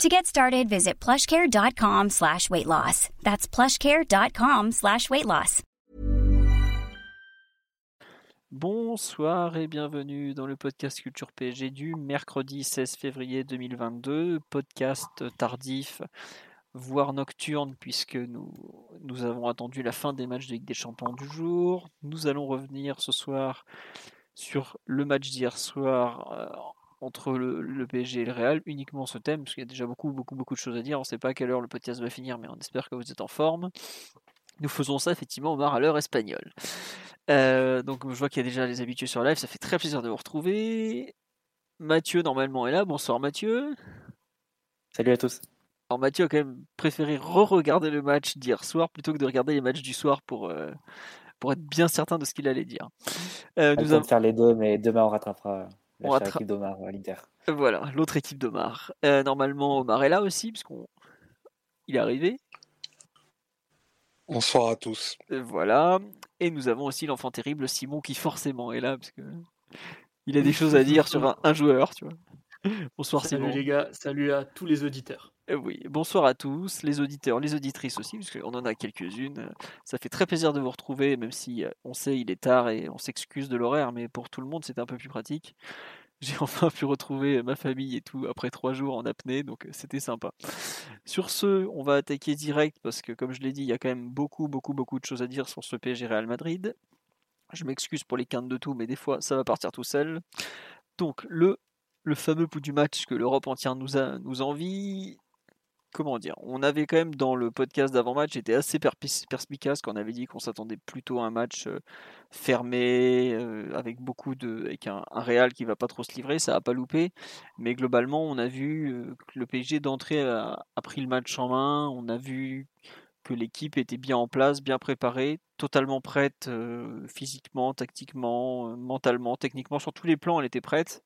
To get started, visit plushcare.com slash weight loss. That's plushcare.com slash weight loss. Bonsoir et bienvenue dans le podcast Culture PSG du mercredi 16 février 2022. Podcast tardif, voire nocturne, puisque nous, nous avons attendu la fin des matchs de Ligue des Champions du jour. Nous allons revenir ce soir sur le match d'hier soir euh, entre le, PSG et le Real, uniquement ce thème, parce qu'il y a déjà beaucoup, beaucoup, beaucoup de choses à dire. On ne sait pas à quelle heure le podcast va finir, mais on espère que vous êtes en forme. Nous faisons ça effectivement, Omar, à l'heure espagnole. Euh, donc je vois qu'il y a déjà les habitués sur live, ça fait très plaisir de vous retrouver. Mathieu normalement est là, bonsoir Mathieu. Salut à tous. Alors Mathieu a quand même préféré re-regarder le match d'hier soir plutôt que de regarder les matchs du soir pour, euh, pour être bien certain de ce qu'il allait dire. Euh, nous allons faire les deux, mais demain on rattrapera l'équipe d'Omar à l'Inter. Voilà, l'autre équipe d'Omar. Euh, normalement, Omar est là aussi, puisqu'il est arrivé. Bonsoir à tous. Euh, voilà. Et nous avons aussi l'enfant terrible Simon qui forcément est là, parce que il a des choses à dire sur un, joueur, tu vois. Bonsoir Simon. Salut les gars, salut à tous les auditeurs. Euh, oui, bonsoir à tous, les auditeurs, les auditrices aussi, parce qu'on en a quelques-unes. Ça fait très plaisir de vous retrouver, même si on sait il est tard et on s'excuse de l'horaire, mais pour tout le monde c'est un peu plus pratique j'ai enfin pu retrouver ma famille et tout après trois jours en apnée, donc c'était sympa. Sur ce, on va attaquer direct parce que, comme je l'ai dit, il y a quand même beaucoup, beaucoup, beaucoup de choses à dire sur ce PSG Real Madrid. Je m'excuse pour les quintes de tout, mais des fois, ça va partir tout seul. Donc, le, le fameux bout du match que l'Europe entière nous, a, nous envie, comment dire, on avait quand même dans le podcast d'avant-match été assez perspicace quand on avait dit qu'on s'attendait plutôt à un match euh, fermé, euh, avec beaucoup de. avec un, Real qui va pas trop se livrer, ça a pas loupé. Mais globalement, on a vu euh, que le PSG d'entrée a, pris le match en main, on a vu que l'équipe était bien en place, bien préparée, totalement prête physiquement, tactiquement, mentalement, techniquement, sur tous les plans, elle était prête.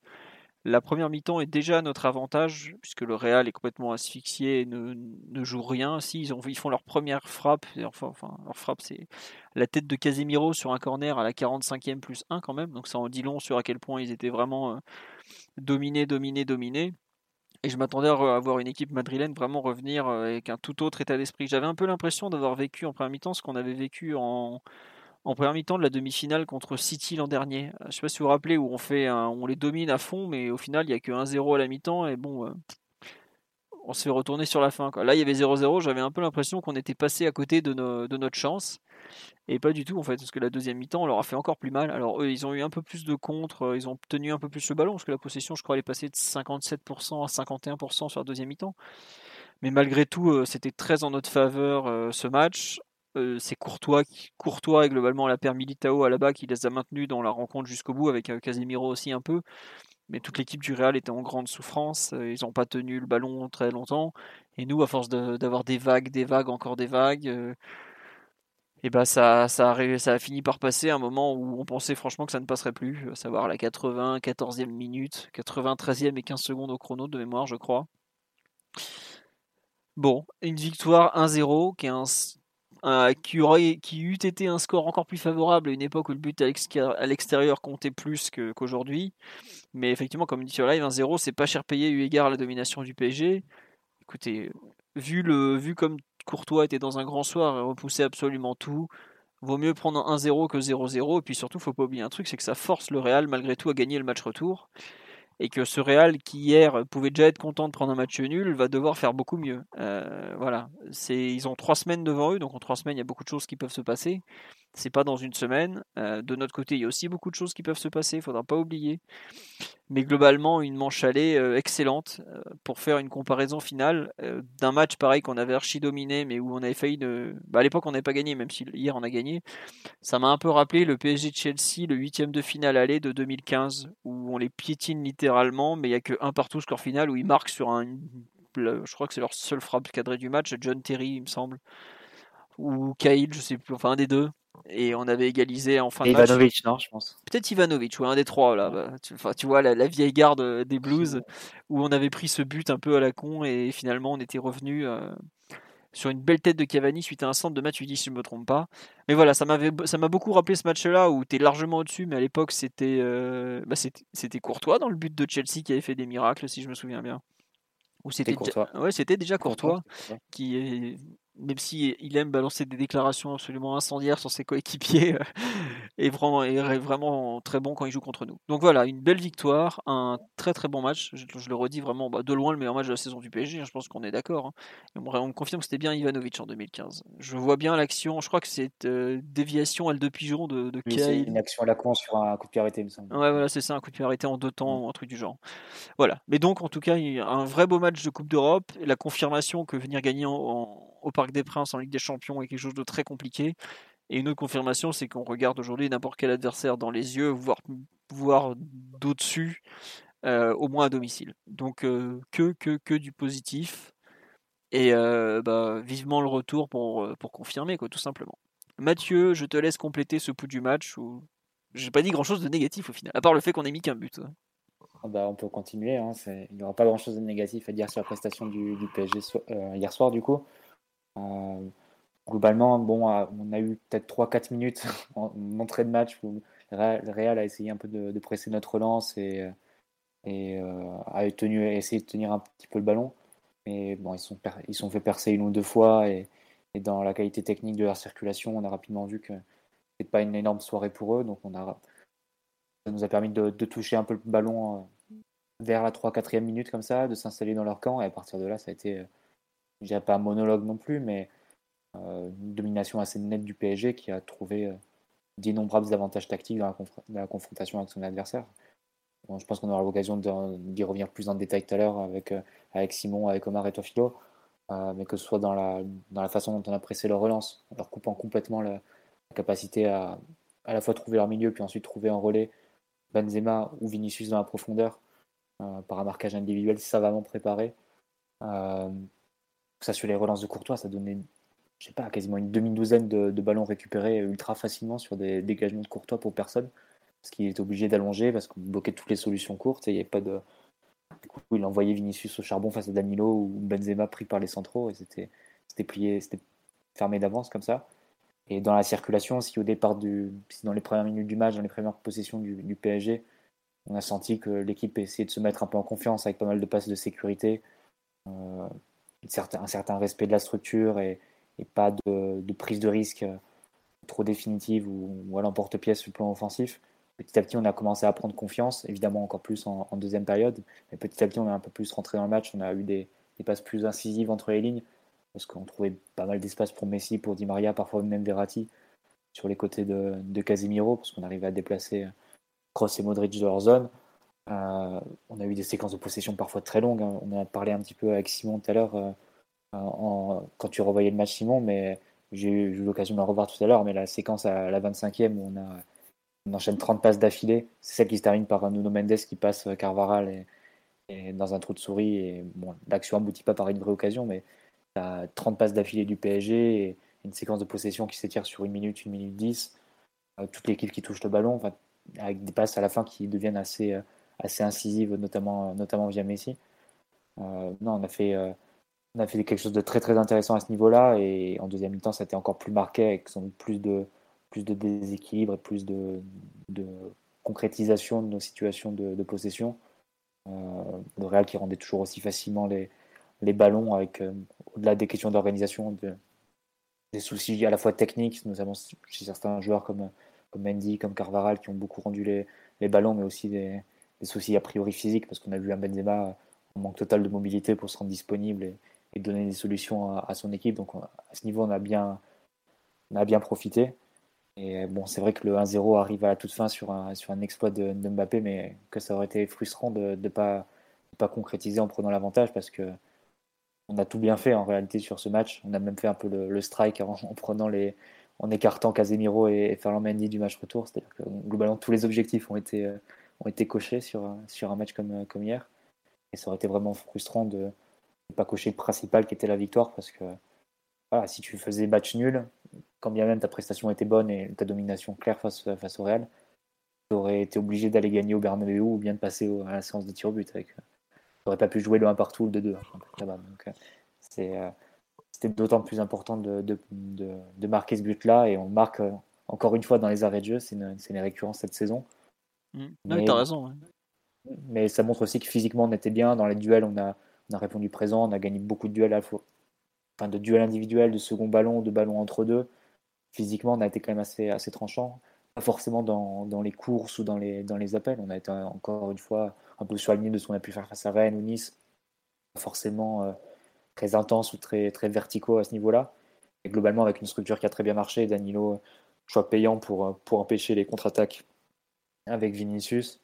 La première mi-temps est déjà notre avantage, puisque le Real est complètement asphyxié et ne, joue rien. Si, ils, ont, font leur première frappe, enfin, leur frappe c'est la tête de Casemiro sur un corner à la 45e plus 1 quand même, donc ça en dit long sur à quel point ils étaient vraiment euh, dominés, dominés, dominés. Et je m'attendais à avoir une équipe madrilène vraiment revenir euh, avec un tout autre état d'esprit. J'avais un peu l'impression d'avoir vécu en première mi-temps ce qu'on avait vécu en, en première mi-temps de la demi-finale contre City l'an dernier. Euh, je ne sais pas si vous vous rappelez où on, fait on les domine à fond, mais au final il n'y a que 1-0 à la mi-temps et bon, euh, on se fait retourner sur la fin. Là il y avait 0-0, j'avais un peu l'impression qu'on était passé à côté de, notre chance. Et pas du tout en fait, parce que la deuxième mi-temps on leur a fait encore plus mal. Alors eux ils ont eu un peu plus de contre, euh, ils ont tenu un peu plus le ballon, parce que la possession je crois elle est passée de 57% à 51% sur la deuxième mi-temps. Mais malgré tout, c'était très en notre faveur ce match. Euh, c'est Courtois, Courtois et globalement la paire Militao à la bas qui les a maintenus dans la rencontre jusqu'au bout, avec euh, Casemiro aussi un peu. Mais toute l'équipe du Real était en grande souffrance. Euh, ils n'ont pas tenu le ballon très longtemps. Et nous, à force d'avoir des vagues, des vagues, encore des vagues, et bah ça, ça, a, fini par passer un moment où on pensait franchement que ça ne passerait plus, à savoir la 94e minute, 93e et 15 secondes au chrono de mémoire, je crois. Bon, une victoire 1-0 qui est un, qui, aurait, eût été un score encore plus favorable à une époque où le but à l'extérieur comptait plus qu'aujourd'hui. Mais effectivement, comme dit sur live, 1-0, c'est pas cher payé eu égard à la domination du PSG. Écoutez, vu, le, vu comme Courtois était dans un grand soir et repoussait absolument tout, vaut mieux prendre 1-0 que 0-0. Et puis surtout, faut pas oublier un truc, c'est que ça force le Real malgré tout à gagner le match retour et que ce Real qui hier pouvait déjà être content de prendre un match nul va devoir faire beaucoup mieux. Euh, voilà, c'est ils ont trois semaines devant eux, donc en trois semaines il y a beaucoup de choses qui peuvent se passer c'est pas dans une semaine. Euh, de notre côté, il y a aussi beaucoup de choses qui peuvent se passer, il faudra pas oublier. Mais globalement, une manche allée euh, excellente euh, pour faire une comparaison finale d'un match pareil qu'on avait archi dominé, mais où on avait failli de. Bah, à l'époque, on n'avait pas gagné, même si hier on a gagné. Ça m'a un peu rappelé le PSG de Chelsea, le huitième de finale aller de 2015, où on les piétine littéralement, mais il y a que un partout score final où ils marquent sur un. Je crois que c'est leur seule frappe cadrée du match, John Terry, il me semble ou Kyle, je sais plus, enfin un des deux. Et on avait égalisé en fin de match. Ivanovic, non, je pense. Peut-être Ivanovic, ou un des trois, là. Bah, tu, tu, vois, la, vieille garde euh, des Blues, où on avait pris ce but un peu à la con, et finalement, on était revenu euh, sur une belle tête de Cavani suite à un centre de Matuidi, si je ne me trompe pas. Mais voilà, ça m'a beaucoup rappelé ce match-là, où tu es largement au-dessus, mais à l'époque, euh, bah, c'était Courtois dans le but de Chelsea qui avait fait des miracles, si je me souviens bien. c'était ouais, c'était déjà Courtois, qui est même si il aime balancer des déclarations absolument incendiaires sur ses coéquipiers, est vraiment, est vraiment très bon quand il joue contre nous. Donc voilà, une belle victoire, un très très bon match. Je, le redis vraiment, bah, de loin le meilleur match de la saison du PSG. Hein, je pense qu'on est d'accord. Hein. On, me confirme que c'était bien Ivanovic en 2015. Je vois bien l'action. Je crois que cette euh, déviation, elle de pigeon de, de C'est une action à la con sur un coup de pied arrêté, il me semble. Ouais, voilà, c'est ça, un coup de pied arrêté en deux temps, ou un truc du genre. Voilà. Mais donc, en tout cas, un vrai beau match de Coupe d'Europe. La confirmation que venir gagner en au Des Princes en Ligue des Champions est quelque chose de très compliqué. Et une autre confirmation, c'est qu'on regarde aujourd'hui n'importe quel adversaire dans les yeux, voire, voire d'au-dessus, euh, au moins à domicile. Donc euh, que, que, que du positif. Et euh, bah, vivement le retour pour, pour confirmer, quoi, tout simplement. Mathieu, je te laisse compléter ce pouls du match. Où... J'ai pas dit grand chose de négatif au final, à part le fait qu'on ait mis qu'un but. Ah bah, on peut continuer. Hein, il n'y aura pas grand chose de négatif à dire sur la prestation du PSG hier soir, du coup. Euh, globalement, bon, euh, on a eu peut-être 3-4 minutes en entrée de match où le Real a essayé un peu de, presser notre relance et, euh, a tenu, essayé de tenir un petit peu le ballon. Mais bon, ils sont, ils sont fait percer une ou deux fois et, dans la qualité technique de leur circulation, on a rapidement vu que c'était pas une énorme soirée pour eux. Donc on a, ça nous a permis de, de toucher un peu le ballon vers la 3-4e minute comme ça, de s'installer dans leur camp et à partir de là, ça a été je dirais pas monologue non plus, mais euh, une domination assez nette du PSG qui a trouvé euh, d'innombrables avantages tactiques dans la, confrontation avec son adversaire. je pense qu'on aura l'occasion d'y revenir plus en détail tout à l'heure avec, euh, avec Simon, avec Omar et toi Philo, mais que ce soit dans la, dans la façon dont on a pressé leur relance, en leur coupant complètement la, capacité à à la fois trouver leur milieu, puis ensuite trouver un relais Benzema ou Vinicius dans la profondeur par un marquage individuel savamment préparé ça sur les relances de Courtois, ça donnait, je sais pas, quasiment une demi-douzaine de, ballons récupérés ultra facilement sur des dégagements de Courtois pour personne, parce qu'il était obligé d'allonger, parce qu'on bloquait toutes les solutions courtes, il n'y avait pas de... Du coup, il envoyait Vinicius au charbon face à Danilo ou Benzema pris par les centraux, c'était plié, c'était fermé d'avance comme ça. Et dans la circulation, si au départ du, si dans les premières minutes du match, dans les premières possessions du, PSG, on a senti que l'équipe essayait de se mettre un peu en confiance avec pas mal de passes de sécurité, euh, un certain respect de la structure et, pas de, prise de risque euh, trop définitive ou, ou à l'emporte-pièce sur le plan offensif. Petit à petit, on a commencé à prendre confiance, évidemment encore plus en, deuxième période, mais petit à petit, on a un peu plus rentré dans le match, on a eu des, passes plus incisives entre les lignes, parce qu'on trouvait pas mal d'espace pour Messi, pour Di Maria, parfois même Verratti, sur les côtés de, Casemiro, parce qu'on arrivait à déplacer Kroos et Modric de leur zone. Euh, on a eu des séquences de possession parfois très longues. Hein. On a parlé un petit peu avec Simon tout à l'heure euh, quand tu revoyais le match Simon, mais j'ai eu l'occasion de le revoir tout à l'heure. Mais la séquence à la 25e où on, a, enchaîne 30 passes d'affilée, c'est celle qui se termine par Nuno Mendes qui passe Carvaral dans un trou de souris. Et l'action aboutit pas par une vraie occasion, mais tu as 30 passes d'affilée du PSG et une séquence de possession qui s'étire sur une minute, une minute 10. Euh, toute l'équipe qui touche le ballon, avec des passes à la fin qui deviennent assez assez incisive, notamment, notamment via Messi. Euh, non, on a fait euh, on a fait quelque chose de très très intéressant à ce niveau-là et en deuxième mi-temps ça a été encore plus marqué avec plus de plus de déséquilibre et plus de, de concrétisation de nos situations de, possession. Euh, le Real qui rendait toujours aussi facilement les, les ballons avec au-delà des questions d'organisation de, des soucis à la fois techniques, notamment chez certains joueurs comme, comme Mendy, comme Carvaral qui ont beaucoup rendu les, les ballons mais aussi des, des soucis a priori physiques, parce qu'on a vu un Benzema en manque total de mobilité pour se rendre disponible et, donner des solutions à, son équipe. Donc à ce niveau, on a bien, on a bien profité. Et bon, c'est vrai que le 1-0 arrive à la toute fin sur un, sur un exploit de, Mbappé, mais que ça aurait été frustrant de ne pas, pas concrétiser en prenant l'avantage parce que on a tout bien fait en réalité sur ce match. On a même fait un peu le, strike en, prenant les, en écartant Casemiro et, et Ferland Mendy du match retour. C'est-à-dire que globalement tous les objectifs ont été, euh, ont été cochés sur, sur un match comme, comme hier. Et ça aurait été vraiment frustrant de ne pas cocher le principal qui était la victoire parce que si tu faisais match nul, quand bien même ta prestation était bonne et ta domination claire face, face au Real, tu aurais été obligé d'aller gagner au Bernabeu ou bien de passer à la séance de tir au but. Avec, tu n'aurais pas pu jouer le 1 partout ou le 2-2 hein, Donc, c'est, c'était d'autant plus important de, de, de, marquer ce but-là et on marque encore une fois dans les arrêts de jeu. C'est une, une récurrence cette saison. Mmh. Mais, raison. Mais ça montre aussi que physiquement on était bien. Dans les duels, on a, on a répondu présent, on a gagné beaucoup de duels à la fois. Enfin, de duels individuels, de second ballon, de ballon entre deux. Physiquement, on a été quand même assez, assez tranchant. Pas forcément dans, dans, les courses ou dans les, dans les appels. On a été encore une fois un peu sur la ligne de ce qu'on a pu faire face à Rennes ou Nice. Pas forcément euh, très intense ou très, très verticaux à ce niveau-là. Et globalement, avec une structure qui a très bien marché, Danilo, choix payant pour, pour empêcher les contre-attaques avec Vinicius.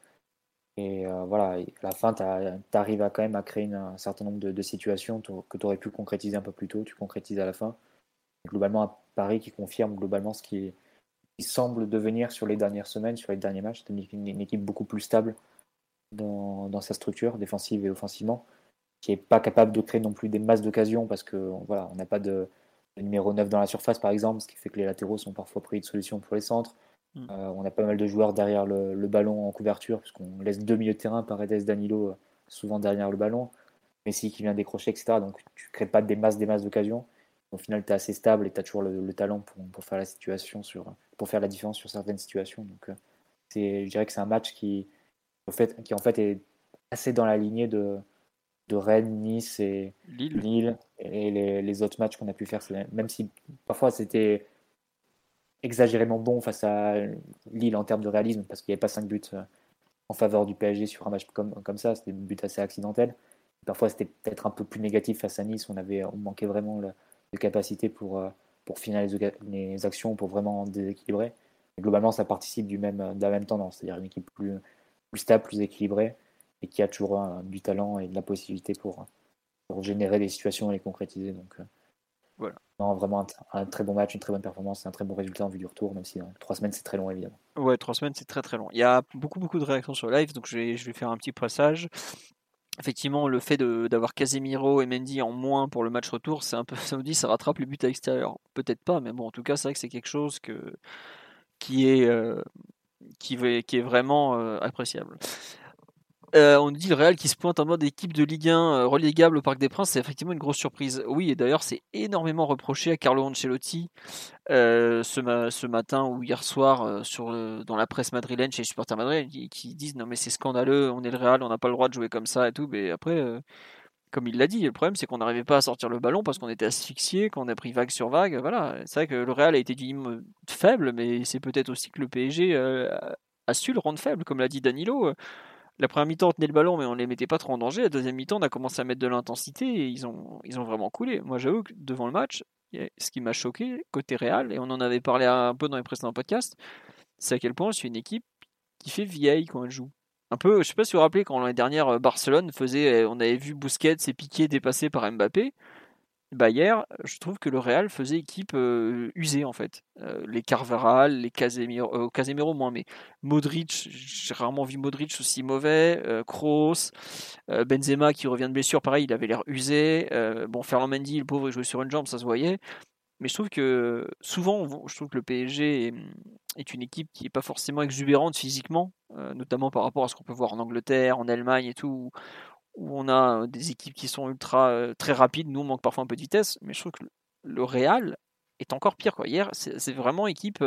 Et euh, voilà, à la fin, tu arrives quand même à créer un certain nombre de, situations que tu aurais pu concrétiser un peu plus tôt. Tu concrétises à la fin. globalement, à Paris qui confirme globalement ce qui, semble devenir sur les dernières semaines, sur les derniers matchs. C'est une, équipe beaucoup plus stable dans, sa structure, défensive et offensivement, qui n'est pas capable de créer non plus des masses d'occasions parce que voilà, on n'a pas de, de, numéro 9 dans la surface, par exemple, ce qui fait que les latéraux sont parfois pris de solutions pour les centres. Mm. Euh, on a pas mal de joueurs derrière le, ballon en couverture, puisqu'on laisse deux milieux de terrain, Paredes, Danilo, euh, souvent derrière le ballon. Messi qui vient décrocher, etc. Donc tu crées pas des masses, des masses d'occasions. Au final, tu es assez stable et tu as toujours le, talent pour, faire la situation sur, pour faire la différence sur certaines situations. Donc euh, c'est, je dirais que c'est un match qui, en fait, qui en fait est assez dans la lignée de, de Rennes, Nice et Lille, et les, les, autres matchs qu'on a pu faire. Même si parfois c'était exagérément bon face à Lille en termes de réalisme, parce qu'il n'y avait pas 5 buts euh, en faveur du PSG sur un match comme, comme ça, c'était un but assez accidentel. Parfois, c'était peut-être un peu plus négatif face à Nice, on, avait, on manquait vraiment de capacité pour, euh, pour finaliser les actions, pour vraiment déséquilibrer. globalement, ça participe du même, de la même tendance, c'est-à-dire une équipe plus, plus stable, plus équilibrée, et qui a toujours du talent et de la possibilité pour, pour générer des situations et les concrétiser. Donc, euh, voilà. Vraiment un, très bon match, une très bonne performance, un très bon résultat en vue du retour, même si trois semaines c'est très long évidemment. Ouais, trois semaines c'est très très long. Il y a beaucoup beaucoup de réactions sur live, donc je vais, je vais faire un petit passage. Effectivement, le fait d'avoir Casemiro et Mendy en moins pour le match retour, c'est un peu, ça nous dit, ça rattrape le but à l'extérieur. Peut-être pas, mais bon, en tout cas, c'est vrai que c'est quelque chose que, qui est, euh, qui est vraiment euh, appréciable. Euh, on dit le Real qui se pointe en mode équipe de Ligue 1 euh, relégable au Parc des Princes, c'est effectivement une grosse surprise. Oui, et d'ailleurs, c'est énormément reproché à Carlo Ancelotti euh, ce, matin ou hier soir sur, dans la presse madrilène chez les supporters madrilènes qui, disent non, mais c'est scandaleux, on est le Real, on n'a pas le droit de jouer comme ça et tout. Mais après, comme il l'a dit, le problème c'est qu'on n'arrivait pas à sortir le ballon parce qu'on était asphyxié, qu'on a pris vague sur vague. Voilà, c'est vrai que le Real a été dit faible, mais c'est peut-être aussi que le PSG a su le rendre faible, comme l'a dit Danilo. La première mi-temps, on tenait le ballon, mais on les mettait pas trop en danger. La deuxième mi-temps, on a commencé à mettre de l'intensité et ils ont, ils ont vraiment coulé. Moi, j'avoue que devant le match, ce qui m'a choqué, côté Real, et on en avait parlé un peu dans les précédents podcasts, c'est à quel point c'est une équipe qui fait vieille quand elle joue. Un peu, je sais pas si vous vous rappelez, quand l'année dernière, euh, Barcelone faisait, on avait vu Busquets et Piqué dépassés par Mbappé. Bah hier, je trouve que le Real faisait équipe usée en fait. Les Carvaral, les Casemiro, euh, Casemiro moins, mais Modric, j'ai rarement vu Modric aussi mauvais. Kroos, Benzema qui revient de blessure, pareil, il avait l'air usé. bon, Ferland Mendy, le pauvre, il jouait sur une jambe, ça se voyait. Mais je trouve que souvent, je trouve que le PSG est, une équipe qui n'est pas forcément exubérante physiquement, notamment par rapport à ce qu'on peut voir en Angleterre, en Allemagne et tout, où on a des équipes qui sont ultra très rapides. Nous, on manque parfois un peu de vitesse, mais je trouve que le Real est encore pire. Hier, c'est vraiment équipe.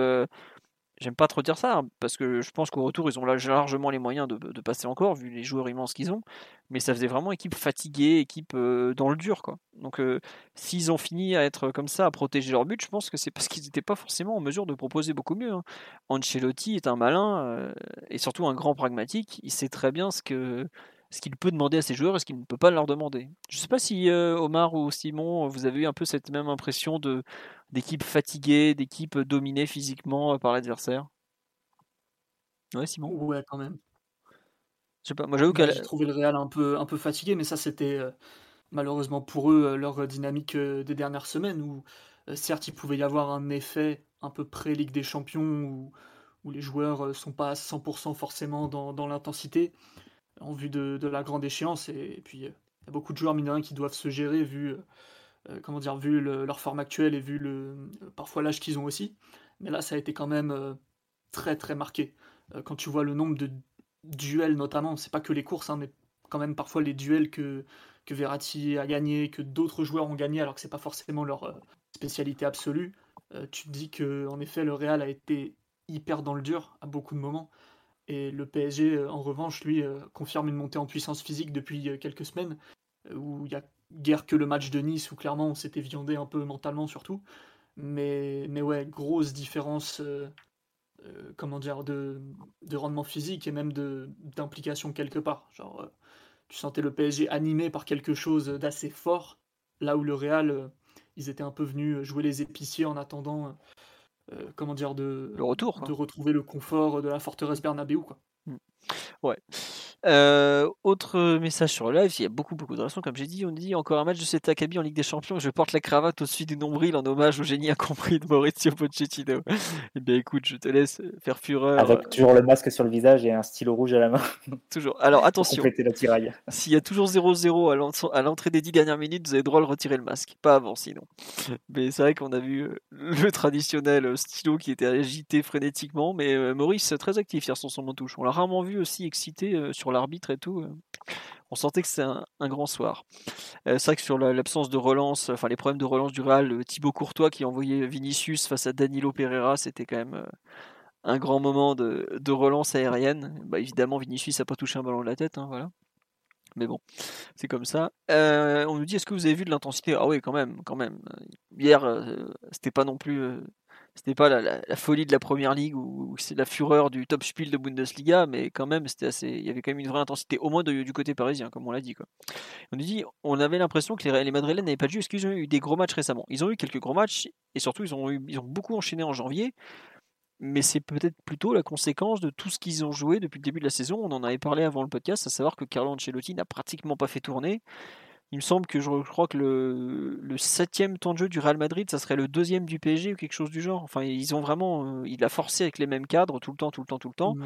J'aime pas trop dire ça, hein, parce que je pense qu'au retour, ils ont largement les moyens de, passer encore, vu les joueurs immenses qu'ils ont. Mais ça faisait vraiment équipe fatiguée, équipe dans le dur. Donc, s'ils ont fini à être comme ça, à protéger leur but, je pense que c'est parce qu'ils n'étaient pas forcément en mesure de proposer beaucoup mieux. Hein. Ancelotti est un malin et surtout un grand pragmatique. Il sait très bien ce que ce qu'il peut demander à ses joueurs et ce qu'il ne peut pas leur demander. Je ne sais pas si euh, Omar ou Simon, vous avez eu un peu cette même impression de d'équipe fatiguée, d'équipe dominée physiquement euh, par l'adversaire? Ouais, Simon. Ouais, quand même. Je sais pas. Moi, j'avoue bah, J'ai trouvé le Real un peu un peu fatigué, mais ça c'était euh, malheureusement pour eux leur dynamique des dernières semaines où certes il pouvait y avoir un effet un peu près Ligue des Champions où, où les joueurs sont pas à 100% forcément dans, dans l'intensité en vue de, la grande échéance. Et, puis, il y a beaucoup de joueurs mineurs qui doivent se gérer vu, dire, vu leur forme actuelle et vu le, parfois l'âge qu'ils ont aussi. Mais là, ça a été quand même très très marqué. quand tu vois le nombre de duels notamment, c'est pas que les courses, hein, mais quand même parfois les duels que, que Verratti a gagné, que d'autres joueurs ont gagné alors que c'est pas forcément leur spécialité absolue. tu te dis que en effet le Real a été hyper dans le dur à beaucoup de moments. Et le PSG, en revanche, lui, confirme une montée en puissance physique depuis quelques semaines, où il y a guère que le match de Nice, où clairement on s'était viandé un peu mentalement surtout. Mais, mais ouais, grosse différence euh, comment dire, de, de, rendement physique et même d'implication quelque part. Genre, euh, tu sentais le PSG animé par quelque chose d'assez fort, là où le Real, euh, ils étaient un peu venus jouer les épiciers en attendant, comment dire, de, le retour, de retrouver le confort de la forteresse Bernabeu. Quoi. Mmh. Ouais. Euh, autre message sur le live, il y a beaucoup beaucoup de réactions, comme j'ai dit, on dit encore un match de cet acabit en Ligue des Champions, je porte la cravate au-dessus du nombril en hommage au génie incompris de Maurizio Pochettino. Eh bien écoute, je te laisse faire fureur. Avec toujours le masque sur le visage et un stylo rouge à la main. toujours. Alors attention. la tiraille. S'il y a toujours 0-0 à l'entrée des 10 dernières minutes, vous avez droit de retirer le masque. Pas avant sinon. Mais c'est vrai qu'on a vu euh, le traditionnel stylo qui était agité frénétiquement, mais euh, Maurice très actif hier sur son touche. On l'a rarement vu aussi excité sur l'arbitre et tout. Euh, on sentait que c'est un, grand soir. Euh, c'est vrai que sur l'absence de relance, enfin les problèmes de relance du Real, euh, Thibaut Courtois qui envoyait Vinicius face à Danilo Pereira, c'était quand même un grand moment de, relance aérienne. Bah, évidemment, Vinicius n'a pas touché un ballon de la tête, hein, voilà. Mais bon, c'est comme ça. on nous dit est-ce que vous avez vu de l'intensité? Ah oui, quand même, quand même. Hier, c'était pas non plus c'était pas la, folie de la première ligue ou, c'est la fureur du top spiel de Bundesliga, mais quand même, c'était assez, il y avait quand même une vraie intensité, au moins du côté parisien, comme on l'a dit. Quoi. On dit, on avait l'impression que les, les Madrilènes n'avaient pas de parce qu'ils ont eu des gros matchs récemment? Ils ont eu quelques gros matchs, et surtout, ils ont, eu, ils ont beaucoup enchaîné en janvier, mais c'est peut-être plutôt la conséquence de tout ce qu'ils ont joué depuis le début de la saison. On en avait parlé avant le podcast, à savoir que Carlo Ancelotti n'a pratiquement pas fait tourner. Il me semble que je, crois que le, septième temps de jeu du Real Madrid, ça serait le deuxième du PSG ou quelque chose du genre. Enfin, ils ont vraiment, euh, il a forcé avec les mêmes cadres tout le temps, tout le temps, tout le temps.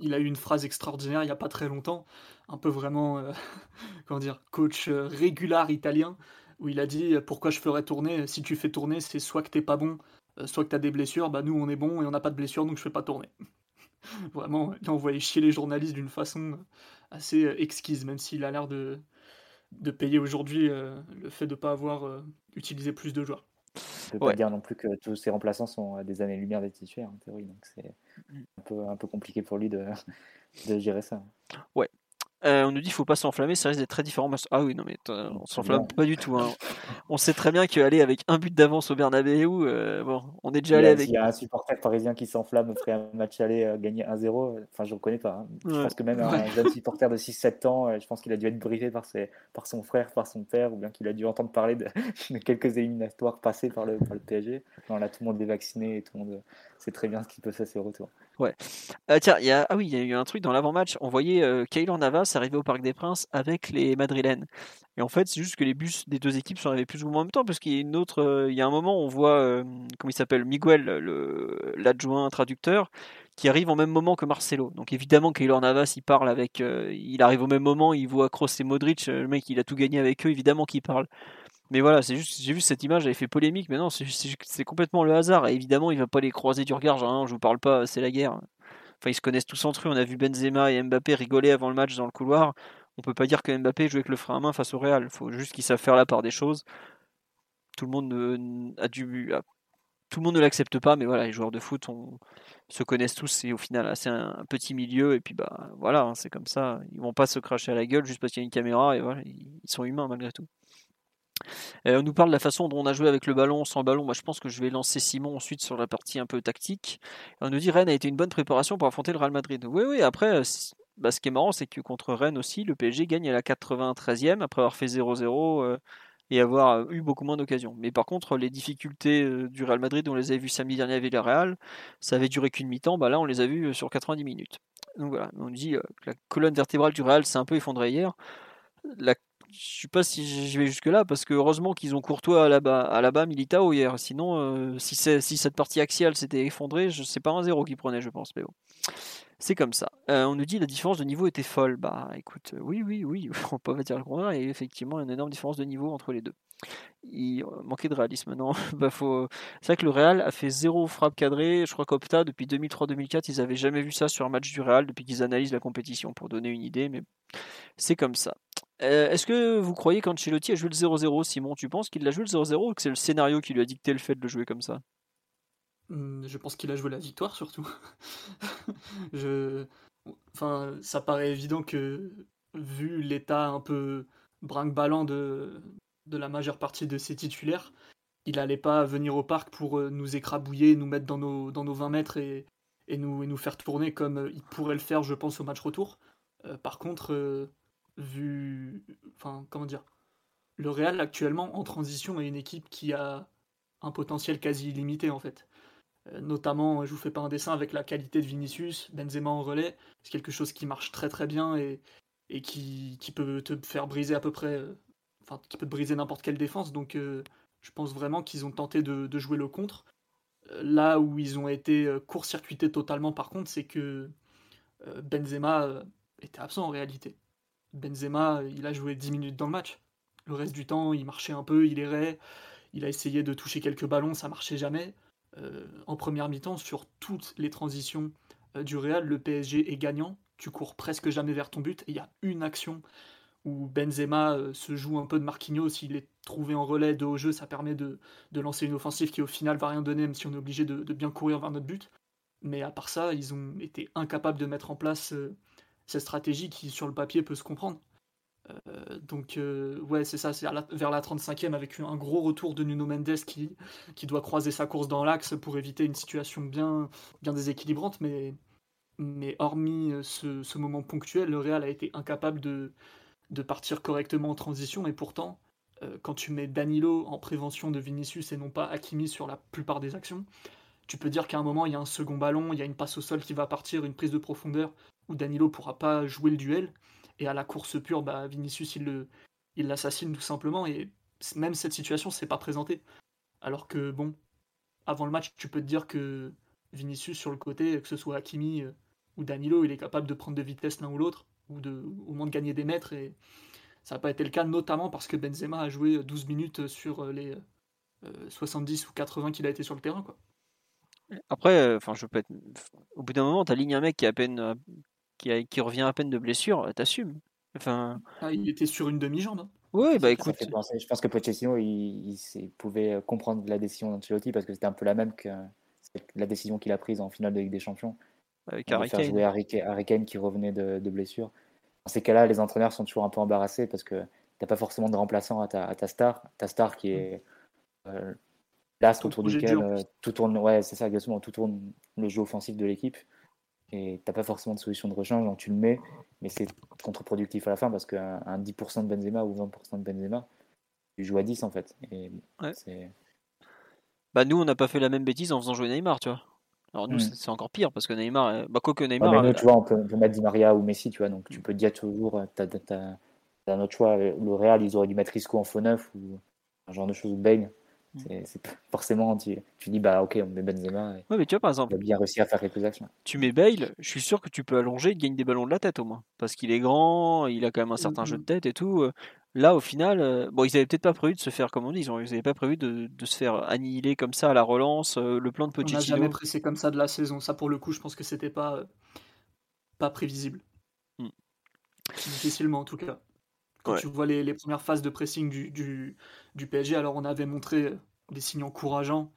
Il, a, eu une phrase extraordinaire il n'y a pas très longtemps, un peu vraiment, euh, comment dire, coach euh, italien, où il a dit pourquoi je ferais tourner. Si tu fais tourner, c'est soit que t'es pas bon, soit que tu as des blessures. Bah nous, on est bon et on n'a pas de blessures, donc je fais pas tourner. vraiment, il a envoyé chier les journalistes d'une façon assez exquise, même s'il a l'air de de payer aujourd'hui euh, le fait de ne pas avoir euh, utilisé plus de joueurs. On ne peut pas dire non plus que tous ces remplaçants sont à des années-lumière des titulaires en théorie, donc c'est mm. un peu, un peu compliqué pour lui de, de gérer ça. Ouais, euh, on nous dit qu'il faut pas s'enflammer, ça risque d'être très différent. Ah oui, non mais on s'enflamme pas du tout. Hein. on sait très bien qu'aller avec un but d'avance au Bernabeu, euh, bon, on est déjà allé avec. Il y a un supporter parisien qui s'enflamme après un match aller euh, gagner 1-0. Enfin, je ne reconnais pas. Hein. Je pense que même un jeune supporter de 6-7 ans, je pense qu'il a dû être briefé par, ses, par son frère, par son père, ou bien qu'il a dû entendre parler de, quelques éliminatoires passés par le, par le PSG. Non, là, tout le monde est vacciné et tout le monde sait très bien ce qui peut faire ses retours. Ouais. Euh, tiens, y a, ah oui, il y a eu un truc dans l'avant-match. On voyait euh, Kaylor Navas arriver au Parc des Princes avec les Madrilènes. Et en fait, c'est juste que les bus des deux équipes sont arrivés plus ou moins en même temps, parce qu'il y a une autre. Euh, il y a un moment, on voit, euh, comment il s'appelle, Miguel, l'adjoint traducteur, qui arrive en même moment que Marcelo. Donc évidemment, Kaylor Navas, il parle avec. il arrive au même moment, il voit Kroos et Modric. Le mec, il a tout gagné avec eux, évidemment qu'il parle. Mais voilà, c'est juste, j'ai vu cette image, elle fait polémique, mais non, c'est complètement le hasard. Et évidemment, il va pas les croiser du regard, hein, je vous parle pas, c'est la guerre. Enfin, ils se connaissent tous entre eux. On a vu Benzema et Mbappé rigoler avant le match dans le couloir. On peut pas dire que Mbappé joue avec le frein à main face au Real. Faut juste qu'ils savent faire la part des choses. Tout le monde a dû, tout le monde ne l'accepte pas, mais voilà, les joueurs de foot se connaissent tous et au final, c'est un, petit milieu. Et puis bah voilà, hein, c'est comme ça. Ils vont pas se cracher à la gueule juste parce qu'il y a une caméra et voilà, ils sont humains malgré tout. Euh, on nous parle de la façon dont on a joué avec le ballon, sans ballon. Moi, je pense que je vais lancer Simon ensuite sur la partie un peu tactique. On nous dit Rennes a été une bonne préparation pour affronter le Real Madrid. Oui, oui. Après, euh, bah, ce qui est marrant, c'est que contre Rennes aussi, le PSG gagne à la 93e après avoir fait 0-0 euh, et avoir eu beaucoup moins d'occasions. Mais par contre, les difficultés du Real Madrid, on les avait vues samedi dernier avec le Real, ça avait duré qu'une mi-temps. Bah là, on les a vues sur 90 minutes. Donc voilà, on dit que la colonne vertébrale du Real s'est un peu effondrée hier. Je sais pas si je vais jusque là parce que heureusement qu'ils ont Courtois à la bas, à la bas Militao hier. Sinon, euh, si, cette partie axiale s'était effondrée, je sais pas un zéro qui prenait, je pense. Mais bon, c'est comme ça. Euh, on nous dit la différence de niveau était folle. Bah, écoute, oui, oui, oui, on peut pas dire le contraire. Et effectivement, une énorme différence de niveau entre les deux. il manquait de réalisme. Non, bah faut... c'est vrai que le Real a fait zéro frappe cadrée. Je crois qu'Opta, depuis 2003-2004, ils n'avaient jamais vu ça sur un match du Real depuis qu'ils analysent la compétition pour donner une idée, mais c'est comme ça. Euh, est-ce que vous croyez qu'Ancelotti a joué le 0-0 Simon, tu penses qu'il a joué le 0-0 ou que c'est le scénario qui lui a dicté le fait de le jouer comme ça? Mmh, Je pense qu'il a joué la victoire surtout. je... Enfin, ça paraît évident que, vu l'état un peu brinque-ballant de, de la majeure partie de ses titulaires, il n'allait pas venir au parc pour euh, nous écrabouiller, nous mettre dans nos, dans nos 20 mètres et, et, nous, et nous faire tourner comme euh, il pourrait le faire, je pense, au match retour. Par contre, vu. Enfin, comment dire Le Real, actuellement, en transition, est une équipe qui a un potentiel quasi illimité, en fait. notamment, je vous fais pas un dessin avec la qualité de Vinicius, Benzema en relais, c'est quelque chose qui marche très très bien et, et qui, qui, peut te faire briser à peu près qui peut briser n'importe quelle défense. Donc euh, je pense vraiment qu'ils ont tenté de, jouer le contre. Euh, là où ils ont été euh, court-circuités totalement, par contre, c'est que Benzema était absent en réalité. Benzema, il a joué 10 minutes dans le match. Le reste du temps, il marchait un peu, il errait, il a essayé de toucher quelques ballons, ça marchait jamais. en première mi-temps, sur toutes les transitions du Real, le PSG est gagnant. Tu cours presque jamais vers ton but il y a une action où Benzema euh, se joue un peu de Marquinhos, il est trouvé en relais de haut jeu, ça permet de, lancer une offensive qui au final va rien donner, même si on est obligé de, bien courir vers notre but. Mais à part ça, ils ont été incapables de mettre en place euh, cette stratégie qui sur le papier peut se comprendre. Euh, donc ouais, c'est ça, c'est vers la 35e avec un gros retour de Nuno Mendes qui, qui doit croiser sa course dans l'axe pour éviter une situation bien, bien déséquilibrante, mais, mais hormis ce, ce moment ponctuel, le Real a été incapable de, de partir correctement en transition, et pourtant, euh, quand tu mets Danilo en prévention de Vinicius et non pas Hakimi sur la plupart des actions, tu peux dire qu'à un moment, il y a un second ballon, il y a une passe au sol qui va partir, une prise de profondeur, où Danilo pourra pas jouer le duel, et à la course pure, bah, Vinicius, il le il l'assassine tout simplement, et même cette situation s'est pas présentée. Alors que, bon, avant le match, tu peux te dire que Vinicius sur le côté, que ce soit Hakimi euh, ou Danilo, il est capable de prendre de vitesse l'un ou l'autre ou de, au moins de gagner des mètres. Et ça n'a pas été le cas, notamment parce que Benzema a joué 12 minutes sur les 70 euh, ou 80 qu'il a été sur le terrain. Quoi. Après, euh, enfin, je peux être... au bout d'un moment, tu alignes un mec qui, à peine, euh, qui, qui, revient à peine de blessure, t'assumes. Enfin... Ah, il était sur une demi-jambe. Hein. Oui, bah écoute. Je pense que Pochettino, il, il, pouvait comprendre la décision d'Ancelotti parce que c'était un peu la même que la décision qu'il a prise en finale de Ligue des Champions avec Harry Faire jouer Harry, Kane qui revenait de, blessure. Dans ces cas-là, les entraîneurs sont toujours un peu embarrassés parce que tu n'as pas forcément de remplaçant à ta, star. Ta star qui est euh, l'astre autour duquel euh, tout tourne. Ouais, c'est ça, exactement. Tout tourne le jeu offensif de l'équipe. Et tu n'as pas forcément de solution de rechange, donc tu le mets, mais c'est contre-productif à la fin parce qu'un 10% de Benzema ou 20% de Benzema, tu joues à 10 en fait. Et Bah nous, on n'a pas fait la même bêtise en faisant jouer Neymar, tu vois. Alors nous, hmm. c'est encore pire parce que Neymar, euh, bah, quoi que Neymar. mais nous, tu vois, on peut, mettre Di Maria ou Messi, tu vois, donc tu hmm. peux dire toujours, tu as, un autre choix. Le Real, ils auraient dû mettre Risco en faux neuf ou un genre de choses, ou Bane. C'est forcément, tu, tu, dis, bah ok, on met Benzema. ouais, mais tu vois, par exemple, il a bien réussi à faire quelques actions. Tu mets Bale, je suis sûr que tu peux allonger, il gagne des ballons de la tête au moins. Parce qu'il est grand, il a quand même un certain jeu de tête et tout. Euh, Là, au final, euh, bon, ils avaient peut-être pas prévu de se faire, comme on dit, ils n'avaient pas prévu de, se faire annihiler comme ça à la relance. Euh, le plan de Pochettino. On n'a jamais pressé comme ça de la saison. Ça, pour le coup, je pense que c'était pas, pas prévisible. Difficilement, en tout cas. Quand tu vois les, premières phases de pressing du, du, PSG, alors on avait montré des signes encourageants,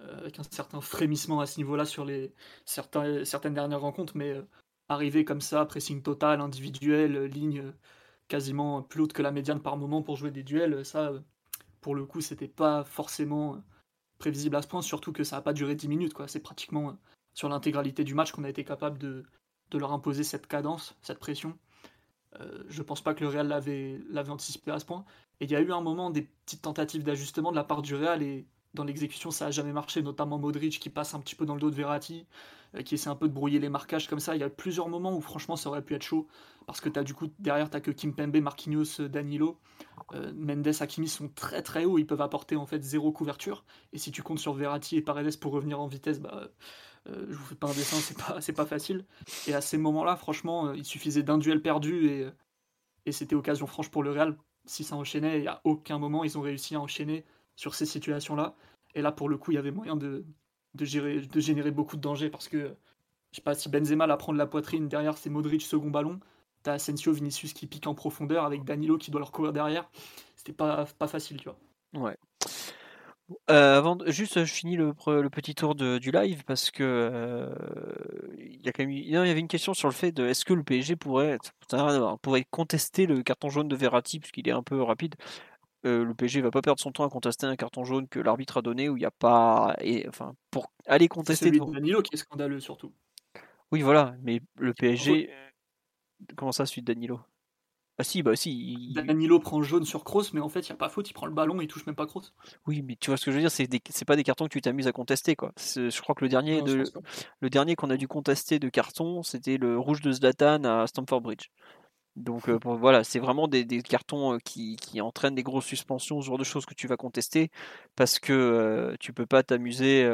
avec un certain frémissement à ce niveau-là sur les certains, certaines dernières rencontres, mais arriver comme ça, pressing total, individuel, ligne quasiment plus haute que la médiane par moment pour jouer des duels, ça, pour le coup, c'était pas forcément prévisible à ce point, surtout que ça n'a pas duré 10 minutes. Quoi. C'est pratiquement sur l'intégralité du match qu'on a été capable de, leur imposer cette cadence, cette pression. Euh, je pense pas que le Real l'avait, anticipé à ce point. Et il y a eu un moment des petites tentatives d'ajustement de la part du Real et dans l'exécution ça a jamais marché, notamment Modric qui passe un petit peu dans le dos de Verratti, euh, qui essaie un peu de brouiller les marquages comme ça. Il y a plusieurs moments où franchement ça aurait pu être chaud parce que as, du coup derrière tu que Kim Pembe, Marquinhos, Danilo, euh, Mendes, Hakimi sont très très hauts, ils peuvent apporter en fait zéro couverture. Et si tu comptes sur Verratti et Paredes pour revenir en vitesse, bah euh, je vous fais pas un dessin, c'est pas pas facile. Et à ces moments-là, franchement, il suffisait d'un duel perdu et, et c'était occasion franche pour le Real. si ça enchaînait, et à aucun moment ils ont réussi à enchaîner sur ces situations-là. Et là, pour le coup, il y avait moyen de, générer beaucoup de dangers parce que, je sais pas, si Benzema la prend de la poitrine, derrière c'est Modric second ballon, t'as Asensio, Vinicius qui pique en profondeur avec Danilo qui doit leur courir derrière. C'était pas, pas facile, tu vois. Ouais. Euh, avant, juste, je finis le, le petit tour de, du live parce que euh, il y a quand même, il y avait une question sur le fait de est-ce que le PSG pourrait, pourrait contester le carton jaune de Verratti puisqu'il est un peu rapide. Euh, le PSG va pas perdre son temps à contester un carton jaune que l'arbitre a donné où il n'y a pas, et enfin pour aller contester. Celui de Danilo qui est scandaleux surtout. Oui, voilà, mais le PSG, comment ça, de Danilo? Ah si, bah si. Danilo prend jaune sur Kroos, mais en fait, il n'y a pas faute, il prend le ballon et il touche même pas Kroos. Oui, mais tu vois ce que je veux dire, c'est, des... c'est pas des cartons que tu t'amuses à contester. Quoi. Je crois que le dernier, de... le dernier qu'on a dû contester de carton, c'était le rouge de Zlatan à Stamford Bridge. Donc euh, voilà, c'est vraiment des, des cartons euh, qui, qui, entraînent des grosses suspensions, ce genre de choses que tu vas contester, parce que euh, tu peux pas t'amuser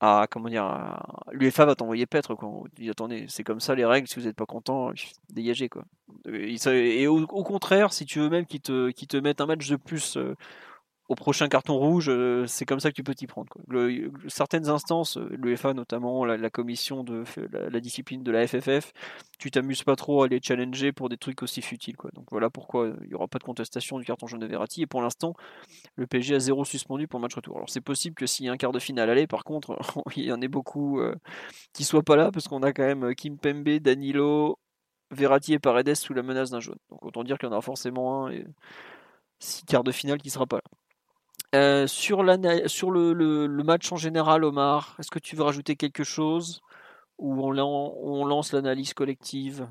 à comment dire l'UEFA va t'envoyer paître quoi. On dit attendez, c'est comme ça les règles, si vous n'êtes pas content, dégagez quoi. Et, au, contraire, si tu veux même qu'ils te, qui te mettent un match de plus euh, au prochain carton rouge, euh, c'est comme ça que tu peux t'y prendre. certaines instances, euh, l'UEFA notamment, la, commission de la, discipline de la FFF, tu t'amuses pas trop à les challenger pour des trucs aussi futiles. Donc voilà pourquoi il n'y aura pas de contestation du carton jaune de Verratti. Et pour l'instant, le PSG a zéro suspendu pour match retour. Alors c'est possible que s'il y a un quart de finale aller, par contre, il y en ait beaucoup euh, qui soient pas là, parce qu'on a quand même Kim Pembe, Danilo, Verratti et Paredes sous la menace d'un jaune. Donc autant dire qu'il y en aura forcément un et six quarts de finale qui sera pas là. Euh, sur, sur le, le, match en général, Omar, est-ce que tu veux rajouter quelque chose? Ou on, on lance l'analyse collective?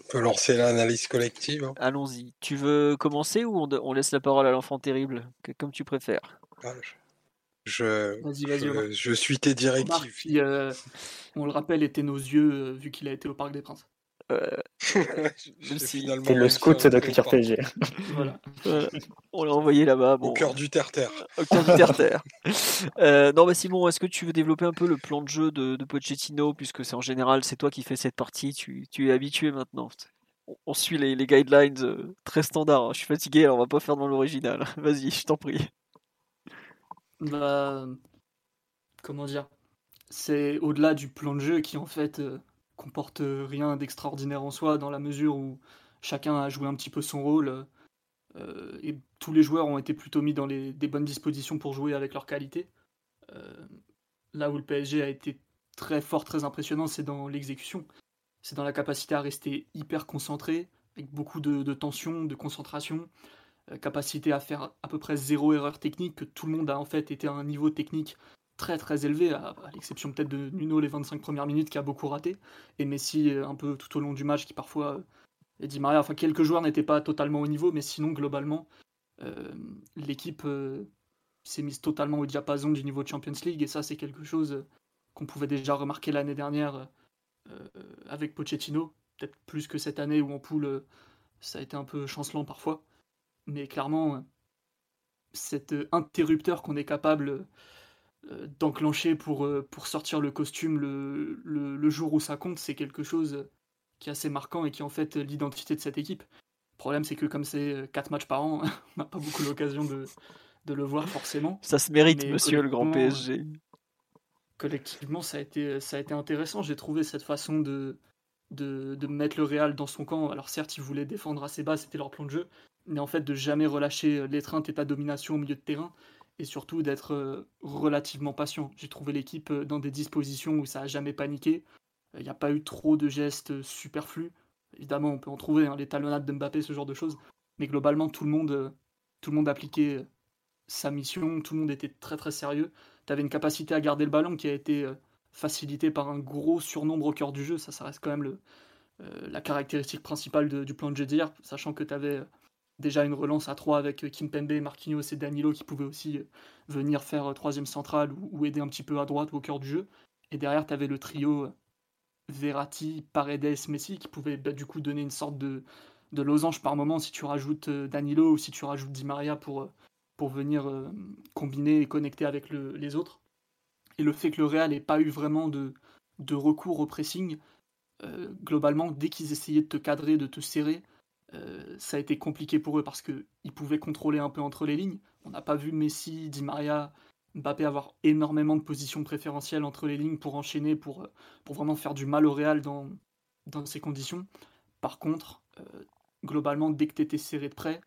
On peut lancer l'analyse collective. Hein. Allons-y. Tu veux commencer ou on, laisse la parole à l'enfant terrible Comme tu préfères? Ah, je, je, suis tes directives. Euh, on le rappelle, était nos yeux euh, vu qu'il a été au Parc des Princes. Euh, c'est le scout de la culture PSG. voilà. On l'a envoyé là-bas. Au cœur du terre-terre. Au cœur du terre-terre. euh, non, bah Simon, est-ce que tu veux développer un peu le plan de jeu de, de Pochettino, puisque c'est en général c'est toi qui fais cette partie, tu, tu es habitué maintenant. On, suit les, les guidelines euh, très standards. Je suis fatigué, alors on va pas faire dans l'original. Vas-y, je t'en prie. Bah, comment dire? C'est au-delà du plan de jeu qui en fait euh, comporte rien d'extraordinaire en soi, dans la mesure où chacun a joué un petit peu son rôle. Euh, et tous les joueurs ont été plutôt mis dans les, des bonnes dispositions pour jouer avec leur qualité. Euh, là où le PSG a été très fort, très impressionnant, c'est dans l'exécution. C'est dans la capacité à rester hyper concentré, avec beaucoup de, tension, de concentration, euh, capacité à faire à peu près zéro erreur technique, que tout le monde a en fait été à un niveau technique très très élevé, à, l'exception peut-être de Nuno les 25 premières minutes qui a beaucoup raté, et Messi euh, un peu tout au long du match qui parfois, euh, et Di Maria, enfin quelques joueurs n'étaient pas totalement au niveau, mais sinon globalement, euh, l'équipe s'est mise totalement au diapason du niveau de Champions League, et ça c'est quelque chose qu'on pouvait déjà remarquer l'année dernière avec Pochettino, peut-être plus que cette année où en poule ça a été un peu chancelant parfois, mais clairement cet interrupteur qu'on est capable d'enclencher pour, euh, pour sortir le costume le, le, jour où ça compte, c'est quelque chose qui est assez marquant et qui est en fait l'identité de cette équipe. Le problème, c'est que comme c'est 4 matchs par an, on n'a pas beaucoup l'occasion de, de, le voir forcément. Ça se mérite, monsieur le grand PSG. Collectivement, ça a été, ça a été intéressant. J'ai trouvé cette façon de, de, de, mettre le Real dans son camp. Alors certes, ils voulaient défendre assez bas, c'était leur plan de jeu, mais en fait de jamais relâcher l'étreinte et ta domination au milieu de terrain et surtout d'être euh, relativement patient. J'ai trouvé l'équipe euh, dans des dispositions où ça n'a jamais paniqué. Il n'y a pas eu trop de gestes superflus. Évidemment, on peut en trouver, hein, les talonnades de Mbappé, ce genre de choses. Mais globalement, tout le monde, euh, tout le monde appliquait sa mission, tout le monde était très très sérieux. Tu avais une capacité à garder le ballon qui a été facilitée par un gros surnombre au cœur du jeu. Ça, ça reste quand même le, la caractéristique principale du plan de jeu d'hier, sachant que tu avais déjà une relance à 3 avec euh, Kimpembe, Marquinhos et Danilo qui pouvaient aussi euh, venir faire euh, troisième centrale ou, aider un petit peu à droite ou au cœur du jeu. Et derrière, tu avais le trio Verratti, Paredes, Messi qui pouvait bah, du coup donner une sorte de, de, losange par moment si tu rajoutes Danilo ou si tu rajoutes Di Maria pour, pour venir combiner et connecter avec les autres. Et le fait que le Real n'ait pas eu vraiment de, de recours au pressing, globalement, dès qu'ils essayaient de te cadrer, de te serrer, ça a été compliqué pour eux parce qu'ils pouvaient contrôler un peu entre les lignes. On n'a pas vu Messi, Di Maria, Mbappé avoir énormément de positions préférentielles entre les lignes pour enchaîner, pour, pour vraiment faire du mal au Real dans, dans ces conditions. Par contre, globalement, dès que tu étais serré de près,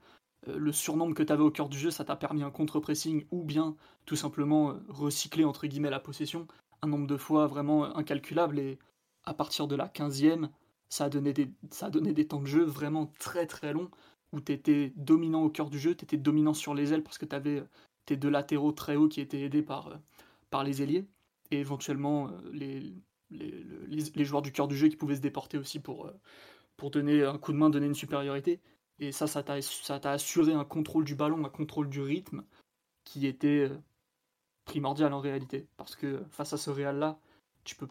le surnombre que tu avais au cœur du jeu, ça t'a permis un contre-pressing ou bien tout simplement recycler entre guillemets la possession un nombre de fois vraiment incalculable et à partir de la 15e, ça a donné des, a temps de jeu vraiment très très longs où tu étais dominant au cœur du jeu, tu étais dominant sur les ailes parce que tu avais tes deux latéraux très hauts qui étaient aidés par, par les ailiers et éventuellement les, les, joueurs du cœur du jeu qui pouvaient se déporter aussi pour, pour donner un coup de main, donner une supériorité. Et ça, ça t'a assuré un contrôle du ballon, un contrôle du rythme qui était primordial en réalité. Parce que face à ce Real-là, tu peux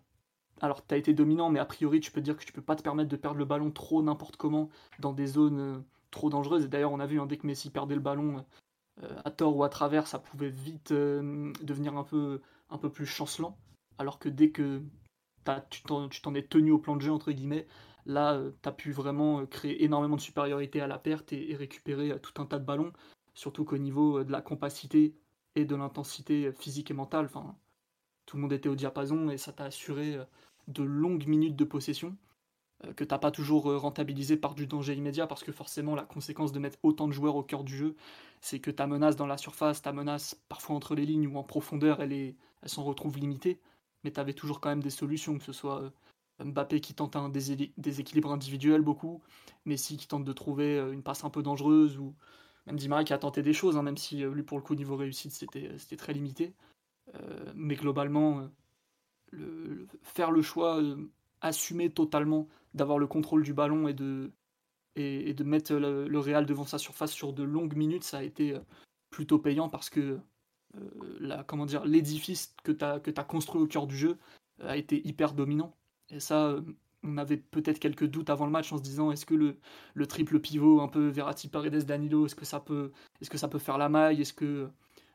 alors tu as été dominant, mais a priori tu peux dire que tu peux pas te permettre de perdre le ballon trop n'importe comment dans des zones euh, trop dangereuses. Et d'ailleurs on a vu hein, dès que Messi perdait le ballon euh, à tort ou à travers, ça pouvait vite euh, devenir un peu, un peu plus chancelant. Alors que dès que tu t'en es tenu au plan de jeu, entre guillemets, là tu as pu vraiment créer énormément de supériorité à la perte et, récupérer tout un tas de ballons. Surtout qu'au niveau de la compacité et de l'intensité physique et mentale, tout le monde était au diapason et ça t'a assuré de longues minutes de possession euh, que t'as pas toujours euh, rentabilisé par du danger immédiat parce que forcément la conséquence de mettre autant de joueurs au cœur du jeu c'est que ta menace dans la surface, ta menace parfois entre les lignes ou en profondeur elle, est, elle s'en retrouve limitée. Mais tu avais toujours quand même des solutions que ce soit euh, Mbappé qui tente un déséquilibre individuel beaucoup, Messi qui tente de trouver une passe un peu dangereuse ou même Di Maria qui a tenté des choses hein, même si lui pour le coup niveau réussite c'était très limité. Mais globalement faire le choix, euh, assumer totalement d'avoir le contrôle du ballon et de, et, de mettre le, Real devant sa surface sur de longues minutes, ça a été euh, plutôt payant parce que euh, l'édifice que tu as, as construit au cœur du jeu a été hyper dominant. Et ça, on avait peut-être quelques doutes avant le match en se disant est-ce que le, le, triple pivot un peu Verratti Paredes Danilo est-ce que ça peut est-ce que ça peut faire la maille? Est-ce que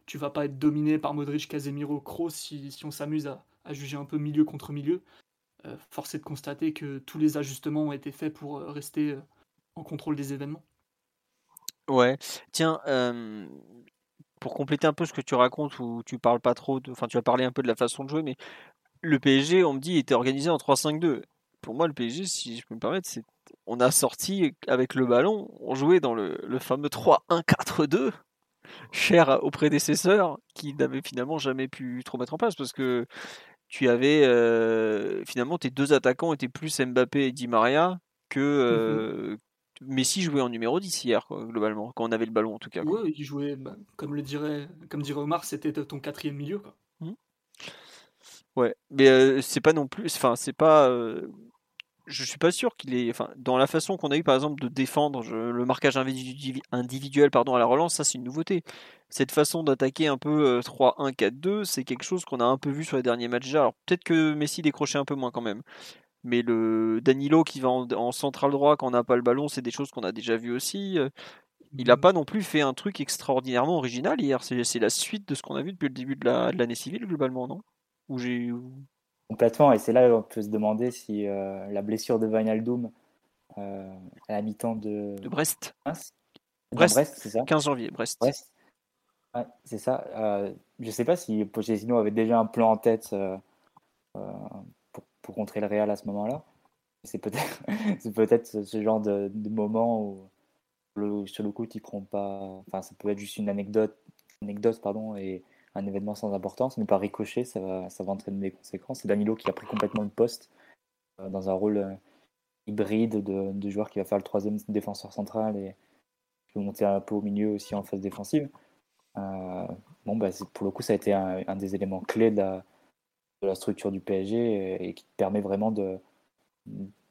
tu vas pas être dominé par Modric Casemiro Kroos si, si on s'amuse à, à juger un peu milieu contre milieu, euh, force est de constater que tous les ajustements ont été faits pour euh, rester euh, en contrôle des événements. Ouais, tiens, pour compléter un peu ce que tu racontes, où tu parles pas trop, enfin tu as parlé un peu de la façon de jouer, mais le PSG, on me dit, était organisé en 3-5-2. Pour moi, le PSG, si je peux me permettre, c'est on a sorti avec le ballon, on jouait dans le, le fameux 3-1-4-2, cher aux prédécesseurs, qui n'avaient finalement jamais pu trop mettre en place, parce que tu avais euh, finalement tes deux attaquants étaient plus Mbappé et Di Maria que mmh euh, Messi jouait en numéro 10 hier globalement quand on avait le ballon en tout cas. Oui, il jouait bah, comme le dirait comme dirait Omar, c'était ton quatrième milieu quoi. Mmh. Ouais, mais euh, c'est pas non plus enfin c'est pas je suis pas sûr qu'il est. Enfin, dans la façon qu'on a eu par exemple de défendre le marquage individuel pardon, à la relance, ça c'est une nouveauté. Cette façon d'attaquer un peu 3-1-4-2, euh, c'est quelque chose qu'on a un peu vu sur les derniers matchs déjà. Alors peut-être que Messi décrochait un peu moins quand même. Mais le Danilo qui va en, central droit quand on n'a pas le ballon, c'est des choses qu'on a déjà vues aussi. Euh. Il n'a mmh. pas non plus fait un truc extraordinairement original hier. C'est la suite de ce qu'on a vu depuis le début de l'année civile globalement, non? Ou j'ai Complètement, et c'est là qu'on peut se demander si euh, la blessure de Wijnaldum euh, à la mi-temps de... de Brest. Brest, Brest c'est ça 15 janvier, Brest. Brest. Ouais, c'est ça. Euh, je ne sais pas si Pochettino avait déjà un plan en tête euh, pour, pour, contrer le Real à ce moment-là. C'est peut-être peut-être ce genre de, de moment où le, sur le coup, il prend pas. Enfin, ça peut être juste une anecdote, anecdote pardon, et un événement sans importance, mais par ricochet, ça va, ça va entraîner des conséquences. C'est Danilo qui a pris complètement le poste euh, dans un rôle euh, hybride de, joueur qui va faire le troisième défenseur central et qui va monter un peu au milieu aussi en phase défensive. Euh, bon, bah, pour le coup, ça a été un, des éléments clés de la, structure du PSG et, qui permet vraiment de,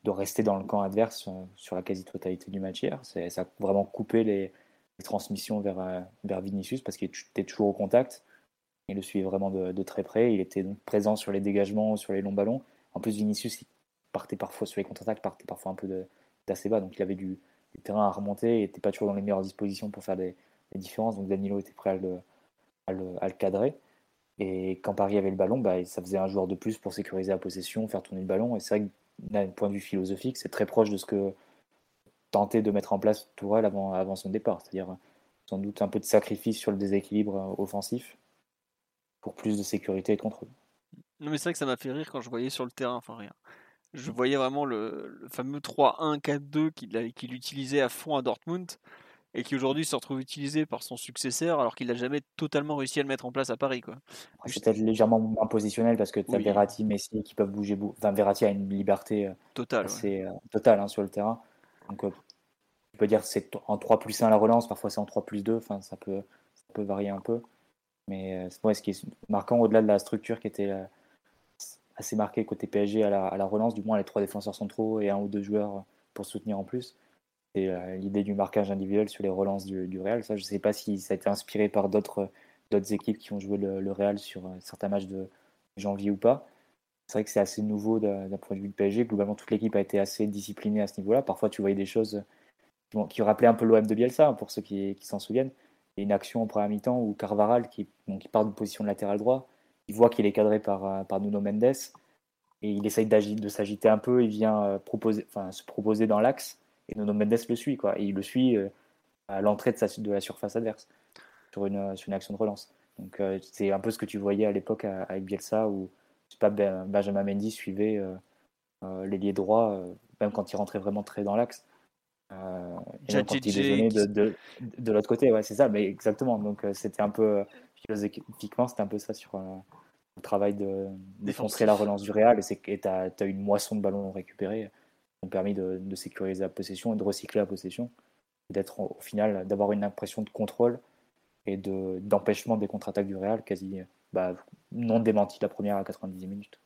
rester dans le camp adverse sur, la quasi-totalité du match hier. Ça a vraiment coupé les, les transmissions vers, vers Vinicius parce qu'il était toujours au contact. Il le suivait vraiment de, très près. Il était présent sur les dégagements, sur les longs ballons. En plus, Vinicius, il partait parfois sur les contre-attaques, partait parfois un peu d'assez bas. Donc il avait du, terrain à remonter. Il n'était pas toujours dans les meilleures dispositions pour faire des, différences. Donc Danilo était prêt à le, cadrer. Et quand Paris avait le ballon, bah, ça faisait un joueur de plus pour sécuriser la possession, faire tourner le ballon. Et c'est vrai que d'un point de vue philosophique, c'est très proche de ce que tentait de mettre en place Tourelle avant, avant son départ. C'est-à-dire sans doute un peu de sacrifice sur le déséquilibre offensif pour plus de sécurité et de contrôle. Non, mais c'est vrai que ça m'a fait rire quand je voyais sur le terrain, enfin rien. Je voyais vraiment le, fameux 3-1-4-2 qu'il utilisait à fond à Dortmund et qui aujourd'hui se retrouve utilisé par son successeur alors qu'il n'a jamais totalement réussi à le mettre en place à Paris. Quoi. C'est peut-être légèrement moins positionnel parce que tu as Verratti, Messi qui peuvent bouger. Enfin, Verratti a une liberté euh, totale, assez, euh, totale hein, sur le terrain. Donc, euh, tu peux dire que c'est en 3 plus 1 à la relance, parfois c'est en 3 plus 2, enfin, ça, peut, ça peut varier un peu. Mais ouais, ce qui est marquant au-delà de la structure qui était assez marquée côté PSG à la, relance, du moins les trois défenseurs centraux et un ou deux joueurs pour soutenir en plus c'est euh, l'idée du marquage individuel sur les relances du, Real. Ça, je ne sais pas si ça a été inspiré par d'autres équipes qui ont joué le, Real sur euh, certains matchs de janvier ou pas. C'est vrai que c'est assez nouveau d'un point de vue de PSG. Globalement, toute l'équipe a été assez disciplinée à ce niveau-là. Parfois, tu voyais des choses qui rappelaient un peu l'OM de Bielsa, hein, pour ceux qui, s'en souviennent. Une action en première mi-temps où Carvaral, qui, qui part d'une position de latéral droit, il voit qu'il est cadré par, euh, par Nuno Mendes et il essaye de s'agiter un peu. Il vient proposer, enfin, se proposer dans l'axe et Nuno Mendes le suit, quoi. Et il le suit euh, à l'entrée de, de la surface adverse sur une, sur une action de relance. Donc euh, c'est un peu ce que tu voyais à l'époque avec Bielsa où pas, ben, Benjamin Mendy suivait euh, l'ailier droit, même quand il rentrait vraiment très dans l'axe. Euh, et quand il déjeunait de, de, de l'autre côté, ouais, c'est ça, mais exactement. Donc c'était un peu, philosophiquement, c'était un peu ça sur le travail de défoncer la relance du Real. Et tu as, as, une moisson de ballons récupérés ont permis de, sécuriser la possession et de recycler la possession, d'être au final, d'avoir une impression de contrôle et d'empêchement des contre-attaques du Real, quasi bah, non démenti la première à 90 minutes.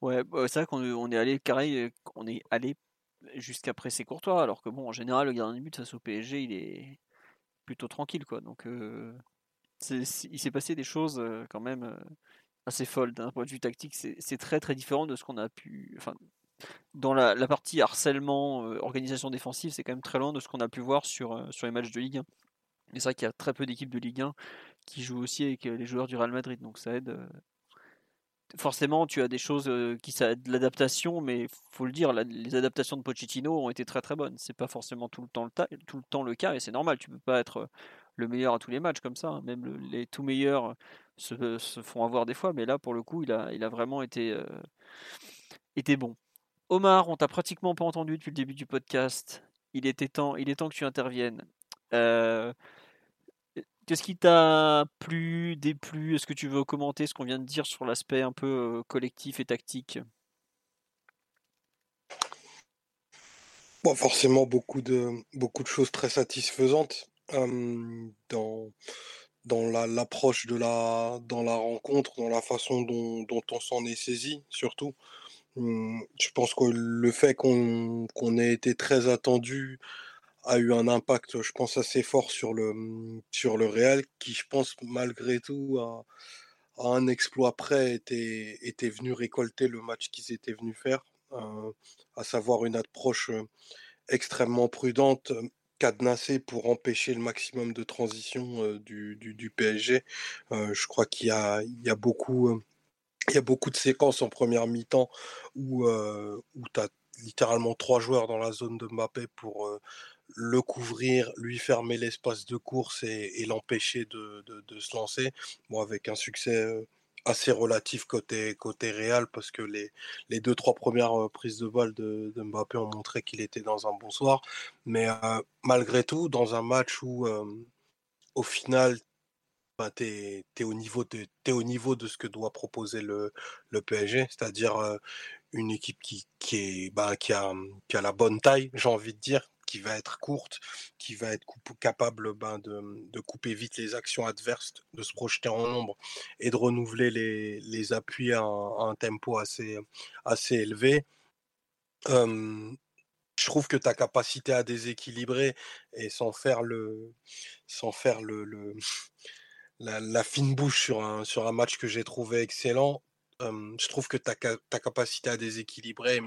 Ouais, bah, c'est vrai qu'on on est allé carré, on est allé jusqu'après ses courtois, alors que bon, en général, le gardien de but face au PSG, il est plutôt tranquille, quoi. Donc, euh, il s'est passé des choses euh, quand même euh, assez folles d'un point de vue tactique. C'est très très différent de ce qu'on a pu, enfin, dans la, partie harcèlement, organisation défensive, c'est quand même très loin de ce qu'on a pu voir sur, sur les matchs de Ligue 1. Et c'est vrai qu'il y a très peu d'équipes de Ligue 1 qui jouent aussi avec les joueurs du Real Madrid, donc ça aide. Forcément, tu as des choses qui ça de l'adaptation, mais faut le dire, les adaptations de Pochettino ont été très très bonnes. C'est pas forcément tout le temps le, cas, et c'est normal. Tu peux pas être le meilleur à tous les matchs comme ça. Hein. Même les tout meilleurs se, font avoir des fois, mais là, pour le coup, il a, il a vraiment été, été bon. Omar, on t'a pratiquement pas entendu depuis le début du podcast. Il était temps, il est temps que tu interviennes. Euh, qu'est-ce qui t'a plu, déplu? Est-ce que tu veux commenter ce qu'on vient de dire sur l'aspect un peu collectif et tactique? Bon, Forcément, beaucoup de, choses très satisfaisantes dans, l'approche de la, dans la rencontre, dans la façon dont, dont on s'en est saisi, surtout. Mmh, je pense que le fait qu'on ait été très attendu a eu un impact, je pense, assez fort sur le, mmh, sur le Real, qui, je pense, malgré tout, a, un exploit près, était, était venu récolter le match qu'ils étaient venus faire, euh, à savoir une approche euh, extrêmement prudente, cadenassée pour empêcher le maximum de transition euh, du, PSG. je crois qu'il y, il y a beaucoup il y a beaucoup de séquences en première mi-temps où, euh, où tu as littéralement trois joueurs dans la zone de Mbappé pour euh, le couvrir, lui fermer l'espace de course et, l'empêcher de, se lancer. Bon, avec un succès assez relatif côté, côté Real parce que les, les deux, trois premières prises de balle de, Mbappé ont montré qu'il était dans un bon soir. Mais malgré tout, dans un match où au final bah, tu es, au niveau de, au niveau de ce que doit proposer le, le PSG, c'est-à-dire une équipe qui, qui, est, bah, qui, a, qui a la bonne taille, j'ai envie de dire, qui va être courte, qui va être capable bah, de, couper vite les actions adverses, de se projeter en nombre et de renouveler les, appuis à un, tempo assez, élevé. je trouve que ta capacité à déséquilibrer et sans faire le, sans faire le, la, fine bouche sur un, match que j'ai trouvé excellent. je trouve que ta, ta capacité à déséquilibrer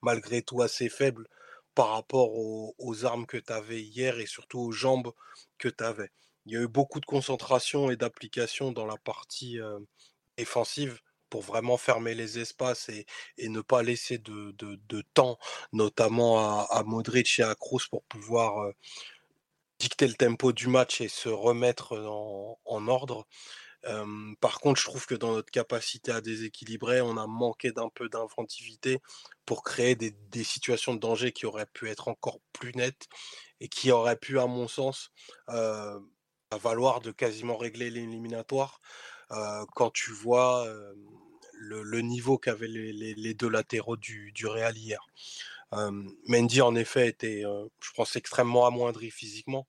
malgré tout assez faible par rapport aux, armes que tu avais hier et surtout aux jambes que tu avais. Il y a eu beaucoup de concentration et d'application dans la partie défensive pour vraiment fermer les espaces et, ne pas laisser de, temps, notamment à, Modric et à Kroos pour pouvoir dicter le tempo du match et se remettre en ordre par contre, je trouve que dans notre capacité à déséquilibrer, on a manqué d'un peu d'inventivité pour créer des, situations de danger qui auraient pu être encore plus nettes et qui auraient pu, à mon sens, valoir de quasiment régler l'éliminatoire. quand tu vois le, niveau qu'avaient les, deux latéraux du, du Real hier. Mendy, en effet, était, je pense, extrêmement amoindri physiquement.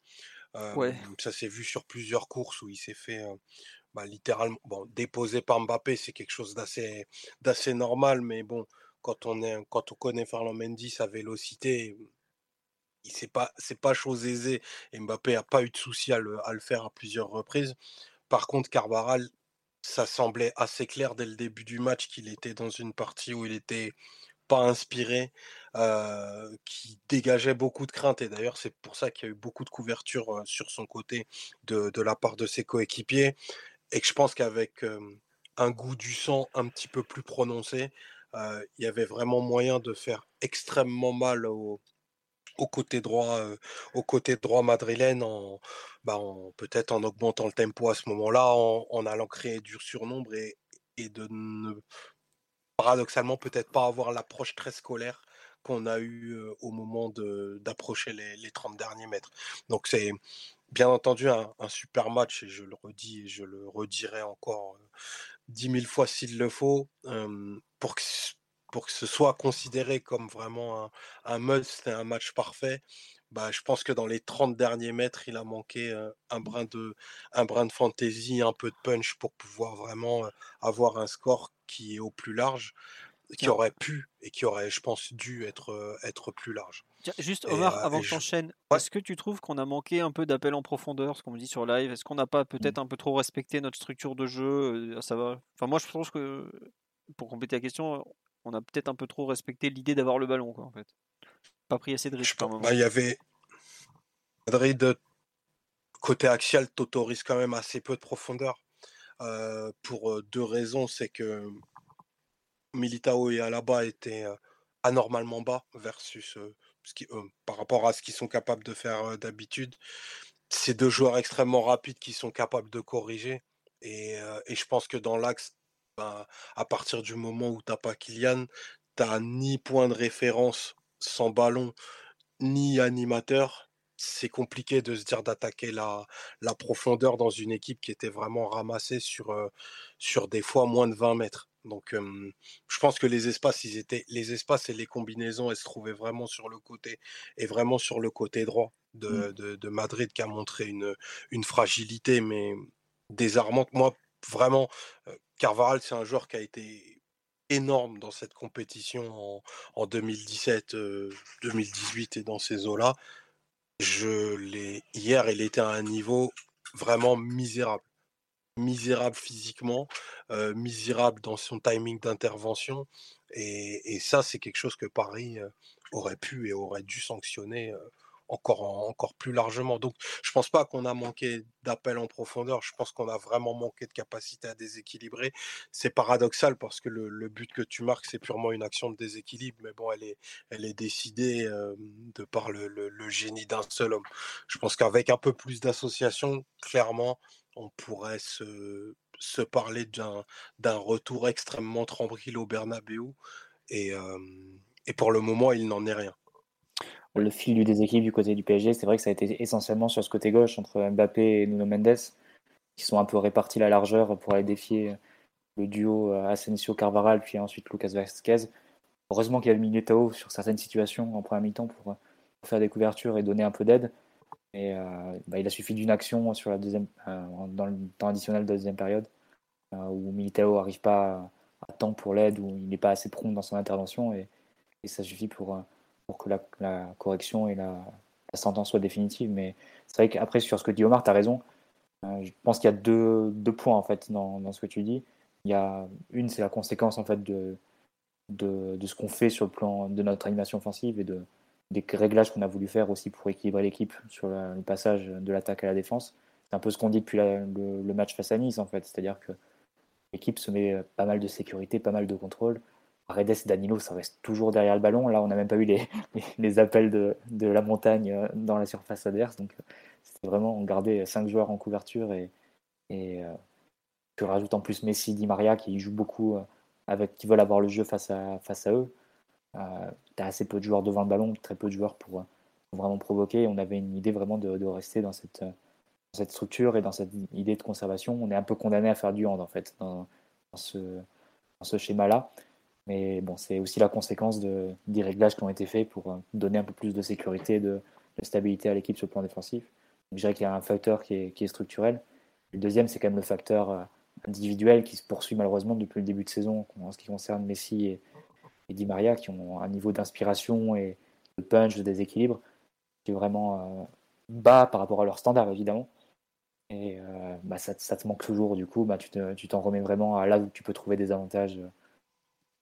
Ça s'est vu sur plusieurs courses où il s'est fait bah, littéralement, bon, déposé par Mbappé, c'est quelque chose d'assez, normal, mais bon, quand on, est, quand on connaît Ferland Mendy, sa vélocité, c'est pas, pas chose aisée. Et Mbappé n'a pas eu de souci à le, faire à plusieurs reprises. Par contre, Carvaral, ça semblait assez clair dès le début du match qu'il était dans une partie où il était pas inspiré, qui dégageait beaucoup de crainte. Et d'ailleurs, c'est pour ça qu'il y a eu beaucoup de couverture sur son côté de la part de ses coéquipiers et que je pense qu'avec un goût du sang un petit peu plus prononcé, il y avait vraiment moyen de faire extrêmement mal au, côté droit, au côté droit madrilène, en, bah, peut-être en augmentant le tempo à ce moment-là, en, allant créer du surnombre et, de ne paradoxalement peut-être pas avoir l'approche très scolaire qu'on a eu au moment d'approcher les, les 30 derniers mètres. Donc c'est bien entendu un, super match et je le redis et je le redirai encore dix mille fois s'il le faut pour que ce soit considéré comme vraiment un, un must un match parfait, bah, je pense que dans les 30 derniers mètres, il a manqué un brin de un brin de fantaisie, un peu de punch pour pouvoir vraiment avoir un score qui est au plus large qui aurait pu et qui aurait, je pense, dû être, être plus large. juste Omar, avant que tu enchaînes, est-ce que tu trouves qu'on a manqué un peu d'appel en profondeur, ce qu'on me dit sur live? Est-ce qu'on n'a pas mmh. peut-être un peu trop respecté notre structure de jeu ça va? Enfin, moi, je pense que, pour compléter la question, on a peut-être un peu trop respecté l'idée d'avoir le ballon, quoi, en fait. Pas pris assez de risques. Bah, il y avait. Madrid, côté axial, t'autorise quand même assez peu de profondeur. pour deux raisons. C'est que Militao et Alaba étaient anormalement bas versus par rapport à ce qu'ils sont capables de faire d'habitude. C'est deux joueurs extrêmement rapides qui sont capables de corriger. Et, je pense que dans l'axe, ben, à partir du moment où tu n'as pas Kylian, tu n'as ni point de référence sans ballon, ni animateur. C'est compliqué de se dire d'attaquer la, profondeur dans une équipe qui était vraiment ramassée sur, sur des fois moins de 20 mètres. Donc, je pense que les espaces, ils étaient, les espaces et les combinaisons, elles se trouvaient vraiment sur le côté et vraiment sur le côté droit de, mmh. Madrid qui a montré une, une fragilité, mais désarmante. Moi, vraiment, Carvaral, c'est un joueur qui a été énorme dans cette compétition en, 2017, 2018 et dans ces eaux-là. Je l'ai hier, il était à un niveau vraiment misérable misérable physiquement, misérable dans son timing d'intervention. Et, ça, c'est quelque chose que Paris aurait pu et aurait dû sanctionner encore, encore plus largement. Donc, je pense pas qu'on a manqué d'appel en profondeur. Je pense qu'on a vraiment manqué de capacité à déséquilibrer. C'est paradoxal parce que le, but que tu marques, c'est purement une action de déséquilibre. Mais bon, elle est, elle est décidée de par le, génie d'un seul homme. Je pense qu'avec un peu plus d'association, clairement, on pourrait se, parler d'un retour extrêmement tranquille au Bernabeu. Et, et pour le moment, il n'en est rien. Le fil du déséquilibre du côté du PSG, c'est vrai que ça a été essentiellement sur ce côté gauche entre Mbappé et Nuno Mendes, qui sont un peu répartis la largeur pour aller défier le duo Asensio-Carvaral, puis ensuite Lucas Vazquez. Heureusement qu'il y a le Militao sur certaines situations en première mi-temps pour, pour, faire des couvertures et donner un peu d'aide. Et euh, bah, il a suffi d'une action sur la deuxième, euh, dans le temps additionnel de la deuxième période, euh, où Militao n'arrive pas à, temps pour l'aide, où il n'est pas assez prompt dans son intervention, et, ça suffit pour, pour que la, correction et la, sentence soient définitives. Mais c'est vrai qu'après, sur ce que dit Omar, tu as raison. je pense qu'il y a deux, deux, points en fait dans, dans, ce que tu dis. Il y a une, c'est la conséquence en fait de, de, de ce qu'on fait sur le plan de notre animation offensive et de, des réglages qu'on a voulu faire aussi pour équilibrer l'équipe sur le passage de l'attaque à la défense. C'est un peu ce qu'on dit depuis le, match face à Nice, en fait. C'est-à-dire que l'équipe se met pas mal de sécurité, pas mal de contrôle. Redes et Danilo, ça reste toujours derrière le ballon. Là, on n'a même pas eu les, les, appels de, de, la montagne dans la surface adverse. Donc, c'était vraiment, on gardait cinq joueurs en couverture et, et tu rajoutes en plus Messi, Di Maria qui joue beaucoup, avec, qui veulent avoir le jeu face à, face à eux. tu as assez peu de joueurs devant le ballon, très peu de joueurs pour, vraiment provoquer. On avait une idée vraiment de, de rester dans cette, cette structure et dans cette idée de conservation. On est un peu condamné à faire du hand en fait dans, ce, dans ce schéma-là. Mais bon, c'est aussi la conséquence de, des réglages qui ont été faits pour euh, donner un peu plus de sécurité, de, stabilité à l'équipe sur le plan défensif. Je dirais qu'il y a un facteur qui est, qui est structurel. Le deuxième, c'est quand même le facteur euh, individuel qui se poursuit malheureusement depuis le début de saison en ce qui concerne Messi et, Di Maria, qui ont un niveau d'inspiration et de punch, de déséquilibre qui est vraiment euh, bas par rapport à leur standard, évidemment. Et bah, ça, ça, te manque toujours, du coup, bah, tu t'en remets vraiment à là où tu peux trouver des avantages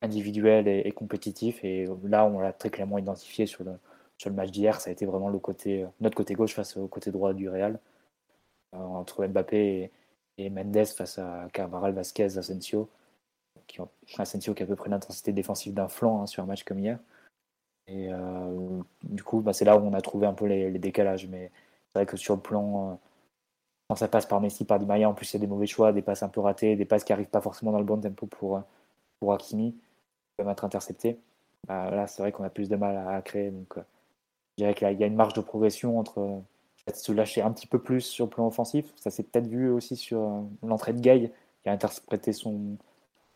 individuel et, compétitif. Et là, on l'a très clairement identifié sur le, sur le match d'hier. Ça a été vraiment le côté, notre côté gauche face au côté droit du Real. Euh, entre Mbappé et, Mendes face à Carvaral, Vasquez, Asensio. Qui Asensio qui a à peu près l'intensité défensive d'un flanc hein, sur un match comme hier. Et euh, du coup, bah, c'est là où on a trouvé un peu les, décalages. Mais c'est vrai que sur le plan, euh, quand ça passe par Messi, par Di Maria, en plus il y a des mauvais choix, des passes un peu ratées, des passes qui n'arrivent pas forcément dans le bon tempo pour, pour Hakimi peuvent être interceptés. Bah, là, c'est vrai qu'on a plus de mal à, créer. Donc, euh, je dirais qu'il y a une marge de progression entre euh, se lâcher un petit peu plus sur le plan offensif. Ça s'est peut-être vu aussi sur euh, l'entrée de Gay, qui a interprété son,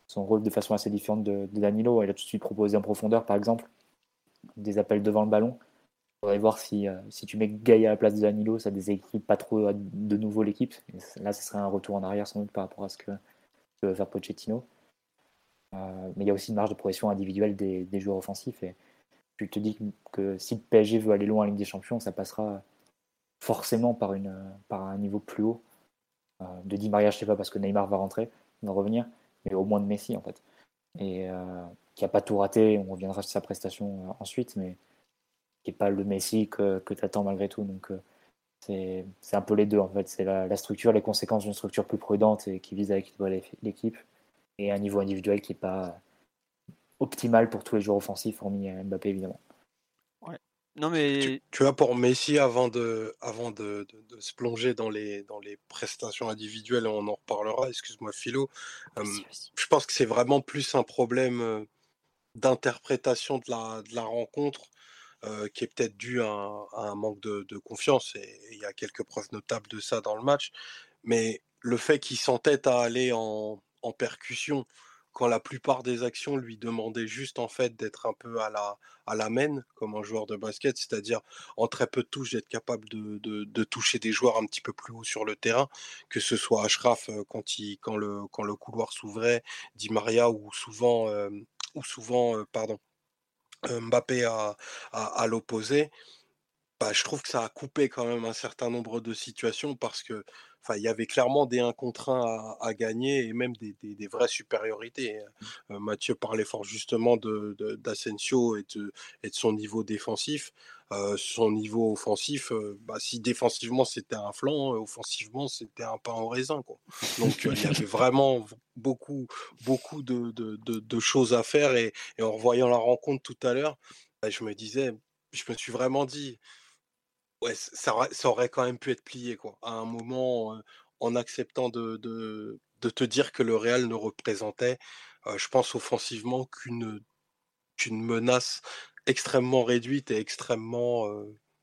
son rôle de façon assez différente de, Danilo. Il a tout de suite proposé en profondeur, par exemple, des appels devant le ballon. On va voir si, si tu mets Gay à la place de Danilo, ça déséquilibre pas trop de nouveau l'équipe. Là, ce serait un retour en arrière sans doute par rapport à ce que, que veut faire Pochettino. Euh, mais il y a aussi une marge de progression individuelle des, joueurs offensifs. Et tu te dis que si le PSG veut aller loin en Ligue des Champions, ça passera forcément par, un niveau plus haut. Euh, de Di Maria, je ne sais pas, parce que Neymar va rentrer, va revenir, mais au moins de Messi en fait. Et euh, qui n'a pas tout raté, on reviendra sur sa prestation ensuite, mais qui n'est pas le Messi que, tu attends malgré tout. Donc c'est un peu les deux en fait. C'est la, structure, les conséquences d'une structure plus prudente et qui vise à équilibrer l'équipe et un niveau individuel qui n'est pas optimal pour tous les joueurs offensifs, hormis Mbappé évidemment. Ouais. Non mais tu, vois pour Messi avant de avant de, de, se plonger dans les dans les prestations individuelles, on en reparlera. Excuse-moi Philo. Euh, je pense que c'est vraiment plus un problème euh, d'interprétation de la de la rencontre. Euh, qui est peut-être dû à un, manque de, de, confiance, et il y a quelques preuves notables de ça dans le match. Mais le fait qu'il s'entête à aller en, en percussion quand la plupart des actions lui demandaient juste en fait d'être un peu à la, à la main comme un joueur de basket, c'est-à-dire en très peu de touches d'être capable de, toucher des joueurs un petit peu plus haut sur le terrain, que ce soit Ashraf quand, il, quand, le, quand le couloir s'ouvrait, Di Maria ou souvent, ou souvent pardon, Mbappé à, l'opposé. Bah, je trouve que ça a coupé quand même un certain nombre de situations parce que il y avait clairement des 1 contre 1 à, gagner et même des, des, vraies supériorités. Hein. Mmh. Euh, Mathieu parlait fort justement d'Asensio de, et, de, et de son niveau défensif. Euh, son niveau offensif, euh, bah, si défensivement c'était un flanc, offensivement c'était un pain au raisin. Quoi. Donc il y avait vraiment beaucoup, beaucoup de, de choses à faire et, et, en revoyant la rencontre tout à l'heure, bah, je me disais, je me suis vraiment dit, Ouais, ça aurait ça aurait quand même pu être plié, quoi. À un moment, en acceptant de de de te dire que le Real ne représentait, je pense offensivement qu'une menace extrêmement réduite et extrêmement,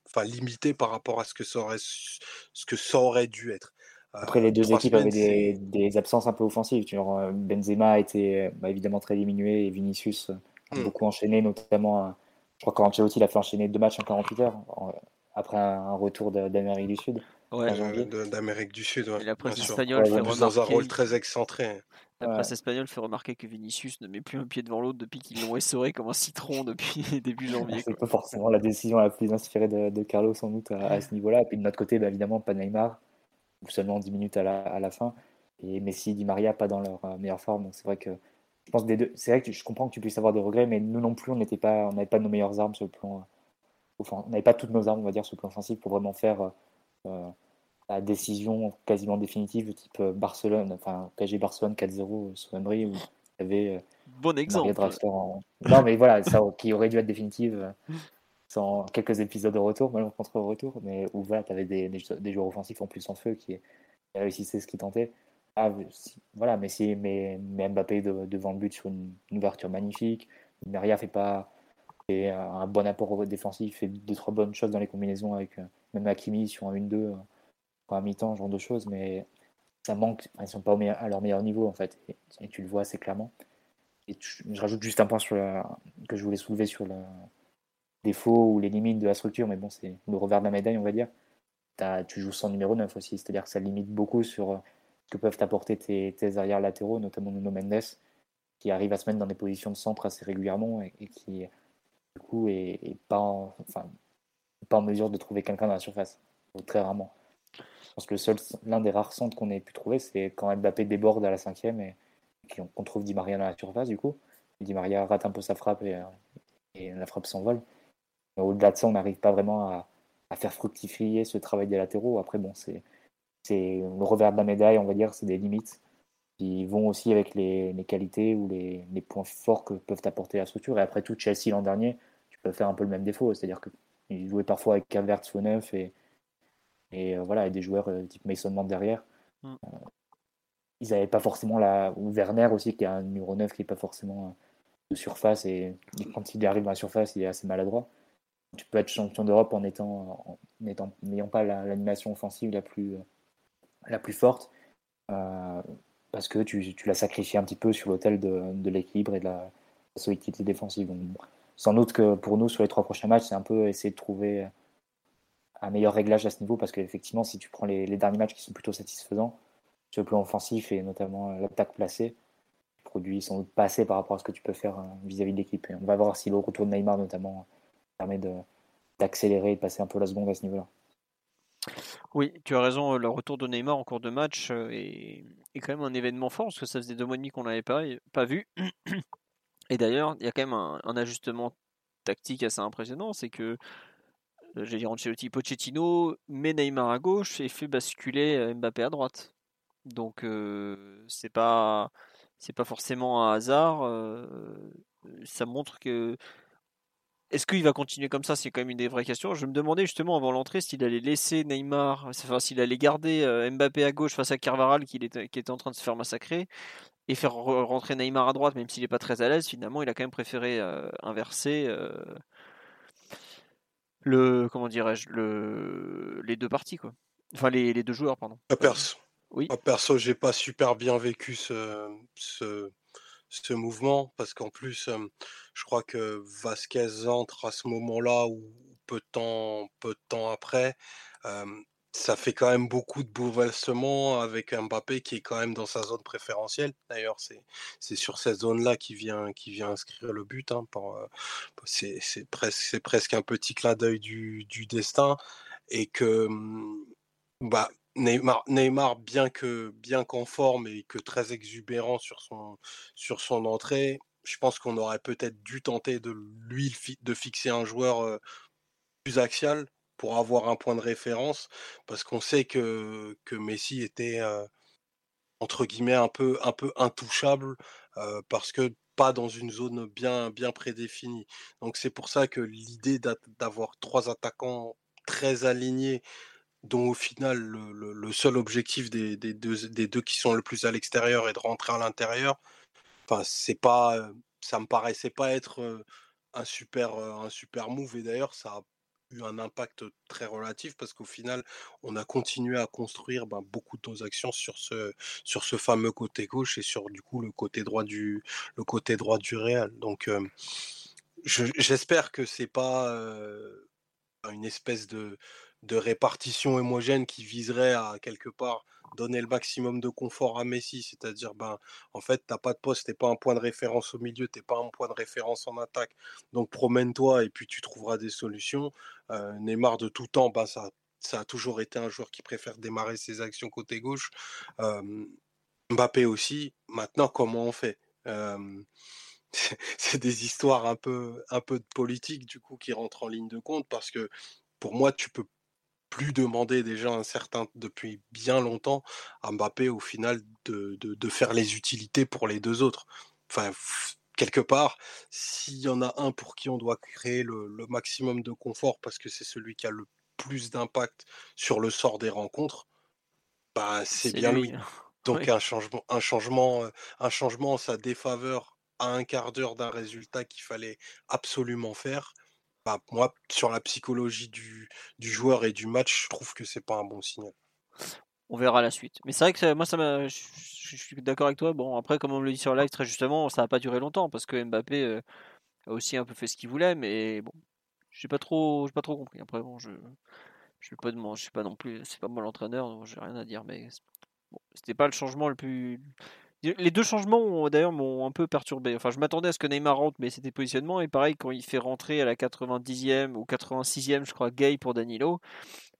enfin limitée par rapport à ce que ça aurait ce que ça aurait dû être. Après, les deux équipes avaient des, des absences un peu offensives. Tu vois, Benzema a été bah, évidemment très diminué et Vinicius a mmh. beaucoup enchaîné, notamment, je crois qu'Ancelotti l'a fait enchaîner deux matchs en 48 heures après un, retour d'Amérique du Sud. Ouais, d'Amérique du Sud. Ouais, la presse espagnole fait remarquer... dans un rôle très excentré. La presse espagnole fait remarquer que Vinicius ne met plus un pied devant l'autre depuis qu'ils l'ont essoré comme un citron depuis début janvier. C'est pas forcément la décision la plus inspirée de, Carlos sans doute à, ce niveau-là. Et puis de notre côté, bah, évidemment, pas Neymar, ou seulement 10 minutes à la, à la, fin. Et Messi, Di Maria, pas dans leur euh, meilleure forme. Donc c'est vrai que je pense des deux. C'est vrai que je comprends que tu puisses avoir des regrets, mais nous non plus, on n'était pas, on n'avait pas nos meilleures armes sur le plan on n'avait pas toutes nos armes, on va dire, sur le plan offensif pour vraiment faire euh, la décision quasiment définitive, type Barcelone, enfin PSG Barcelone 4-0 sur Emery, où il y avait bon exemple. Non, mais voilà, ça qui aurait dû être définitive sans quelques épisodes de retour, mal contre retour, mais où voilà, tu avais des, des, joueurs offensifs en plus en feu qui, réussissaient ce qu'ils tentaient. Ah, voilà, mais, si, mais, mais Mbappé devant le but sur une, ouverture magnifique. Maria fait pas fait un bon apport défensif, fait deux trois bonnes choses dans les combinaisons avec euh, même Hakimi sur un 1-2 euh, pour un mi-temps, genre de choses, mais ça manque, ils sont pas à leur meilleur niveau en fait, et, tu le vois assez clairement. Et je rajoute juste un point sur que je voulais soulever sur le défaut ou les limites de la structure, mais bon, c'est le revers de la médaille, on va dire. tu joues sans numéro 9 aussi, c'est-à-dire que ça limite beaucoup sur euh, ce que peuvent apporter tes, tes arrières latéraux, notamment Nuno Mendes, qui arrive à se mettre dans des positions de centre assez régulièrement et, qui, du coup, est, pas, en, enfin, pas en mesure de trouver quelqu'un dans la surface, très rarement. Je pense que le seul, l'un des rares centres qu'on ait pu trouver, c'est quand Mbappé déborde à la cinquième et, qu'on trouve Di Maria dans la surface, du coup. Di Maria rate un peu sa frappe et, et la frappe s'envole. Au-delà de ça, on n'arrive pas vraiment à, à, faire fructifier ce travail des latéraux. Après, bon, c'est le revers de la médaille, on va dire, c'est des limites qui vont aussi avec les, qualités ou les, points forts que peuvent apporter la structure. Et après tout, Chelsea l'an dernier, tu peux faire un peu le même défaut, c'est-à-dire qu'ils jouaient parfois avec Calvert faux neuf et, et euh, voilà, et des joueurs euh, type Mason Mount derrière. Mm. Euh, ils n'avaient pas forcément la. Ou Werner aussi, qui a un numéro 9 qui n'est pas forcément de surface, et, quand il arrive dans la surface, il est assez maladroit. Tu peux être champion d'Europe en étant n'ayant pas l'animation offensive la plus, la plus forte parce que tu, l'as sacrifié un petit peu sur l'autel de, l'équilibre et de la, solidité défensive. Sans doute que pour nous, sur les trois prochains matchs, c'est un peu essayer de trouver un meilleur réglage à ce niveau, parce qu'effectivement, si tu prends les, derniers matchs qui sont plutôt satisfaisants, sur le plan offensif et notamment l'attaque placée, tu produis sans doute pas assez par rapport à ce que tu peux faire hein, vis-à-vis de l'équipe. On va voir si le retour de Neymar, notamment, permet d'accélérer et de passer un peu la seconde à ce niveau-là. Oui, tu as raison, le retour de Neymar en cours de match est, quand même un événement fort, parce que ça faisait deux mois et demi qu'on l'avait pas, vu. Et d'ailleurs, il y a quand même un, ajustement tactique assez impressionnant, c'est que, j'ai dit Ancelotti, Pochettino met Neymar à gauche et fait basculer Mbappé à droite. Donc c'est pas c'est pas forcément un hasard. ça montre que est-ce qu'il va continuer comme ça? C'est quand même une des vraies questions. Je me demandais justement avant l'entrée s'il allait laisser Neymar, enfin s'il allait garder euh, Mbappé à gauche face à Carvaral qui était, qui était en train de se faire massacrer et faire rentrer Neymar à droite, même s'il n'est pas très à l'aise. Finalement, il a quand même préféré euh, inverser euh, le comment dirais-je le les deux parties quoi. Enfin les, les deux joueurs pardon. À perso. Oui. À perso, j'ai pas super bien vécu ce, ce ce mouvement parce qu'en plus, je crois que Vasquez entre à ce moment-là ou peu de temps, peu de temps après. ça fait quand même beaucoup de bouleversements avec Mbappé qui est quand même dans sa zone préférentielle. D'ailleurs, c'est, sur cette zone-là qu'il vient, qui vient inscrire le but. Hein, c'est, presque, presque un petit clin d'œil du, du destin. Et que bah, Neymar, bien que bien qu'en forme et que très exubérant sur son sur son entrée, je pense qu'on aurait peut-être dû tenter de lui de fixer un joueur plus axial pour avoir un point de référence, parce qu'on sait que que Messi était entre guillemets un peu un peu intouchable parce que pas dans une zone bien bien prédéfinie. Donc c'est pour ça que l'idée d'avoir trois attaquants très alignés dont au final le, seul objectif des, deux, qui sont le plus à l'extérieur est de rentrer à l'intérieur. Enfin, c'est pas, ça me paraissait pas être un super, un super move et d'ailleurs ça a eu un impact très relatif parce qu'au final on a continué à construire ben, beaucoup de nos actions sur ce, sur ce fameux côté gauche et sur du coup le côté droit du, le côté droit du Real. Donc j'espère que c'est pas une espèce de de répartition homogène qui viserait à quelque part donner le maximum de confort à Messi, c'est-à-dire ben en fait t'as pas de poste, t'es pas un point de référence au milieu, t'es pas un point de référence en attaque, donc promène-toi et puis tu trouveras des solutions. Euh, Neymar de tout temps, ben, ça ça a toujours été un joueur qui préfère démarrer ses actions côté gauche. Mbappé aussi. Maintenant, comment on fait? C'est des histoires un peu, un peu de politique du coup qui rentrent en ligne de compte parce que pour moi, tu peux plus demander déjà un certain depuis bien longtemps à Mbappé au final de, de, faire les utilités pour les deux autres. Enfin, quelque part, s'il y en a un pour qui on doit créer le, le maximum de confort parce que c'est celui qui a le plus d'impact sur le sort des rencontres, bah c'est bien lui. Donc un changement, un changement, un changement en sa défaveur à un quart d'heure d'un résultat qu'il fallait absolument faire. Moi, sur la psychologie du, du joueur et du match, je trouve que c'est pas un bon signal. On verra la suite. Mais c'est vrai que moi, ça m'a. Je, suis d'accord avec toi. Bon, après, comme on me le dit sur live, très justement, ça n'a pas duré longtemps parce que Mbappé a aussi un peu fait ce qu'il voulait, mais bon, j'ai pas trop, pas trop compris. Après, bon, je, je suis pas de, je suis pas non plus, c'est pas moi l'entraîneur, donc j'ai rien à dire, mais bon, c'était pas le changement le plus. Les deux changements, d'ailleurs, m'ont un peu perturbé. Enfin, je m'attendais à ce que Neymar rentre, mais c'était positionnement. Et pareil, quand il fait rentrer à la 90e ou 86e, je crois, Gay pour Danilo,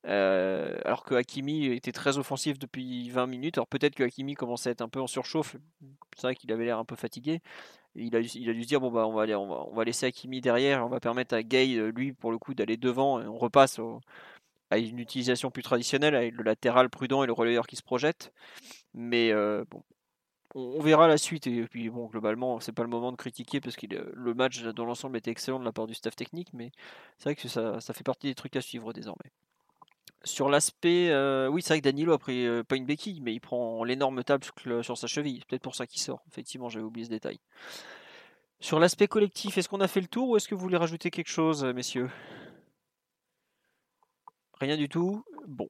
euh, alors que Hakimi était très offensif depuis 20 minutes. Alors peut-être que Hakimi commençait à être un peu en surchauffe. C'est vrai qu'il avait l'air un peu fatigué. il, a, dû se dire bon bah on va aller, on va, on va laisser Hakimi derrière, on va permettre à Gay euh, lui pour le coup d'aller devant et on repasse à une utilisation plus traditionnelle avec le latéral prudent et le relayeur qui se projette. Mais euh, bon, on, verra la suite et puis bon globalement c'est pas le moment de critiquer parce que le match dans l'ensemble était excellent de la part du staff technique, mais c'est vrai que ça, fait partie des trucs à suivre désormais. Sur l'aspect, euh, oui, c'est vrai que Danilo a pris euh, pas une béquille, mais il prend l'énorme table sur sa cheville. Peut-être pour ça qu'il sort. Effectivement, j'avais oublié ce détail. Sur l'aspect collectif, est-ce qu'on a fait le tour ou est-ce que vous voulez rajouter quelque chose, messieurs? Rien du tout? Bon,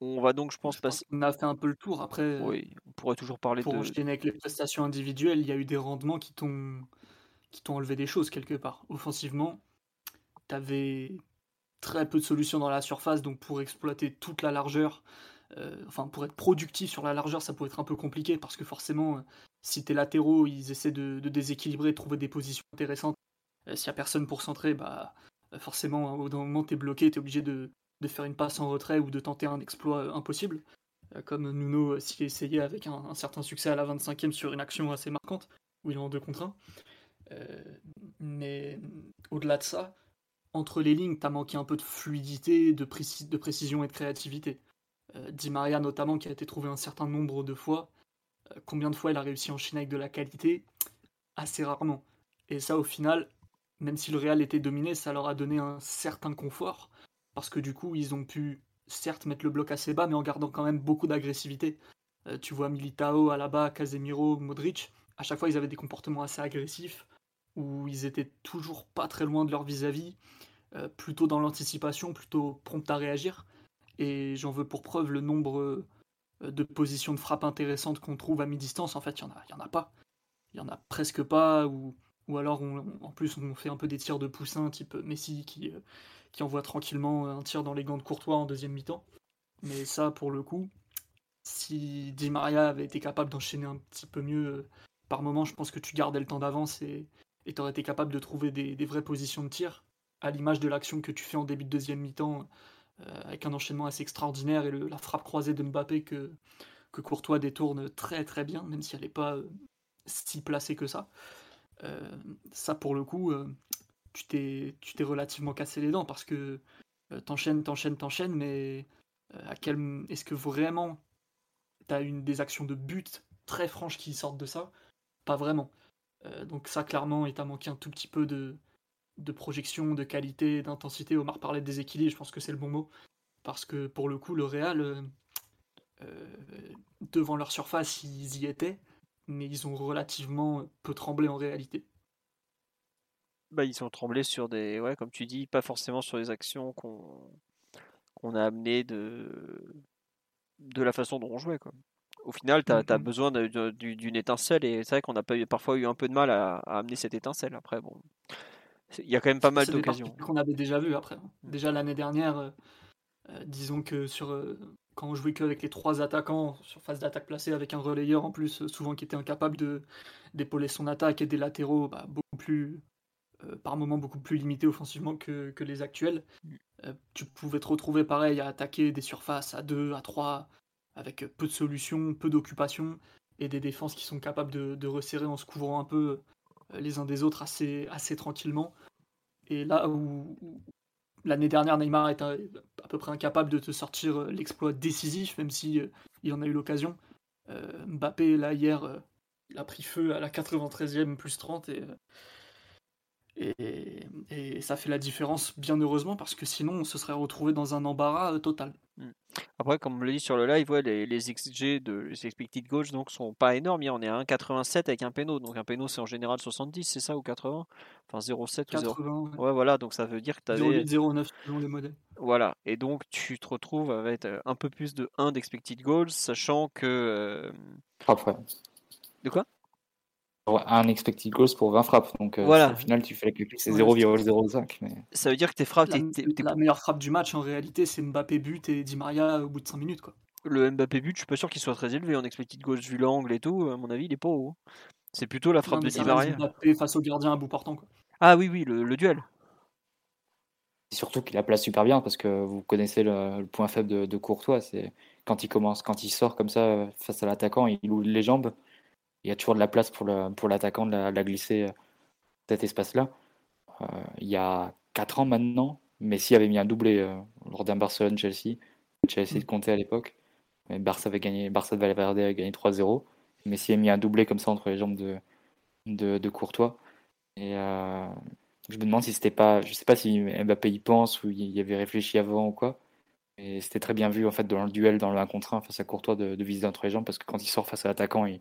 on va donc, je pense, passer. On a fait un peu le tour. Après, oui, on pourrait toujours parler pour de. Pour avec les prestations individuelles, il y a eu des rendements qui t'ont qui t'ont enlevé des choses quelque part. Offensivement, tu avais très peu de solutions dans la surface, donc pour exploiter toute la largeur, euh, enfin pour être productif sur la largeur, ça peut être un peu compliqué parce que forcément, euh, si tes latéraux ils essaient de, déséquilibrer, de trouver des positions intéressantes, euh, s'il n'y a personne pour centrer, bah forcément au bout d'un moment t'es bloqué, t'es obligé de, faire une passe en retrait ou de tenter un exploit impossible. Comme Nuno s'y essayé avec un, certain succès à la 25e sur une action assez marquante, où il est en deux contre 1. mais au-delà de ça, entre les lignes, tu as manqué un peu de fluidité, de, de précision et de créativité. Euh, Di Maria notamment, qui a été trouvé un certain nombre de fois. Euh, combien de fois il a réussi à enchaîner avec de la qualité? Assez rarement. Et ça, au final, même si le Real était dominé, ça leur a donné un certain confort. Parce que du coup, ils ont pu, certes, mettre le bloc assez bas, mais en gardant quand même beaucoup d'agressivité. Euh, tu vois Militao, Alaba, Casemiro, Modric. À chaque fois, ils avaient des comportements assez agressifs où ils étaient toujours pas très loin de leur vis-à-vis, euh, plutôt dans l'anticipation, plutôt prompt à réagir. Et j'en veux pour preuve le nombre euh, de positions de frappe intéressantes qu'on trouve à mi-distance. En fait, il n'y en, a, en a pas. Il y en a presque pas, ou, alors en plus on fait un peu des tirs de poussin, type Messi qui, qui envoie tranquillement un tir dans les gants de Courtois en deuxième mi-temps. Mais ça, pour le coup, si Di Maria avait été capable d'enchaîner un petit peu mieux par moment, je pense que tu gardais le temps d'avance et, tu aurais été capable de trouver des, vraies positions de tir, à l'image de l'action que tu fais en début de deuxième mi-temps, euh, avec un enchaînement assez extraordinaire et la frappe croisée de Mbappé que, Courtois détourne très très bien, même si elle n'est pas euh, si placée que ça. Euh, ça, pour le coup, tu t'es relativement cassé les dents parce que t'enchaînes, t'enchaînes, t'enchaînes, mais à quel est-ce que vraiment t'as une des actions de but très franches qui sortent de ça? Pas vraiment. Euh, donc ça, clairement, il t'a manqué un tout petit peu de, de projection, de qualité, d'intensité. Omar parlait de déséquilibre, je pense que c'est le bon mot. Parce que pour le coup, le Real, euh, euh, devant leur surface, ils y étaient, mais ils ont relativement peu tremblé en réalité. Bah, ils ont tremblé sur des, ouais, comme tu dis, pas forcément sur des actions qu'on qu'on a amenées de de la façon dont on jouait. Quoi au final, tu as, mmh besoin d'une étincelle et c'est vrai qu'on a pas eu, parfois eu un peu de mal à, amener cette étincelle. Après, bon, il y a quand même pas mal d'occasions. Qu'on avait déjà vu après. Hein. Mmh. Déjà l'année dernière, euh, euh, disons que sur euh, quand on jouait qu'avec les trois attaquants sur phase d'attaque placée avec un relayeur en plus, souvent qui était incapable de d'épauler son attaque et des latéraux bah, beaucoup plus par moments beaucoup plus limités offensivement que, les actuels. Mmh. tu pouvais te retrouver pareil à attaquer des surfaces à 2, à 3, avec peu de solutions, peu d'occupation, et des défenses qui sont capables de, resserrer en se couvrant un peu euh, les uns des autres assez, assez tranquillement. Et là où, l'année dernière, Neymar est à, peu près incapable de te sortir l'exploit décisif, même si il en a eu l'occasion. Mbappé, là, hier, il a pris feu à la 93e plus 30 et et, ça fait la différence, bien heureusement, parce que sinon, on se serait retrouvé dans un embarras euh, total. Mmh. Après, comme on l'a dit sur le live, les, les XG de les expected goals donc, sont pas énormes. On est à 1,87 avec un péno. Donc un péno, c'est en général 70, c'est ça, ou 80 Enfin 0,7 ou 0. Ouais. voilà, donc ça veut dire que tu avais. 0,9 selon les modèles. Voilà, et donc tu te retrouves avec euh, un peu plus de 1 d'expected goals, sachant que. Euh... De quoi? Un expected goals pour 20 frappes. Donc euh, au final, tu fais la calcul, c'est 0,05. Mais... Ça veut dire que tes frappes. La, la meilleure frappe du match, en réalité, c'est Mbappé but et Di Maria au bout de 5 minutes. Quoi. Le Mbappé but, je suis pas sûr qu'il soit très élevé en expected goals vu l'angle et tout. À mon avis, il est pas haut. C'est plutôt la frappe de Di Maria. Mbappé face au gardien à bout portant. Quoi. Ah oui, oui, le, duel. Surtout qu'il la place super bien parce que vous connaissez le, point faible de, de Courtois. C'est quand il commence, quand il sort comme ça face à l'attaquant, il ouvre les jambes il y a toujours de la place pour l'attaquant pour de, la, glisser euh, cet espace-là. Euh, il y a 4 ans maintenant, Messi avait mis un doublé euh, lors d'un Barcelone-Chelsea. Chelsea de compter à l'époque. Mais Barça avait gagné, Barça de Valverde avait gagné 3-0. Messi a mis un doublé comme ça entre les jambes de, de, Courtois. Et je me demande si c'était pas, je sais pas si Mbappé y pense ou il y avait réfléchi avant ou quoi. Et c'était très bien vu en fait dans le duel, dans le 1 contre 1 face à Courtois de, de viser entre les jambes parce que quand il sort face à l'attaquant, il,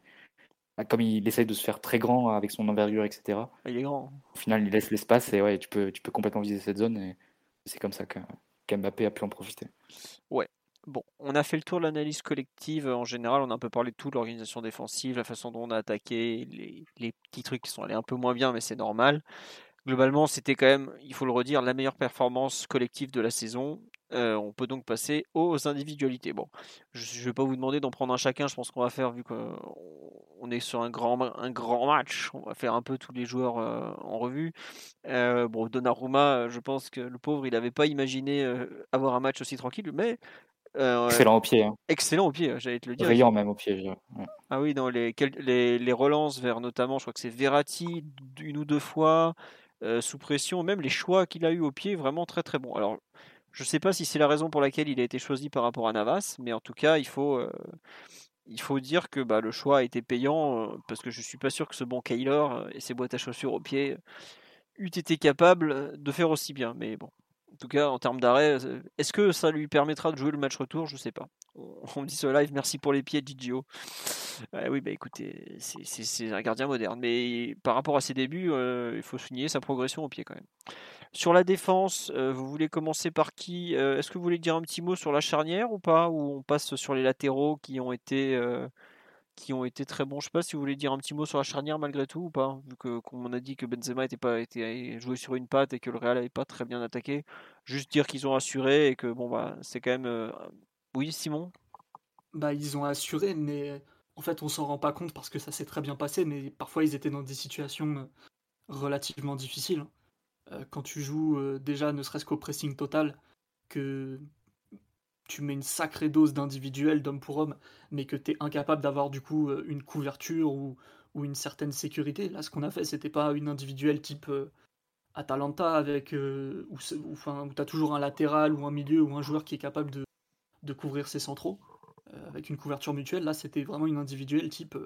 comme il essaye de se faire très grand avec son envergure, etc. Ah, il est grand. Au final, il laisse l'espace et ouais, tu peux, tu peux complètement viser cette zone et c'est comme ça que qu'Mbappé a pu en profiter. Ouais. Bon, on a fait le tour de l'analyse collective en général. On a un peu parlé de tout, l'organisation défensive, la façon dont on a attaqué, les, les petits trucs qui sont allés un peu moins bien, mais c'est normal. Globalement, c'était quand même, il faut le redire, la meilleure performance collective de la saison. Euh, on peut donc passer aux individualités. Bon, je ne vais pas vous demander d'en prendre un chacun, je pense qu'on va faire, vu qu'on est sur un grand, un grand match, on va faire un peu tous les joueurs euh, en revue. Euh, bon, Donnarumma, je pense que le pauvre, il n'avait pas imaginé avoir un match aussi tranquille, mais... excellent au pied. Hein. Excellent au pied, j'allais te le dire. Brillant même au pied. Ah oui, dans les, les, les, relances vers notamment, je crois que c'est Verratti, une ou deux fois, sous pression, même les choix qu'il a eu au pied, vraiment très très bon. Alors, je ne sais pas si c'est la raison pour laquelle il a été choisi par rapport à Navas, mais en tout cas, il faut, euh, dire que bah, le choix a été payant euh, parce que je ne suis pas sûr que ce bon Kaylor euh, et ses boîtes à chaussures au pied eût été capable de faire aussi bien. Mais bon, en tout cas, en termes d'arrêt, est-ce que ça lui permettra de jouer le match retour? Je ne sais pas. On me dit ce live, merci pour les pieds, Gigio. oui, bah écoutez, c'est un gardien moderne. Mais par rapport à ses débuts, il faut souligner sa progression au pied quand même. Sur la défense, euh, vous voulez commencer par qui euh, Est-ce que vous voulez dire un petit mot sur la charnière ou pas Ou on passe sur les latéraux qui ont été, euh, très bons? Je sais pas si vous voulez dire un petit mot sur la charnière malgré tout ou pas Vu que, a dit que Benzema était pas été joué sur une patte et que le Real n'avait pas très bien attaqué. Juste dire qu'ils ont assuré et que bon bah c'est quand même. Oui, Simon? Bah ils ont assuré, mais en fait on s'en rend pas compte parce que ça s'est très bien passé, mais parfois ils étaient dans des situations relativement difficiles. Euh, quand tu joues euh, déjà ne serait-ce qu'au pressing total, que tu mets une sacrée dose d'individuel d'homme pour homme, mais que tu es incapable d'avoir du coup euh, une couverture ou, une certaine sécurité. Là, ce qu'on a fait, c'était pas une individuelle type Atalanta avec où, tu as toujours un latéral ou un milieu ou un joueur qui est capable de, couvrir ses centraux avec une couverture mutuelle. Là, c'était vraiment une individuelle type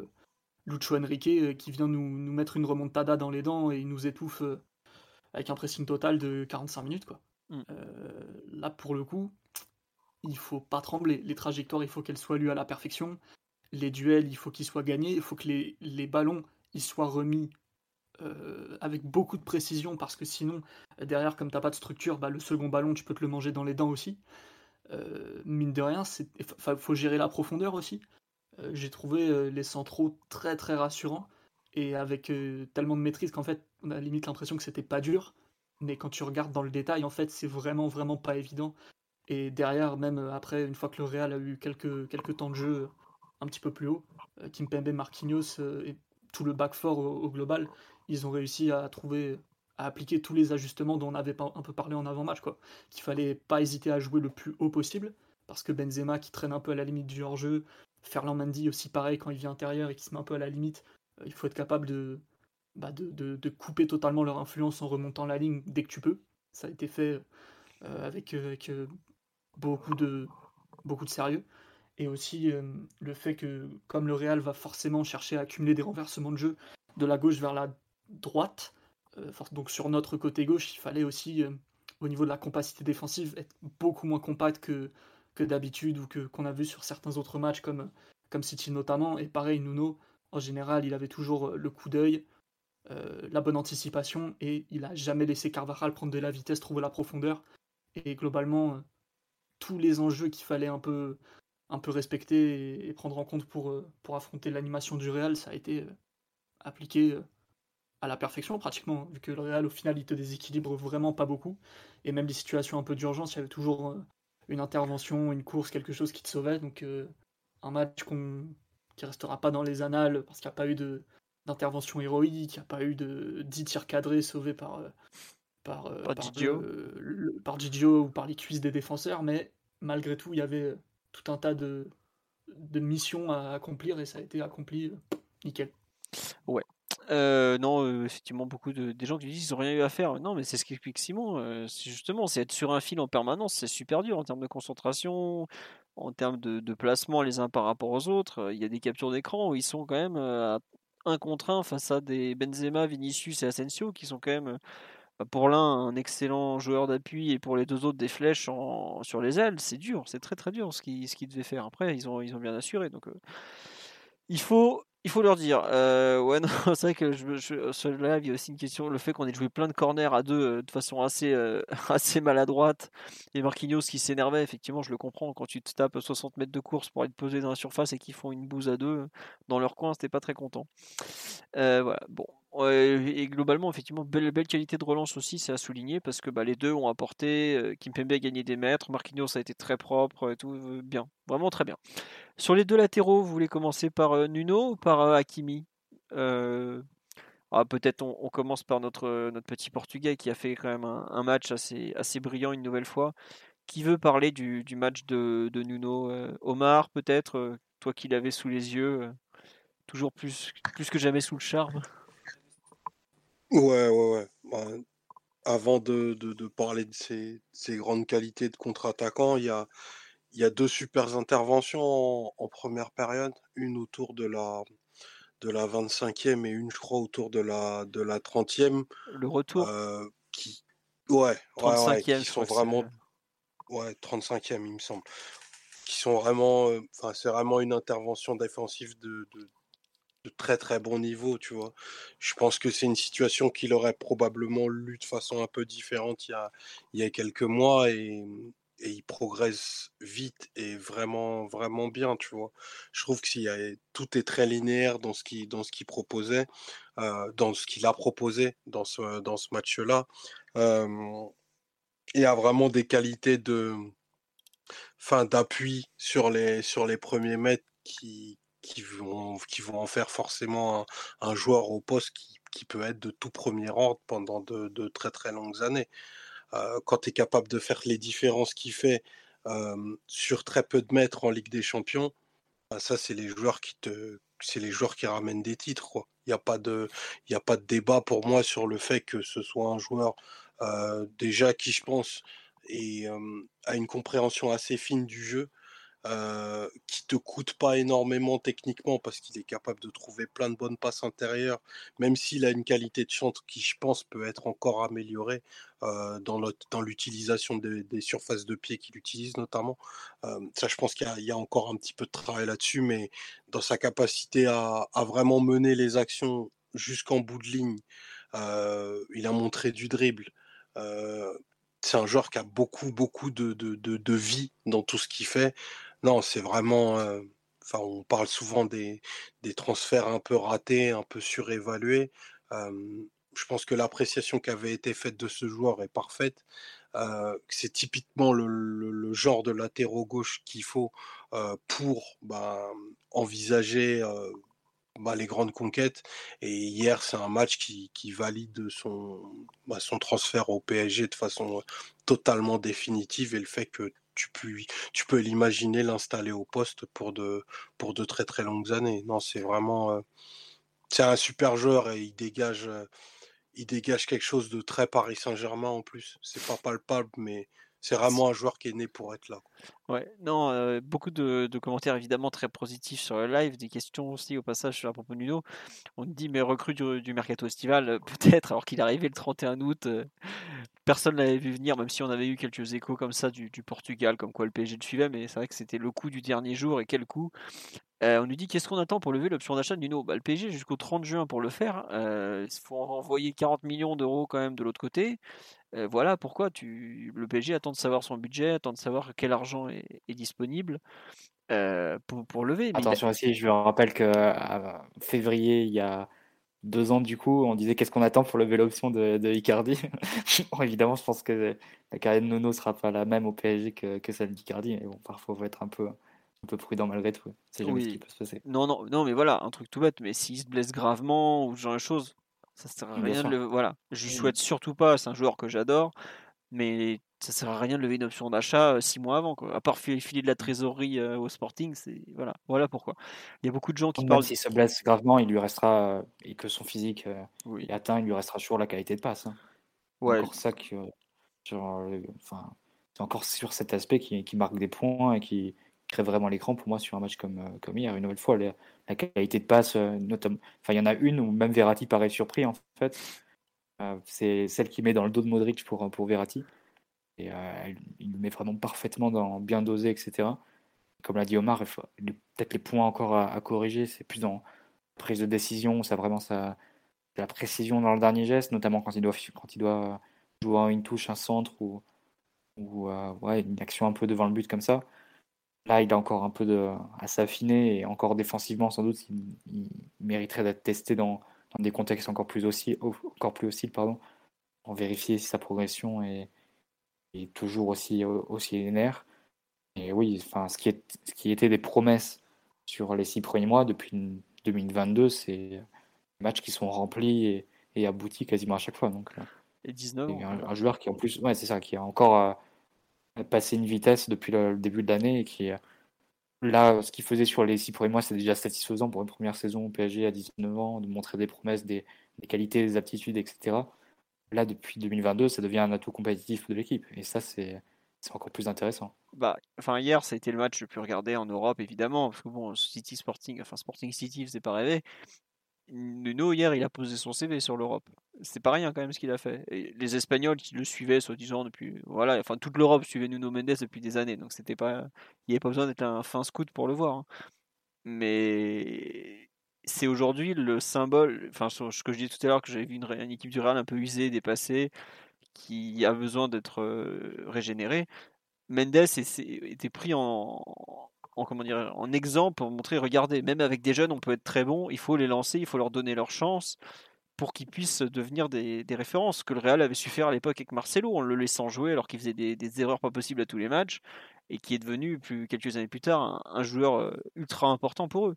Lucho Enrique qui vient nous, mettre une remontada dans les dents et nous étouffe avec un pressing total de 45 minutes. Quoi. Mm. Euh, là, pour le coup, il faut pas trembler. Les trajectoires, il faut qu'elles soient lues à la perfection. Les duels, il faut qu'ils soient gagnés. Il faut que les, les ballons ils soient remis euh, avec beaucoup de précision parce que sinon, derrière, comme t'as pas de structure, bah, le second ballon, tu peux te le manger dans les dents aussi. Euh, mine de rien, il faut gérer la profondeur aussi. J'ai trouvé les centraux très très rassurants et avec tellement de maîtrise qu'en fait on a limite l'impression que c'était pas dur, mais quand tu regardes dans le détail, en fait, c'est vraiment, vraiment pas évident. Et derrière, même euh, après, une fois que le Real a eu quelques, quelques temps de jeu un petit peu plus haut, euh, Kimpembe, Marquinhos euh, et tout le back four au, global, ils ont réussi à trouver, à appliquer tous les ajustements dont on avait un peu parlé en avant-match, quoi. Qu'il fallait pas hésiter à jouer le plus haut possible, parce que Benzema qui traîne un peu à la limite du hors-jeu, Ferland Mendy aussi pareil quand il vient intérieur et qui se met un peu à la limite, il faut être capable de, bah, de, couper totalement leur influence en remontant la ligne dès que tu peux. Ça a été fait avec, avec beaucoup, de, beaucoup de sérieux. Et aussi le fait que, comme le Real va forcément chercher à accumuler des renversements de jeu de la gauche vers la droite, donc sur notre côté gauche, il fallait aussi, au niveau de la compacité défensive, être beaucoup moins compact que, que d'habitude ou que qu'on a vu sur certains autres matchs comme, comme City notamment. Et pareil, Nuno, en général, il avait toujours le coup d'œil, la bonne anticipation et il a jamais laissé Carvajal prendre de la vitesse, trouver la profondeur. Et globalement, tous les enjeux qu'il fallait un peu, un peu respecter et, prendre en compte pour, euh, pour affronter l'animation du Real, ça a été euh, appliqué euh, à la perfection pratiquement, vu que le Real au final il te déséquilibre vraiment pas beaucoup, et même les situations un peu d'urgence, il y avait toujours une intervention, une course, quelque chose qui te sauvait, donc un match qu'on qui restera pas dans les annales parce qu'il n'y a pas eu de d'intervention héroïque, il n'y a pas eu de 10 tirs cadrés sauvés par, par, euh, par, Gigio. ou par les cuisses des défenseurs, mais malgré tout, il y avait tout un tas de, de missions à accomplir et ça a été accompli euh, nickel. Ouais. Euh, non, effectivement, beaucoup de des gens qui disent qu'ils n'ont rien eu à faire. Non, mais c'est ce qu'explique Simon. c'est justement, c'est être sur un fil en permanence, c'est super dur en termes de concentration, en termes de, de, placement les uns par rapport aux autres. Il y a des captures d'écran où ils sont quand même à un contre un face à des Benzema, Vinicius et Asensio qui sont quand même bah, pour l'un un excellent joueur d'appui et pour les deux autres des flèches sur les ailes, c'est dur, c'est très très dur ce qu'ils ce devait faire. Après, ils ont, ils ont bien assuré. Donc, euh, il faut il faut leur dire. Euh, ouais, non, c'est vrai que je, je, sur le live, il y a aussi une question. Le fait qu'on ait joué plein de corners à deux euh, de façon assez, euh, assez maladroite. Et Marquinhos qui s'énervait, effectivement, je le comprends. Quand tu te tapes 60 mètres de course pour être posé dans la surface et qu'ils font une bouse à deux dans leur coin, c'était pas très content. voilà, bon. et globalement, effectivement, belle, belle qualité de relance aussi, c'est à souligner parce que bah, les deux ont apporté. Kimpembe a gagné des mètres, Marquinhos a été très propre et tout. bien, vraiment très bien. Sur les deux latéraux, vous voulez commencer par euh, Nuno ou par euh, Hakimi? Euh, ah, Peut-être on, commence par notre, notre petit Portugais qui a fait quand même un, match assez, assez brillant une nouvelle fois. Qui veut parler du, match de, Nuno Omar, peut-être Toi qui l'avais sous les yeux, toujours plus, plus que jamais sous le charme? Ouais, ouais, ouais. Bah, avant de, parler de ses, ses, grandes qualités de contre-attaquant, il y a, il y a deux super interventions en, première période, une autour de la de la 25e et une je crois autour de la de la 30e. Le retour? Euh, qui ouais, ouais, qui sont vraiment ouais 35e il me semble, qui sont vraiment, euh, enfin c'est vraiment une intervention défensive de, de, de très très bon niveau, tu vois. Je pense que c'est une situation qu'il aurait probablement lu de façon un peu différente il y a, il y a quelques mois et, et il progresse vite et vraiment vraiment bien tu vois. Je trouve que tout est très linéaire dans ce qui dans ce qu'il proposait euh, dans ce qu'il a proposé dans ce dans ce match là il a vraiment des qualités de fin d'appui sur les sur les premiers mètres qui qui vont qui vont en faire forcément un, joueur au poste qui, qui peut être de tout premier ordre pendant de, de très très longues années euh, quand tu es capable de faire les différences qu'il fait sur très peu de mètres en Ligue des Champions, bah, ça c'est les joueurs qui te c'est les joueurs qui ramènent des titres Il n'y a pas de débat pour moi sur le fait que ce soit un joueur euh, déjà qui je pense a une compréhension assez fine du jeu euh, qui te coûte pas énormément techniquement parce qu'il est capable de trouver plein de bonnes passes intérieures, même s'il a une qualité de chante qui, je pense, peut être encore améliorée euh, dans l'utilisation des, surfaces de pied qu'il utilise notamment. Euh, ça, je pense qu'il y, a encore un petit peu de travail là-dessus, mais dans sa capacité à, vraiment mener les actions jusqu'en bout de ligne, il a montré du dribble c'est un joueur qui a beaucoup, beaucoup de vie dans tout ce qu'il fait. Non, c'est vraiment. Euh, on parle souvent des, transferts un peu ratés, un peu surévalués. je pense que l'appréciation qui avait été faite de ce joueur est parfaite. Euh, c'est typiquement le, genre de latéraux gauche qu'il faut euh, pour bah, envisager bah, les grandes conquêtes. Et hier, c'est un match qui, valide son, bah, son transfert au PSG de façon totalement définitive et le fait que tu peux, tu peux l'imaginer l'installer au poste pour de, pour de très très longues années. Non, c'est vraiment. Euh, c'est un super joueur et il dégage, euh, il dégage quelque chose de très Paris Saint-Germain en plus. C'est pas palpable, mais c'est vraiment un joueur qui est né pour être là. Ouais, non, euh, beaucoup de, commentaires évidemment très positifs sur le live, des questions aussi au passage sur la propos Nuno. On dit, mais recrue du, mercato estival, peut-être, alors qu'il est arrivé le 31 août, euh, personne ne l'avait vu venir, même si on avait eu quelques échos comme ça du, Portugal, comme quoi le PSG le suivait, mais c'est vrai que c'était le coup du dernier jour, et quel coup on nous dit qu'est-ce qu'on attend pour lever l'option d'achat Nuno? Bah, Le PSG jusqu'au 30 juin pour le faire. il faut envoyer 40 millions d'euros quand même de l'autre côté voilà pourquoi le PSG attend de savoir son budget, attend de savoir quel argent est, disponible pour, lever. Attention aussi, je rappelle qu'à février, il y a deux ans du coup, on disait qu'est-ce qu'on attend pour lever l'option de, de Icardi? évidemment, je pense que la carrière de Nono sera pas la même au PSG que, que celle d'Icardi, mais bon, parfois, il faut être un peu, un peu prudent malgré tout. C'est jamais ce qui peut se passer. Non, non, non, mais voilà, un truc tout bête, mais s'il se blesse gravement ou ce genre de choses, ça sert à rien de le... Voilà, je lui souhaite surtout pas, c'est un joueur que j'adore, mais ça sert à rien de lever une option d'achat six mois avant, quoi. À part filer de la trésorerie au Sporting, c'est voilà, voilà pourquoi. Il y a beaucoup de gens qui Même parlent. S'il se blesse gravement, il lui restera et que son physique est atteint, il lui restera toujours la qualité de passe. Hein. Ouais. Encore ça que, enfin, c'est encore sur cet aspect qui, qui marque des points et qui, crée vraiment l'écran pour moi sur un match comme, euh, comme hier. Une nouvelle fois, la, qualité de passe, euh, notamment, enfin, il y en a une où même Verratti paraît surpris en fait. Euh, c'est celle qui met dans le dos de Modric pour, pour Verratti. Et il le met vraiment parfaitement dans bien dosé, etc. Comme l'a dit Omar, peut-être les points encore à, corriger, c'est plus dans prise de décision, ça vraiment ça, la précision dans le dernier geste, notamment quand il doit, quand il doit jouer une touche, un centre ou, ou ouais, une action un peu devant le but comme ça. Là, il a encore un peu de, à s'affiner et encore défensivement, sans doute, il, mériterait d'être testé dans, des contextes encore plus aussi encore plus hostiles, pardon, pour vérifier si sa progression est, est toujours aussi, aussi linéaire. Et oui, enfin, ce qui, est, ce qui était des promesses sur les six premiers mois depuis 2022, c'est des matchs qui sont remplis et, et, aboutis quasiment à chaque fois. Donc, et 19 Un, joueur qui en plus, ouais, c'est ça, qui a encore passé une vitesse depuis le, début de l'année et qui, là, ce qu'il faisait sur les six premiers mois, c'est déjà satisfaisant pour une première saison au PSG à 19 ans, de montrer des promesses, des, qualités, des aptitudes, etc. Là, depuis 2022, ça devient un atout compétitif de l'équipe. Et ça, c'est encore plus intéressant. Bah, enfin, hier, ça a été le match le plus regardé en Europe, évidemment, parce que bon, City Sporting, enfin Sporting City, c'est pas rêvé. Nuno, hier, il a posé son CV sur l'Europe. C'est pas rien quand même ce qu'il a fait. les Espagnols qui le suivaient, soi-disant, depuis. Voilà, enfin, toute l'Europe suivait Nuno Mendes depuis des années. Donc, c'était pas. Il n'y avait pas besoin d'être un fin scout pour le voir. Hein. Mais. C'est aujourd'hui le symbole. Enfin, ce que je disais tout à l'heure, que j'avais vu une, équipe du Real un peu usée, dépassée, qui a besoin d'être euh, régénérée. Mendes était pris en, en, comment dire, en exemple pour montrer, regardez, même avec des jeunes, on peut être très bon, il faut les lancer, il faut leur donner leur chance pour qu'ils puissent devenir des, des, références, que le Real avait su faire à l'époque avec Marcelo, en le laissant jouer alors qu'il faisait des, erreurs pas possibles à tous les matchs, et qui est devenu, quelques années plus tard, un, joueur euh, ultra important pour eux.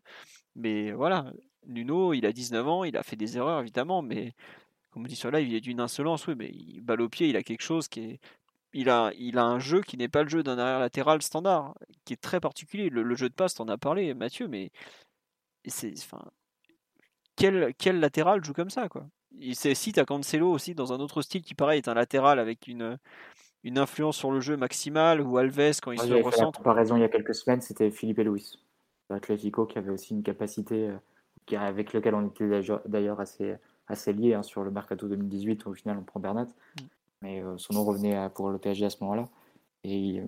Mais voilà, Nuno, il a 19 ans, il a fait des erreurs évidemment, mais comme on dit sur live, il est d'une insolence, oui, mais il balle au pied, il a quelque chose qui est, il a, il a un jeu qui n'est pas le jeu d'un arrière latéral standard, qui est très particulier. Le, jeu de passe, t'en as parlé, Mathieu, mais c'est, enfin, quel, quel latéral joue comme ça, quoi? C'est si t'as Cancelo aussi dans un autre style qui pareil est un latéral avec une, une influence sur le jeu maximale ou Alves quand il se recentre. Par raison il y a quelques semaines, c'était Philippe et Luis, Atletico qui avait aussi une capacité euh, avec lequel on était d'ailleurs assez assez lié hein, sur le mercato 2018 où au final on prend Bernat. Mais euh, son nom revenait pour le PSG à ce moment-là. Et euh,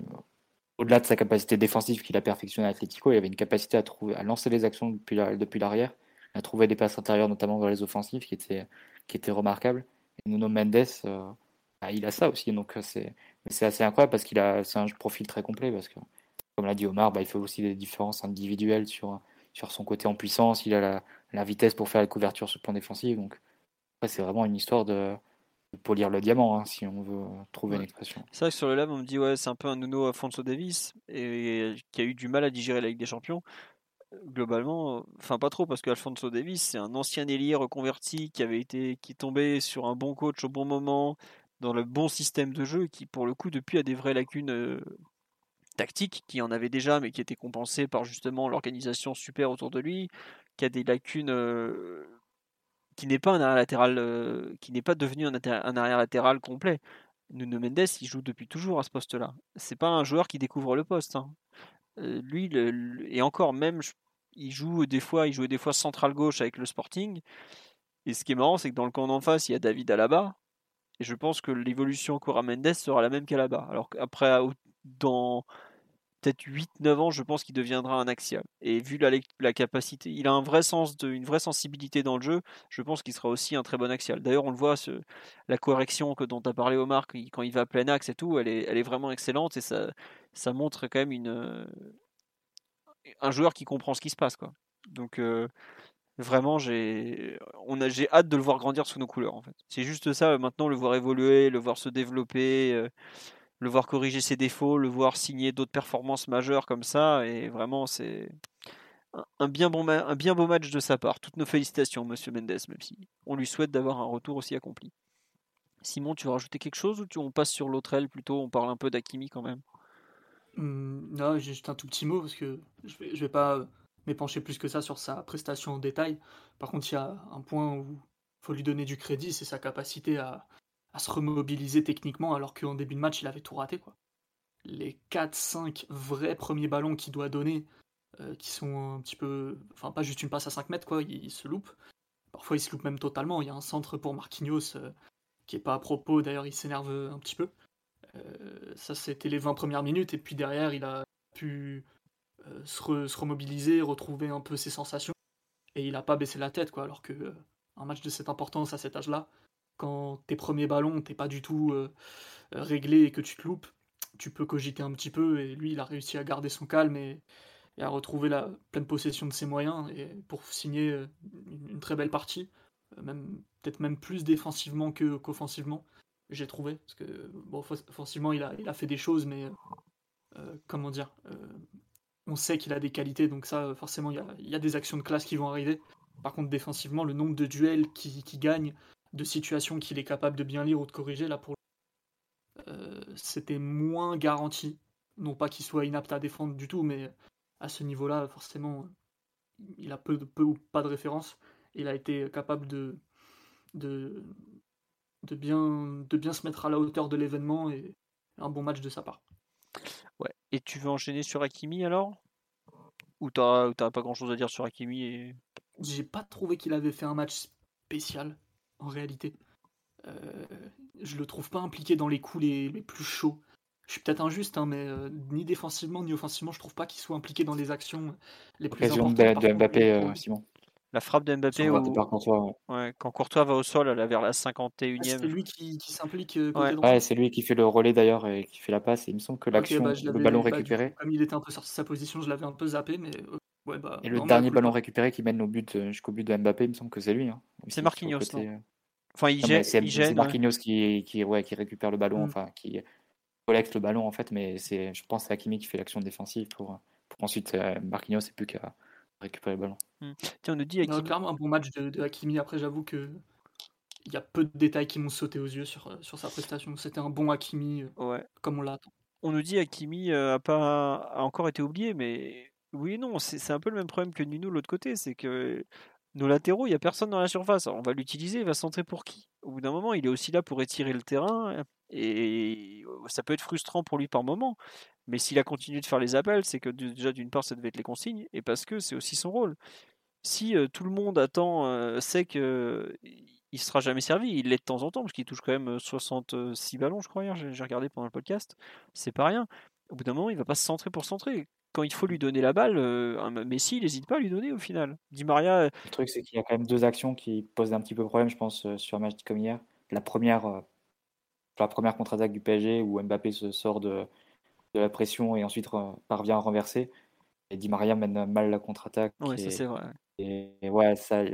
au-delà de sa capacité défensive qu'il a perfectionnée à Atletico, il avait une capacité à, trouver, à lancer les actions depuis, l'arrière, à trouver des passes intérieures, notamment dans les offensives, qui étaient, qui étaient remarquables. Et Nuno Mendes, euh, bah, il a ça aussi, donc c'est, c'est assez incroyable parce qu'il a, c'est un profil très complet, parce que, comme l'a dit Omar, bah, il fait aussi des différences individuelles sur, sur son côté en puissance, il a la, la vitesse pour faire la couverture sur le plan défensif, donc c'est vraiment une histoire de, polir le diamant, hein, si on veut trouver une expression. C'est vrai que sur le lab, on me dit ouais, c'est un peu un Nuno Afonso Davis et qui a eu du mal à digérer la Ligue des Champions. Globalement, enfin pas trop parce qu'Alfonso Davis, c'est un ancien ailier reconverti qui avait été qui tombait sur un bon coach au bon moment, dans le bon système de jeu, qui pour le coup depuis a des vraies lacunes euh, tactiques, qui en avait déjà mais qui étaient compensées par justement l'organisation super autour de lui, qui a des lacunes euh, qui n'est pas un arrière latéral, euh, qui n'est pas devenu un, arrière latéral complet. Nuno Mendes, il joue depuis toujours à ce poste-là. C'est pas un joueur qui découvre le poste. Hein. Euh, lui, et encore même, il joue des fois, il jouait des fois central gauche avec le Sporting. Et ce qui est marrant, c'est que dans le camp d'en face, il y a David Alaba. Et je pense que l'évolution Cora Mendes sera la même qu'Alaba. Alors qu'après, dans peut-être 8-9 ans, je pense qu'il deviendra un axial. Et vu la, capacité, il a un vrai sens de, une vraie sensibilité dans le jeu, je pense qu'il sera aussi un très bon axial. D'ailleurs, on le voit, la correction que, dont tu as parlé Omar, quand il va à plein axe et tout, elle est, vraiment excellente et ça, montre quand même un joueur qui comprend ce qui se passe. Donc, euh, vraiment, j'ai, hâte de le voir grandir sous nos couleurs. En fait. C'est juste ça, maintenant, le voir évoluer, le voir se développer. Euh, le voir corriger ses défauts, le voir signer d'autres performances majeures comme ça, et vraiment c'est un bien, bon beau match de sa part. Toutes nos félicitations, Monsieur Mendes, même si on lui souhaite d'avoir un retour aussi accompli. Simon, tu veux rajouter quelque chose ou tu, on passe sur l'autre aile plutôt On parle un peu d'Akimi quand même? Mmh, non, juste un tout petit mot parce que je vais, je vais pas m'épancher plus que ça sur sa prestation en détail. Par contre, il y a un point où il faut lui donner du crédit, c'est sa capacité à, à se remobiliser techniquement alors qu'en début de match il avait tout raté quoi. Les 4-5 vrais premiers ballons qu'il doit donner, euh, qui sont un petit peu. Enfin pas juste une passe à 5 mètres quoi, il, se loupe. Parfois il se loupe même totalement. Il y a un centre pour Marquinhos euh, qui est pas à propos, d'ailleurs il s'énerve un petit peu. Euh, ça c'était les 20 premières minutes et puis derrière il a pu se, se, remobiliser, retrouver un peu ses sensations et il a pas baissé la tête quoi alors que un match de cette importance à cet âge-là, quand tes premiers ballons, t'es pas du tout euh, euh, réglé et que tu te loupes, tu peux cogiter un petit peu. Et lui, il a réussi à garder son calme et, à retrouver la pleine possession de ses moyens et pour signer euh, une, très belle partie, même peut-être même plus défensivement qu'offensivement. J'ai trouvé parce que bon, offensivement, il a, fait des choses, mais comment dire, on sait qu'il a des qualités, donc ça, forcément, il y a, des actions de classe qui vont arriver. Par contre, défensivement, le nombre de duels qui, qui gagne, de situations qu'il est capable de bien lire ou de corriger, là pour euh, c'était moins garanti. Non pas qu'il soit inapte à défendre du tout, mais à ce niveau-là, forcément, il a peu, peu ou pas de référence. Il a été capable de, de, de, bien, de bien se mettre à la hauteur de l'événement et un bon match de sa part. Ouais. Et tu veux enchaîner sur Hakimi alors? Ou t'as pas grand chose à dire sur Hakimi et... J'ai pas trouvé qu'il avait fait un match spécial en réalité. Euh, je le trouve pas impliqué dans les coups les, plus chauds. Je suis peut-être injuste, hein, mais euh, ni défensivement ni offensivement, je trouve pas qu'il soit impliqué dans les actions les plus importantes. de, de Mbappé, euh, Simon. La frappe de Mbappé quand Courtois va au sol, elle est vers la 51e. c'est lui qui, s'implique. ouais, c'est lui qui fait le relais d'ailleurs et qui fait la passe. Et il me semble que l'action, bah, le ballon bah, récupéré. comme il était un peu sorti de sa position, je l'avais un peu zappé, mais bah, et le dernier ballon récupéré qui mène au but jusqu'au but de Mbappé, il me semble que c'est lui. Hein. C'est Marquinhos. Enfin, il, C'est Marquinhos qui, qui, ouais, qui récupère le ballon, mm. enfin, qui collecte le ballon en fait, mais c'est, je pense que c'est Hakimi qui fait l'action défensive pour, pour ensuite euh, Marquinhos c'est plus qu'à récupérer le ballon. Mm. Tiens, on nous dit Hakimi... clairement un bon match de, Hakimi. Après, j'avoue que il y a peu de détails qui m'ont sauté aux yeux sur, sur sa prestation. C'était un bon Hakimi, euh, ouais. comme on l'attend. On nous dit Hakimi euh, a pas a encore été oublié, mais oui non, c'est un peu le même problème que Nuno l'autre côté, c'est que nos latéraux, il n'y a personne dans la surface. on va l'utiliser, il va centrer pour qui? Au bout d'un moment, il est aussi là pour étirer le terrain. Et ça peut être frustrant pour lui par moment. Mais s'il a continué de faire les appels, c'est que déjà d'une part, ça devait être les consignes, et parce que c'est aussi son rôle. Si tout le monde attend, sait que il sera jamais servi, il l'est de temps en temps, parce qu'il touche quand même 66 ballons, je crois, hier, j'ai regardé pendant le podcast, c'est pas rien. Au bout d'un moment, il va pas se centrer pour centrer quand il faut lui donner la balle, euh, Messi, il n'hésite pas à lui donner au final. Di Maria. Euh, le truc, c'est qu'il y a quand même deux actions qui posent un petit peu problème, je pense, euh, sur un match comme hier. La première, la première contre-attaque du PSG où Mbappé se sort de, la pression et ensuite parvient à renverser. Et Di Maria mène mal la contre-attaque. Ouais, ça c'est vrai. Et, ouais, ça,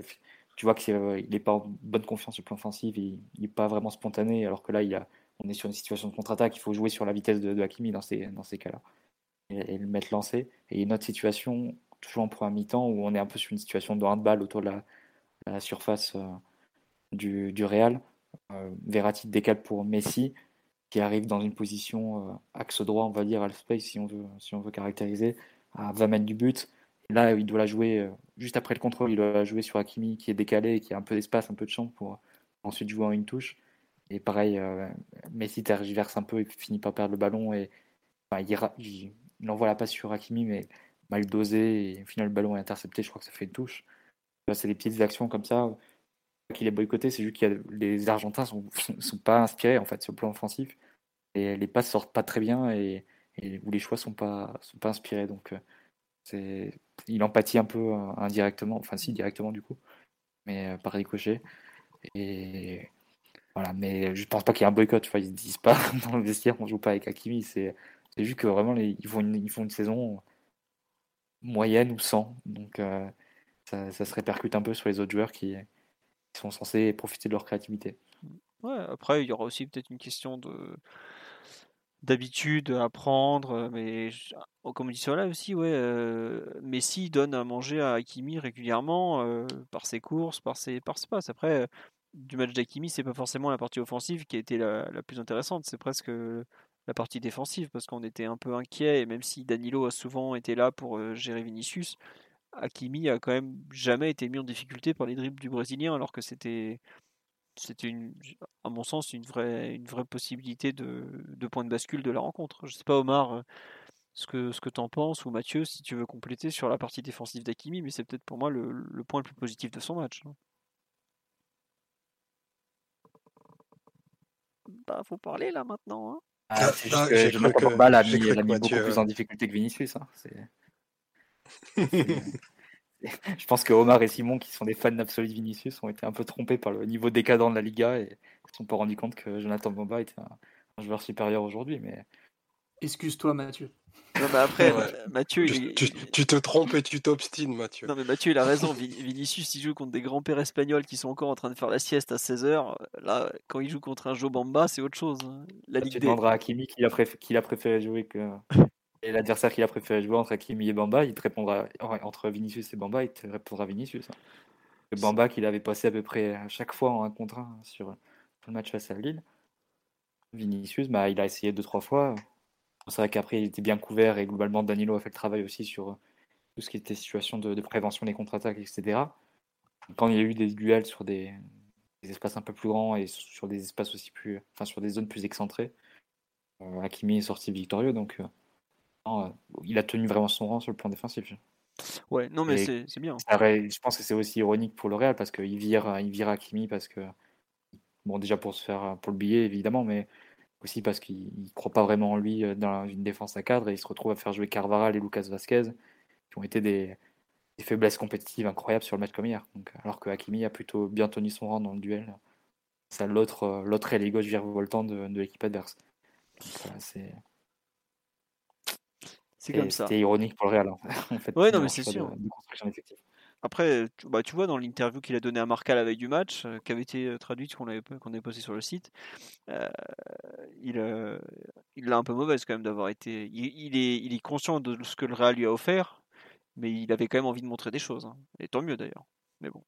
tu vois qu'il n'est pas en bonne confiance sur le plan offensif, il n'est pas vraiment spontané, alors que là, il a, on est sur une situation de contre-attaque, il faut jouer sur la vitesse de, de Hakimi dans ces, dans ces cas-là et, le mettre lancé. Et une autre situation, toujours en première mi-temps, où on est un peu sur une situation de handball autour de la, surface euh, du, du Real. Euh, Verratti décale pour Messi, qui arrive dans une position euh, axe droit, on va dire, à space, si on veut, si on veut caractériser, à 20 mètres du but. Et là, il doit la jouer, juste après le contrôle, il doit la jouer sur Hakimi, qui est décalé, qui a un peu d'espace, un peu de champ pour ensuite jouer en une touche. Et pareil, euh, Messi tergiverse un peu et finit par perdre le ballon. Et il, il, envoie la passe sur Hakimi, mais mal dosé. Et au final, le ballon est intercepté. Je crois que ça fait une touche. C'est des petites actions comme ça qu'il est boycotté. C'est juste que les Argentins sont, sont pas inspirés en fait sur le plan offensif. Et les passes sortent pas très bien et, où les choix sont pas, sont pas inspirés. Donc, euh, il empathie un peu euh, indirectement, enfin si directement du coup, mais euh, par ricochet. Et voilà, mais je pense pas qu'il y ait un boycott. Enfin, ils se disent pas dans le vestiaire on joue pas avec Hakimi. Juste que vraiment ils, font une, ils font une saison moyenne ou sans. Donc ça, ça, se répercute un peu sur les autres joueurs qui, sont censés profiter de leur créativité. Ouais, après il y aura aussi peut-être une question de d'habitude à prendre, mais oh, comme on dit sur là aussi, ouais, euh, Messi donne à manger à Hakimi régulièrement euh, par ses courses, par ses, par ses passes. Après, du match d'Hakimi, c'est pas forcément la partie offensive qui a été la, plus intéressante, c'est presque la partie défensive parce qu'on était un peu inquiet et même si Danilo a souvent été là pour euh, gérer Vinicius, Hakimi a quand même jamais été mis en difficulté par les dribbles du Brésilien alors que c'était c'était à mon sens une vraie, une vraie possibilité de, de point de bascule de la rencontre. Je sais pas Omar euh, ce que, ce que tu en penses ou Mathieu si tu veux compléter sur la partie défensive d'Akimi, mais c'est peut-être pour moi le, le, point le plus positif de son match. Hein. Bah faut parler là maintenant. Hein. Ah, c'est juste que Jonathan Bamba l'a mis, mis beaucoup plus en difficulté que Vinicius. Hein. je pense que Omar et Simon, qui sont des fans d'absolu de Vinicius, ont été un peu trompés par le niveau décadent de la Liga et ne se sont pas rendus compte que Jonathan Bamba était un, joueur supérieur aujourd'hui. Mais... Excuse-toi, Mathieu. Non, mais après, Mathieu. Tu, te trompes et tu t'obstines, Mathieu. Non, mais Mathieu, il a raison. Vinicius, il joue contre des grands-pères espagnols qui sont encore en train de faire la sieste à 16h. Là, quand il joue contre un Joe Bamba, c'est autre chose. Hein. La Ligue tu demanderas à Kimi qui a, a préféré jouer que, et l'adversaire qu'il a préféré jouer entre Hakimi et Bamba, il te répondra entre Vinicius et Bamba, il te répondra Vinicius. Hein. Le Bamba qu'il avait passé à peu près à chaque fois en un contre 1 sur, le match face à Lille. Vinicius, bah, il a essayé deux trois fois. C'est vrai qu'après il était bien couvert et globalement Danilo a fait le travail aussi sur tout ce qui était situation de, prévention des contre-attaques, etc. Quand il y a eu des duels sur des, espaces un peu plus grands et sur des espaces aussi plus, enfin sur des zones plus excentrées, euh, Hakimi est sorti victorieux donc. Euh, euh, il a tenu vraiment son rang sur le plan défensif. Ouais, non, mais c'est bien. je pense que c'est aussi ironique pour le Real parce qu'il vire, il vire Hakimi parce que, bon, déjà pour se faire pour le billet évidemment, mais aussi parce qu'il ne croit pas vraiment en lui euh, dans une défense à cadre et il se retrouve à faire jouer Carvaral et Lucas Vasquez qui ont été des, faiblesses compétitives incroyables sur le match comme hier. Donc, alors que Hakimi a plutôt bien tenu son rang dans le duel, ça l'autre euh, l'autre aile gauche virevoltant de, de l'équipe adverse. c'est c'est comme ça. C'était ironique pour le Real. En fait, ouais, non, mais c'est sûr. Après, tu, bah, tu vois, dans l'interview qu'il a donnée à Marca la veille du match, euh, qui avait été euh, traduite, qu'on avait, qu'on avait posté sur le site, euh, il, il l'a un peu mauvaise quand même d'avoir été. Il, est, il est conscient de ce que le Real lui a offert, mais il avait quand même envie de montrer des choses. Hein. Et tant mieux d'ailleurs. Mais bon.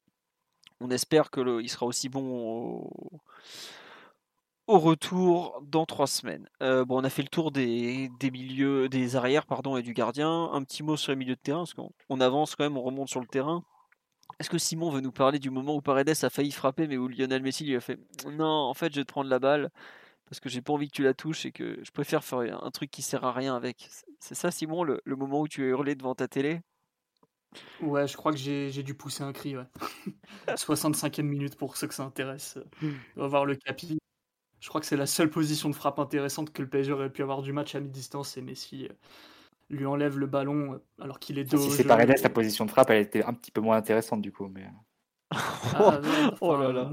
On espère qu'il sera aussi bon au, au retour dans trois semaines. Euh, bon, on a fait le tour des, milieux, des arrières pardon, et du gardien. Un petit mot sur les milieux de terrain, parce qu'on avance quand même, on remonte sur le terrain. Est-ce que Simon veut nous parler du moment où Paredes a failli frapper, mais où Lionel Messi lui a fait Non, en fait, je vais te prendre la balle parce que j'ai pas envie que tu la touches et que je préfère faire un truc qui sert à rien avec. C'est ça, Simon, le, moment où tu as hurlé devant ta télé? Ouais, je crois que j'ai dû pousser un cri. Ouais. 65e minute pour ceux que ça intéresse. On va voir le capi. Je crois que c'est la seule position de frappe intéressante que le PSG aurait pu avoir du match à mi-distance et Messi euh, lui enlève le ballon euh, alors qu'il est dos. Si c'est Paredes, la position de frappe, elle était un petit peu moins intéressante du coup. Mais... Ah, oh là là.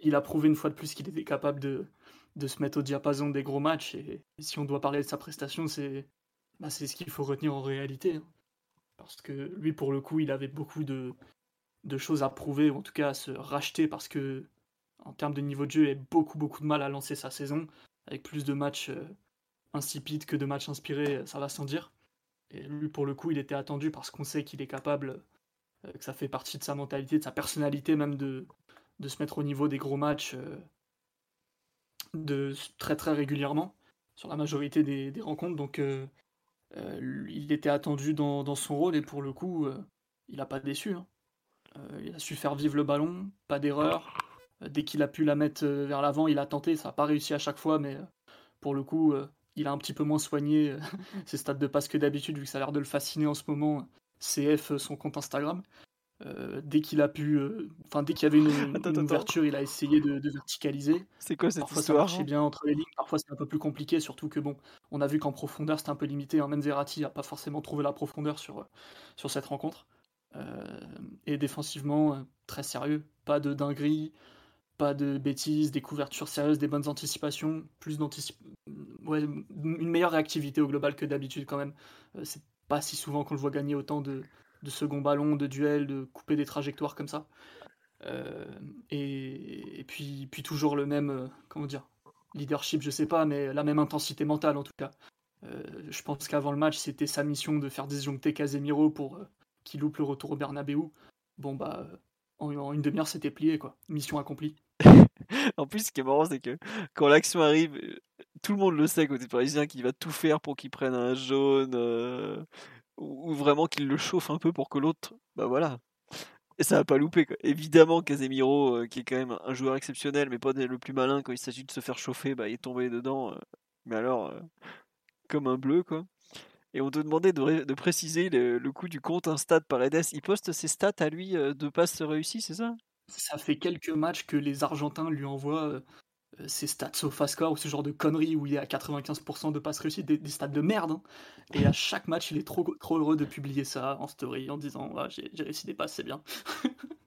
Il a prouvé une fois de plus qu'il était capable de, de se mettre au diapason des gros matchs. Et, si on doit parler de sa prestation, c'est bah, ce qu'il faut retenir en réalité. Hein. Parce que lui, pour le coup, il avait beaucoup de, de choses à prouver, ou en tout cas à se racheter, parce que en termes de niveau de jeu, il a beaucoup beaucoup de mal à lancer sa saison, avec plus de matchs euh, insipides que de matchs inspirés, ça va sans dire. Et lui, pour le coup, il était attendu parce qu'on sait qu'il est capable, euh, que ça fait partie de sa mentalité, de sa personnalité même de, se mettre au niveau des gros matchs euh, de très très régulièrement sur la majorité des, rencontres. Donc il était attendu dans, son rôle et pour le coup, il n'a pas déçu. Hein. il a su faire vivre le ballon, pas d'erreur. Dès qu'il a pu la mettre vers l'avant, il a tenté. Ça n'a pas réussi à chaque fois, mais pour le coup, il a un petit peu moins soigné ses stades de passe que d'habitude, vu que ça a l'air de le fasciner en ce moment. CF, son compte Instagram. Euh, dès qu'il a pu, euh, enfin dès qu'il y avait une, ouverture, il a essayé de, verticaliser. C'est quoi cette parfois histoire ça marchait bien entre les lignes, parfois c'est un peu plus compliqué, surtout que bon, on a vu qu'en profondeur c'était un peu limité. Hein. Même Verratti n'a pas forcément trouvé la profondeur sur, sur cette rencontre. Euh, et défensivement, très sérieux, pas de dinguerie, pas de bêtises, des couvertures sérieuses, des bonnes anticipations, plus ouais, une meilleure réactivité au global que d'habitude quand même. c'est pas si souvent qu'on le voit gagner autant de, de second ballon, de duel, de couper des trajectoires comme ça. Euh, et, puis, puis toujours le même, euh, comment dire, leadership, je sais pas, mais la même intensité mentale en tout cas. Euh, je pense qu'avant le match, c'était sa mission de faire disjoncter Casemiro pour qu'il loupe le retour au Bernabeu. Bon bah, en, une demi-heure, c'était plié quoi. Mission accomplie. en plus, ce qui est marrant, c'est que quand l'action arrive, tout le monde le sait côté parisien qu'il va tout faire pour qu'il prenne un jaune, ou vraiment qu'il le chauffe un peu pour que l'autre, bah voilà. Et ça va pas louper. Évidemment, Casemiro, euh, qui est quand même un joueur exceptionnel, mais pas le plus malin quand il s'agit de se faire chauffer, bah, il est tombé dedans. Euh, mais alors, euh, comme un bleu, quoi. Et on te demandait de, préciser le, le, coup du compte Insta de Paredes. Il poste ses stats à lui de passes réussies, c'est ça? Ça fait quelques matchs que les Argentins lui envoient euh, ces stats SofaScore ou ce genre de conneries où il est à 95% de passes réussies, des, stats de merde. Hein. Et à chaque match, il est trop, trop heureux de publier ça en story en disant j'ai réussi des passes, c'est bien.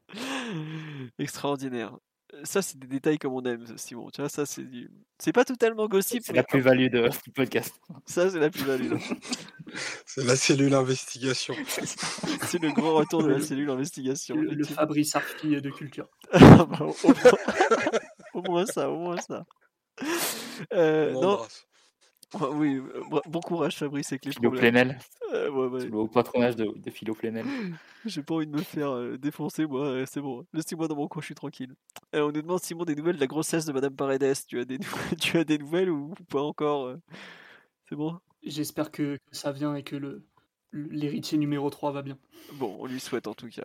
Extraordinaire. Ça, c'est des détails comme on aime, Simon. Tu vois, ça, c'est du... C'est pas totalement gossip. C'est la plus-value de, du podcast. Ça, c'est la plus-value. c'est la cellule investigation. c'est le grand retour de la cellule investigation. Le, Fabrice Arfi de culture. Ah, bah, au moins ça, au moins ça. Euh, non. Oui, euh, bon courage Fabrice avec les Philo Plenel. Euh, ouais, ouais. Le patronage de, de Philo Plenel. J'ai pas envie de me faire euh, défoncer, moi, c'est bon. Laissez-moi dans mon coin, je suis tranquille. on nous demande Simon des nouvelles de la grossesse de Madame Paredes. Tu as des, tu as des nouvelles ou pas encore C'est bon? J'espère que ça vient et que le l'héritier numéro 3 va bien. Bon, on lui souhaite en tout cas.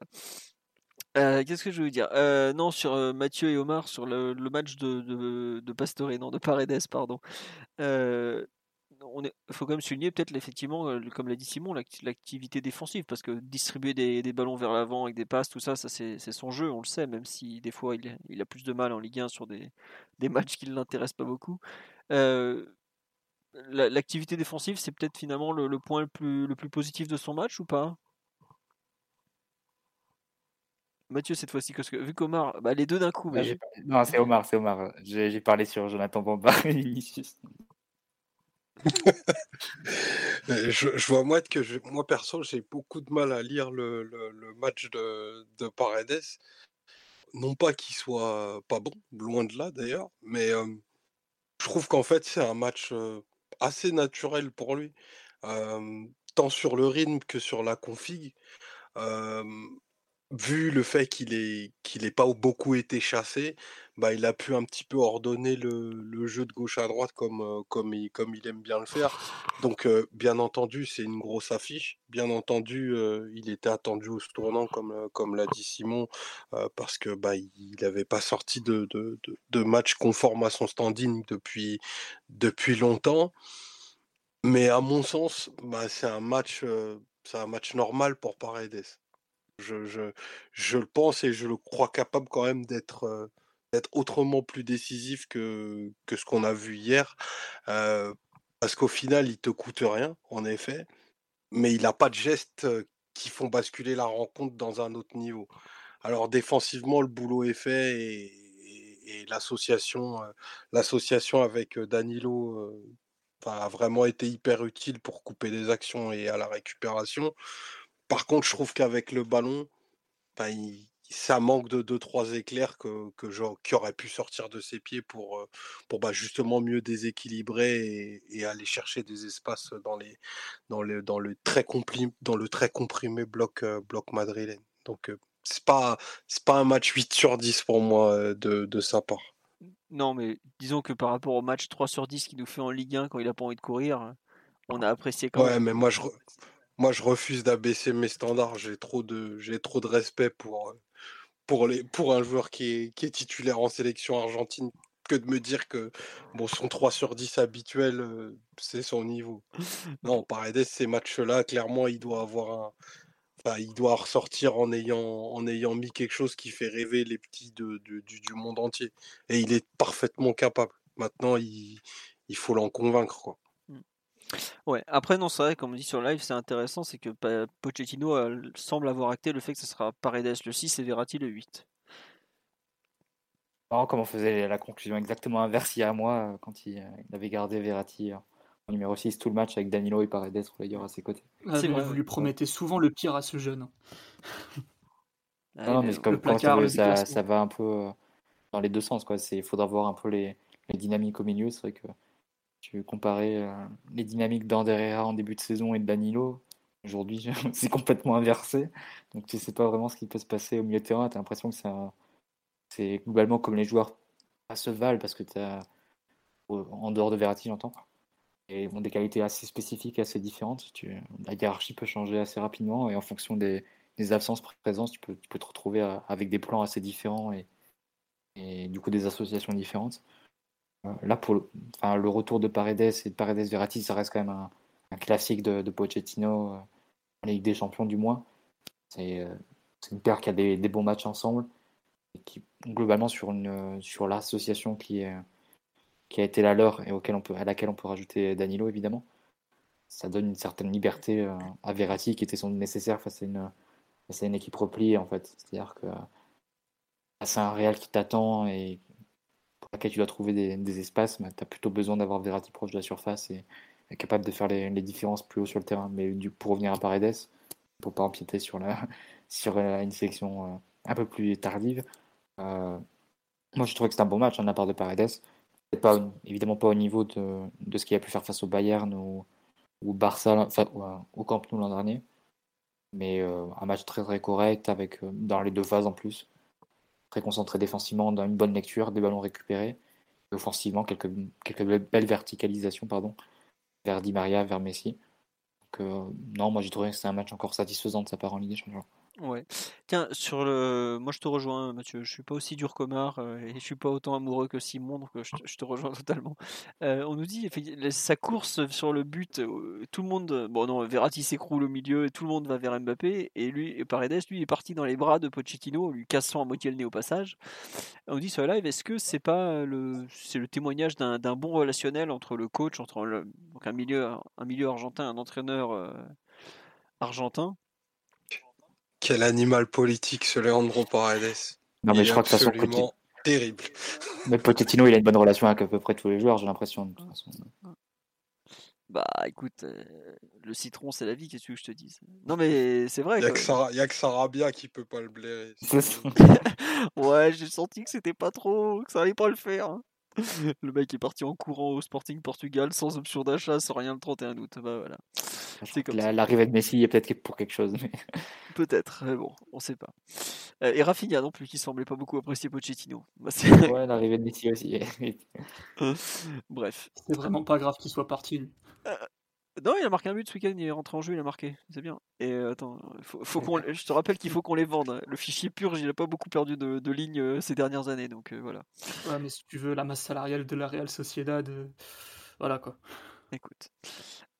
Euh, qu'est-ce que je veux dire? Euh, Non, sur euh, Mathieu et Omar, sur le, match de, de, de, Pastore, non, de Paredes, pardon. Il faut quand même souligner peut-être effectivement, comme l'a dit Simon, l'activité défensive, parce que distribuer des, des ballons vers l'avant avec des passes, tout ça, ça c'est son jeu, on le sait, même si des fois il, il a plus de mal en Ligue 1 sur des, des matchs qui ne l'intéressent pas beaucoup. l'activité défensive, c'est peut-être finalement le, le, point le plus, le plus positif de son match ou pas? Mathieu cette fois-ci, parce que vu qu'Omar, bah, les deux d'un coup. Mais... non, c'est Omar, c'est Omar. J'ai parlé sur Jonathan Bamba et Vinicius. Je, vois moi que moi perso, j'ai beaucoup de mal à lire le, match de, de, Paredes. Non pas qu'il soit pas bon, loin de là d'ailleurs, mais euh, je trouve qu'en fait c'est un match euh, assez naturel pour lui, euh, tant sur le rythme que sur la config vu le fait qu'il ait qu'il ait pas beaucoup été chassé, bah, il a pu un petit peu ordonner le, jeu de gauche à droite comme, euh, comme, il, comme il aime bien le faire. Donc, euh, bien entendu, c'est une grosse affiche. Bien entendu, euh, il était attendu au tournant, comme, comme l'a dit Simon, parce que bah, il n'avait pas sorti de, de, de, match conforme à son standing depuis, depuis longtemps. Mais à mon sens, bah, c'est un match, c'est un match normal pour Paredes. Je, le pense et je le crois capable quand même d'être d'être autrement plus décisif que, ce qu'on a vu hier. parce qu'au final, il te coûte rien, en effet, mais il n'a pas de gestes qui font basculer la rencontre dans un autre niveau. Alors défensivement, le boulot est fait et, l'association avec Danilo a vraiment été hyper utile pour couper des actions et à la récupération. Par contre, je trouve qu'avec le ballon, ça manque de 2-3 éclairs que, qui auraient pu sortir de ses pieds pour, euh, pour bah, justement mieux déséquilibrer et, aller chercher des espaces dans, les, dans, le, dans, le, très comprimé, dans le très comprimé bloc, euh, bloc madrilène. Donc, euh, c'est pas, pas un match 8 sur 10 pour moi de, sa part. Non, mais disons que par rapport au match 3 sur 10 qu'il nous fait en Ligue 1 quand il a pas envie de courir, on a apprécié quand même. Ouais, mais moi je, moi, je refuse d'abaisser mes standards. J'ai trop de, j'ai trop de respect pour, pour, les, pour un joueur qui est, qui est titulaire en sélection argentine que de me dire que bon, son 3 sur 10 habituel, euh, c'est son niveau. Non, Paredes, ces matchs-là, clairement, il doit avoir un. Enfin, il doit ressortir en ayant, en ayant mis quelque chose qui fait rêver les petits de, du, du, monde entier. Et il est parfaitement capable. Maintenant, il, il faut l'en convaincre. Quoi. Ouais, après, non, c'est vrai, comme on dit sur live, c'est intéressant, c'est que Pochettino semble avoir acté le fait que ce sera Paredes le 6 et Verratti le 8 comme on faisait la conclusion exactement inverse a un mois, quand il, avait gardé Verratti en numéro 6 tout le match avec Danilo et Paredes à ses côtés. Ah, vous lui promettez souvent le pire à ce jeune. non, mais comme placard, ça, ça, va un peu euh, dans les deux sens. Il faudra voir un peu les, les dynamiques au milieu. C'est vrai que tu comparais euh, les dynamiques d'Ander en début de saison et de Danilo? Aujourd'hui, c'est complètement inversé. Donc tu sais pas vraiment ce qui peut se passer au milieu de terrain. Tu as l'impression que c'est globalement comme les joueurs à se valent parce que tu as, en dehors de Verratti, j'entends, et ont des qualités assez spécifiques, assez différentes. La hiérarchie peut changer assez rapidement et en fonction des, absences, présences, tu peux, te retrouver avec des plans assez différents et, et du coup des associations différentes. Euh, là, pour le, retour de Paredes et de Paredes Verratti, ça reste quand même un, classique de, Pochettino, euh, en Ligue des Champions du moins. Euh, c'est une paire qui a des, bons matchs ensemble qui globalement sur, sur l'association qui, a été la leur et auquel on peut, à laquelle on peut rajouter Danilo évidemment, ça donne une certaine liberté euh, à Verratti qui était sans nécessaire face à une, face à une équipe repliée en fait. C'est-à-dire que c'est un Real qui t'attend et pour laquelle tu dois trouver des, espaces, tu as plutôt besoin d'avoir Verratti proche de la surface et, capable de faire les, différences plus haut sur le terrain. Mais pour revenir à Paredes, pour pas empiéter sur, sur une sélection euh, un peu plus tardive, euh, moi, je trouvais que c'était un bon match hein, la part de Paredes. Pas, évidemment pas au niveau de, de ce qu'il a pu faire face au Bayern ou, ou Barça, enfin, au Camp Nou l'an dernier. Mais euh, un match très très correct avec euh, dans les deux phases en plus. Très concentré défensivement, dans une bonne lecture, des ballons récupérés. Et offensivement, quelques, quelques belles verticalisations pardon, vers Di Maria, vers Messi. Donc, non, moi j'ai trouvé que c'était un match encore satisfaisant de sa part en Ligue des. Ouais. Tiens, sur le, moi je te rejoins, Mathieu. Je suis pas aussi dur qu'Omar euh, et je suis pas autant amoureux que Simon, donc euh, je, te, rejoins totalement. Euh, on nous dit sa course sur le but, tout le monde, bon non, Verratti s'écroule au milieu et tout le monde va vers Mbappé et lui, et Paredes, lui est parti dans les bras de Pochettino, lui cassant à moitié le nez au passage. On nous dit sur live, est-ce que c'est pas le, c'est le témoignage d'un, bon relationnel entre le coach, entre donc un milieu, un milieu argentin, un entraîneur argentin quel animal politique ce Leandro Paredes. Non, mais je crois que ça absolument terrible. Mais Pochettino, il a une bonne relation avec à peu près tous les joueurs, j'ai l'impression. Bah écoute, euh, le citron c'est la vie, qu'est-ce que je te dis Non mais c'est vrai. Il n'y a, que Sarabia qui peut pas le blairer. ouais, j'ai senti que c'était pas trop, que ça allait pas le faire. Hein. Le mec est parti en courant au Sporting Portugal sans option d'achat, sans rien le 31 août. Bah voilà. L'arrivée de Messi est peut-être pour quelque chose. Peut-être, mais bon, on sait pas. Euh, et Rafinha non plus, qui semblait pas beaucoup apprécier Pochettino. Bah, ouais, l'arrivée de Messi aussi. Bref. C'est vraiment pas grave qu'il soit parti. Euh, non, il a marqué un but ce week-end, il est rentré en jeu, il a marqué, c'est bien. Et euh, attends, faut, faut qu'on, je te rappelle qu'il faut qu'on les vende. Le fichier pur, il n'a pas beaucoup perdu de, de lignes ces dernières années, donc voilà. Ouais, mais si tu veux la masse salariale de la Real Sociedad, voilà quoi. Écoute.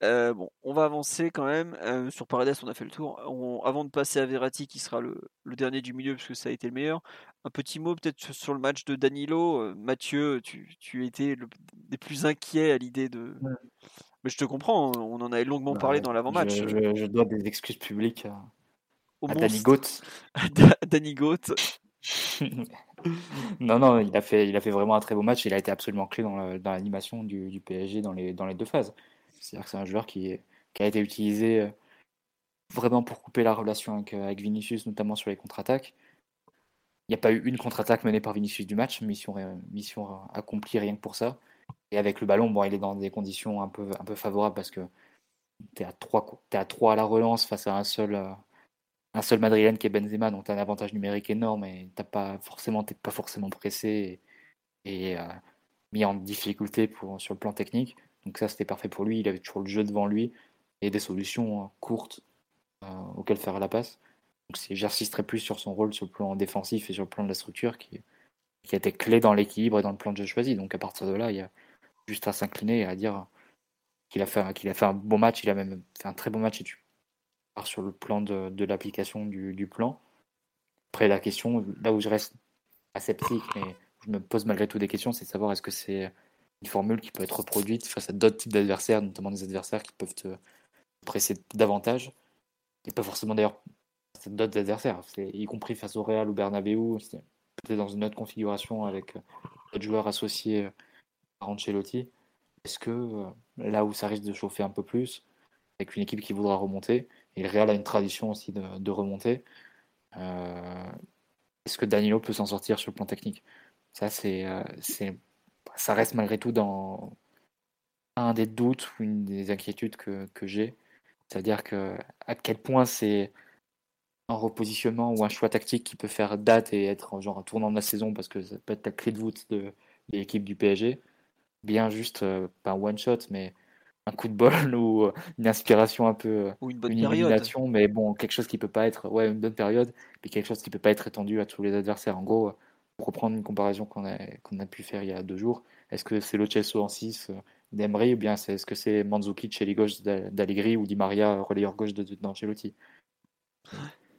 Euh, bon, on va avancer quand même. Euh, sur Paredes, on a fait le tour. avant de passer à Verratti, qui sera le, dernier du milieu, parce que ça a été le meilleur, un petit mot peut-être sur le match de Danilo. Euh, Mathieu, tu, tu étais le, des plus inquiets à l'idée de. Mais je te comprends, hein, on en avait longuement parlé dans l'avant-match. Je, dois des excuses publiques à, à Danny Goat. Danny Goat. non, non, il a, fait, il a fait vraiment un très beau match. Il a été absolument clé dans l'animation du, du, PSG dans les, dans les deux phases. C'est-à-dire que c'est un joueur qui, qui, a été utilisé euh, vraiment pour couper la relation avec, euh, avec Vinicius, notamment sur les contre-attaques. Il n'y a pas eu une contre-attaque menée par Vinicius du match, mission, mission accomplie rien que pour ça. Et avec le ballon, bon, il est dans des conditions un peu, un peu favorables parce que tu es à 3 es à 3 à la relance face à un seul, un seul Madrilène qui est Benzema, donc tu as un avantage numérique énorme et tu pas forcément, pas forcément pressé et, mis en difficulté sur le plan technique. Donc ça, c'était parfait pour lui. Il avait toujours le jeu devant lui et des solutions euh, courtes euh, auxquelles faire la passe. j'insisterai plus sur son rôle sur le plan défensif et sur le plan de la structure qui, qui a été clé dans l'équilibre et dans le plan de jeu choisi. Donc à partir de là, il y a juste à s'incliner et à dire qu'il a, fait, un bon match, il a même fait un très bon match et tu pars sur le plan de, l'application du, du, plan. Après la question, là où je reste aseptique, mais je me pose malgré tout des questions, c'est de savoir est-ce que c'est une formule qui peut être reproduite face à d'autres types d'adversaires, notamment des adversaires qui peuvent te presser davantage, et pas forcément d'ailleurs d'autres adversaires, y compris face au Real ou Bernabeu, dans une autre configuration avec d'autres joueurs associés à Ancelotti. Est-ce que euh, là où ça risque de chauffer un peu plus, avec une équipe qui voudra remonter, et le Real a une tradition aussi de, de remonter, euh, est-ce que Danilo peut s'en sortir sur le plan technique? Ça, euh, c'est, ça reste malgré tout dans un des doutes ou une des inquiétudes que, que j'ai. C'est-à-dire que à quel point c'est un repositionnement ou un choix tactique qui peut faire date et être genre un tournant de la saison parce que ça peut être la clé de voûte de, l'équipe du PSG. Bien juste, euh, pas un one shot, mais un coup de bol ou euh, une inspiration un peu euh, ou une bonne période. mais bon quelque chose qui peut pas être ouais une bonne période puis quelque chose qui peut pas être étendu à tous les adversaires en gros pour reprendre une comparaison qu'on a qu'on a pu faire il y a deux jours est-ce que c'est le Chelsea en 6 d'Emery ou bien c'est, est-ce que c'est Mandzukic chez les gauches d'Allegri ou Di Maria relayeur gauche de, d'Ancelotti?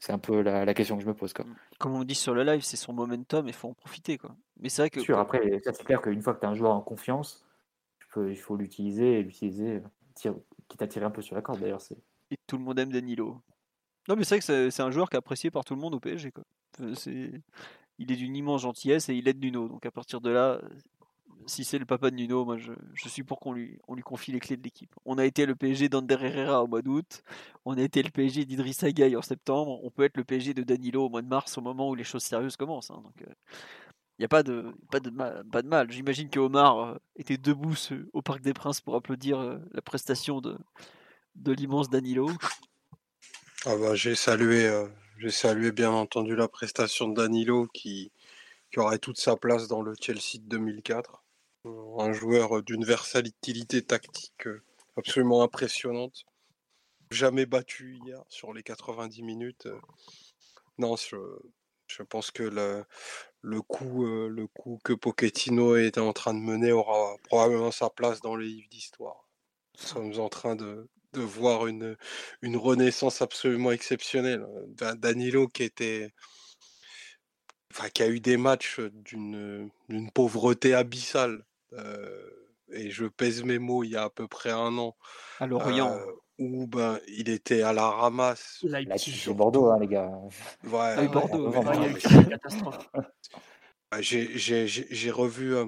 C'est un peu la, question que je me pose quoi. Comme on dit sur le live c'est son momentum il faut en profiter quoi mais c'est vrai que sûr après c'est clair qu'une fois que tu as un joueur en confiance il faut l'utiliser et l'utiliser, euh, qui t'a tiré un peu sur la corde d'ailleurs. Et tout le monde aime Danilo. Non, mais c'est vrai que c'est un joueur qui est apprécié par tout le monde au PSG. Quoi. Il est d'une immense gentillesse et il aide Nuno. Donc à partir de là, si c'est le papa de Nuno, moi je, je suis pour qu'on lui, on lui confie les clés de l'équipe. On a été le PSG d'Ander Herrera au mois d'août, on a été le PSG d'Idriss Gueye en septembre, on peut être le PSG de Danilo au mois de mars au moment où les choses sérieuses commencent. Hein. donc, euh, il n'y a pas de, mal. J'imagine que Omar euh, était debout au Parc des Princes pour applaudir euh, la prestation de, de l'immense Danilo. Ah bah, j'ai salué, euh, j'ai salué bien entendu la prestation de Danilo qui, qui aurait toute sa place dans le Chelsea de 2004. Un joueur d'une versatilité tactique absolument impressionnante. Jamais battu hier sur les 90 minutes. Non, je, pense que le, le coup, euh, le coup que Pochettino est en train de mener aura probablement sa place dans les livres d'histoire. Nous sommes en train de, voir une, renaissance absolument exceptionnelle. Danilo qui était. Qui a eu des matchs d'une pauvreté abyssale. Euh, et je pèse mes mots il y a à peu près un an. À Lorient. Euh, où ben, il était à la ramasse. c'est Bordeaux, hein, les gars. Ouais, ah Bordeaux, J'ai revu euh,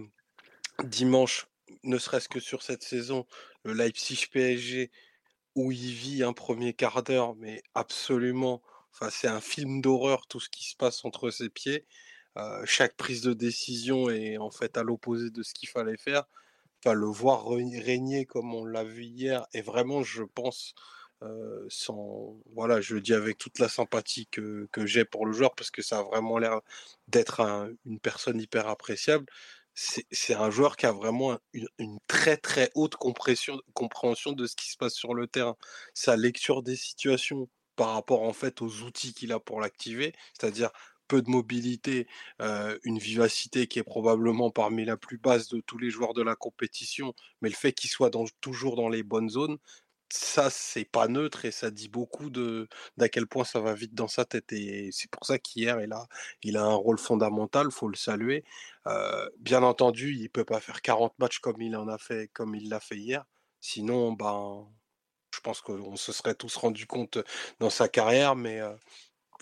dimanche, ne serait-ce que sur cette saison, le Leipzig PSG, où il vit un premier quart d'heure, mais absolument. Enfin, c'est un film d'horreur, tout ce qui se passe entre ses pieds. Euh, chaque prise de décision est en fait à l'opposé de ce qu'il fallait faire le voir régner comme on l'a vu hier, et vraiment, je pense, sans, voilà, je le dis avec toute la sympathie que, j'ai pour le joueur, parce que ça a vraiment l'air d'être une personne hyper appréciable. C'est un joueur qui a vraiment une, très très haute compréhension de ce qui se passe sur le terrain. Sa lecture des situations par rapport en fait aux outils qu'il a pour l'activer, c'est-à-dire peu de mobilité, une vivacité qui est probablement parmi la plus basse de tous les joueurs de la compétition, mais le fait qu'il soit toujours dans les bonnes zones, ça c'est pas neutre et ça dit beaucoup de d'à quel point ça va vite dans sa tête et c'est pour ça qu'hier il a il a un rôle fondamental faut le saluer. Bien entendu il peut pas faire 40 matchs comme il en a fait comme il l'a fait hier. Sinon ben je pense qu'on se serait tous rendu compte dans sa carrière mais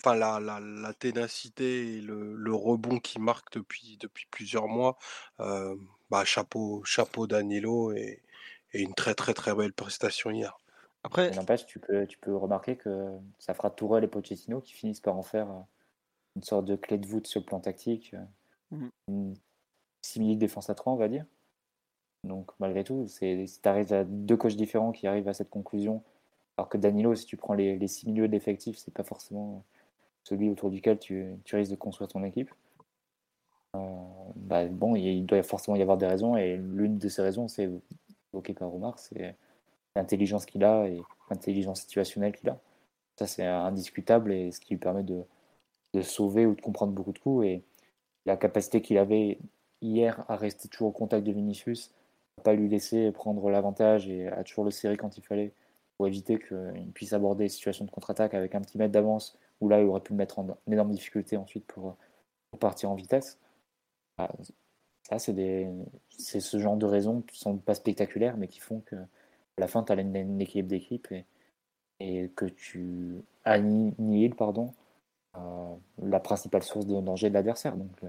enfin la, la, la, ténacité et le, le rebond qui marque depuis, depuis plusieurs mois, euh, bah, chapeau, chapeau Danilo et, et, une très très très belle prestation hier. Après, n'empêche, tu peux, tu peux remarquer que ça fera Tourelle et Pochettino qui finissent par en faire euh, une sorte de clé de voûte sur le plan tactique, euh, mmh. une simili défense à 3, on va dire. Donc malgré tout, c'est, arrives à deux coachs différents qui arrivent à cette conclusion, alors que Danilo, si tu prends les, les six milieux de l'effectif, c'est pas forcément celui autour duquel tu, risques de construire ton équipe. Euh, bah, bon, il doit forcément y avoir des raisons, et l'une de ces raisons, c'est évoqué par Omar, c'est l'intelligence qu'il a et l'intelligence situationnelle qu'il a. Ça, c'est indiscutable et ce qui lui permet de, sauver ou de comprendre beaucoup de coups. Et la capacité qu'il avait hier à rester toujours au contact de Vinicius, à pas lui laisser prendre l'avantage et à toujours le serrer quand il fallait pour éviter qu'il puisse aborder les situations de contre-attaque avec un petit mètre d'avance où là il aurait pu le mettre en, énorme difficulté ensuite pour, partir en vitesse. Ah, ça, c'est ce genre de raisons qui sont pas spectaculaires mais qui font que à la fin tu as une, équipe d'équipe et, et, que tu annihiles pardon, euh, la principale source de danger de l'adversaire. Donc, euh,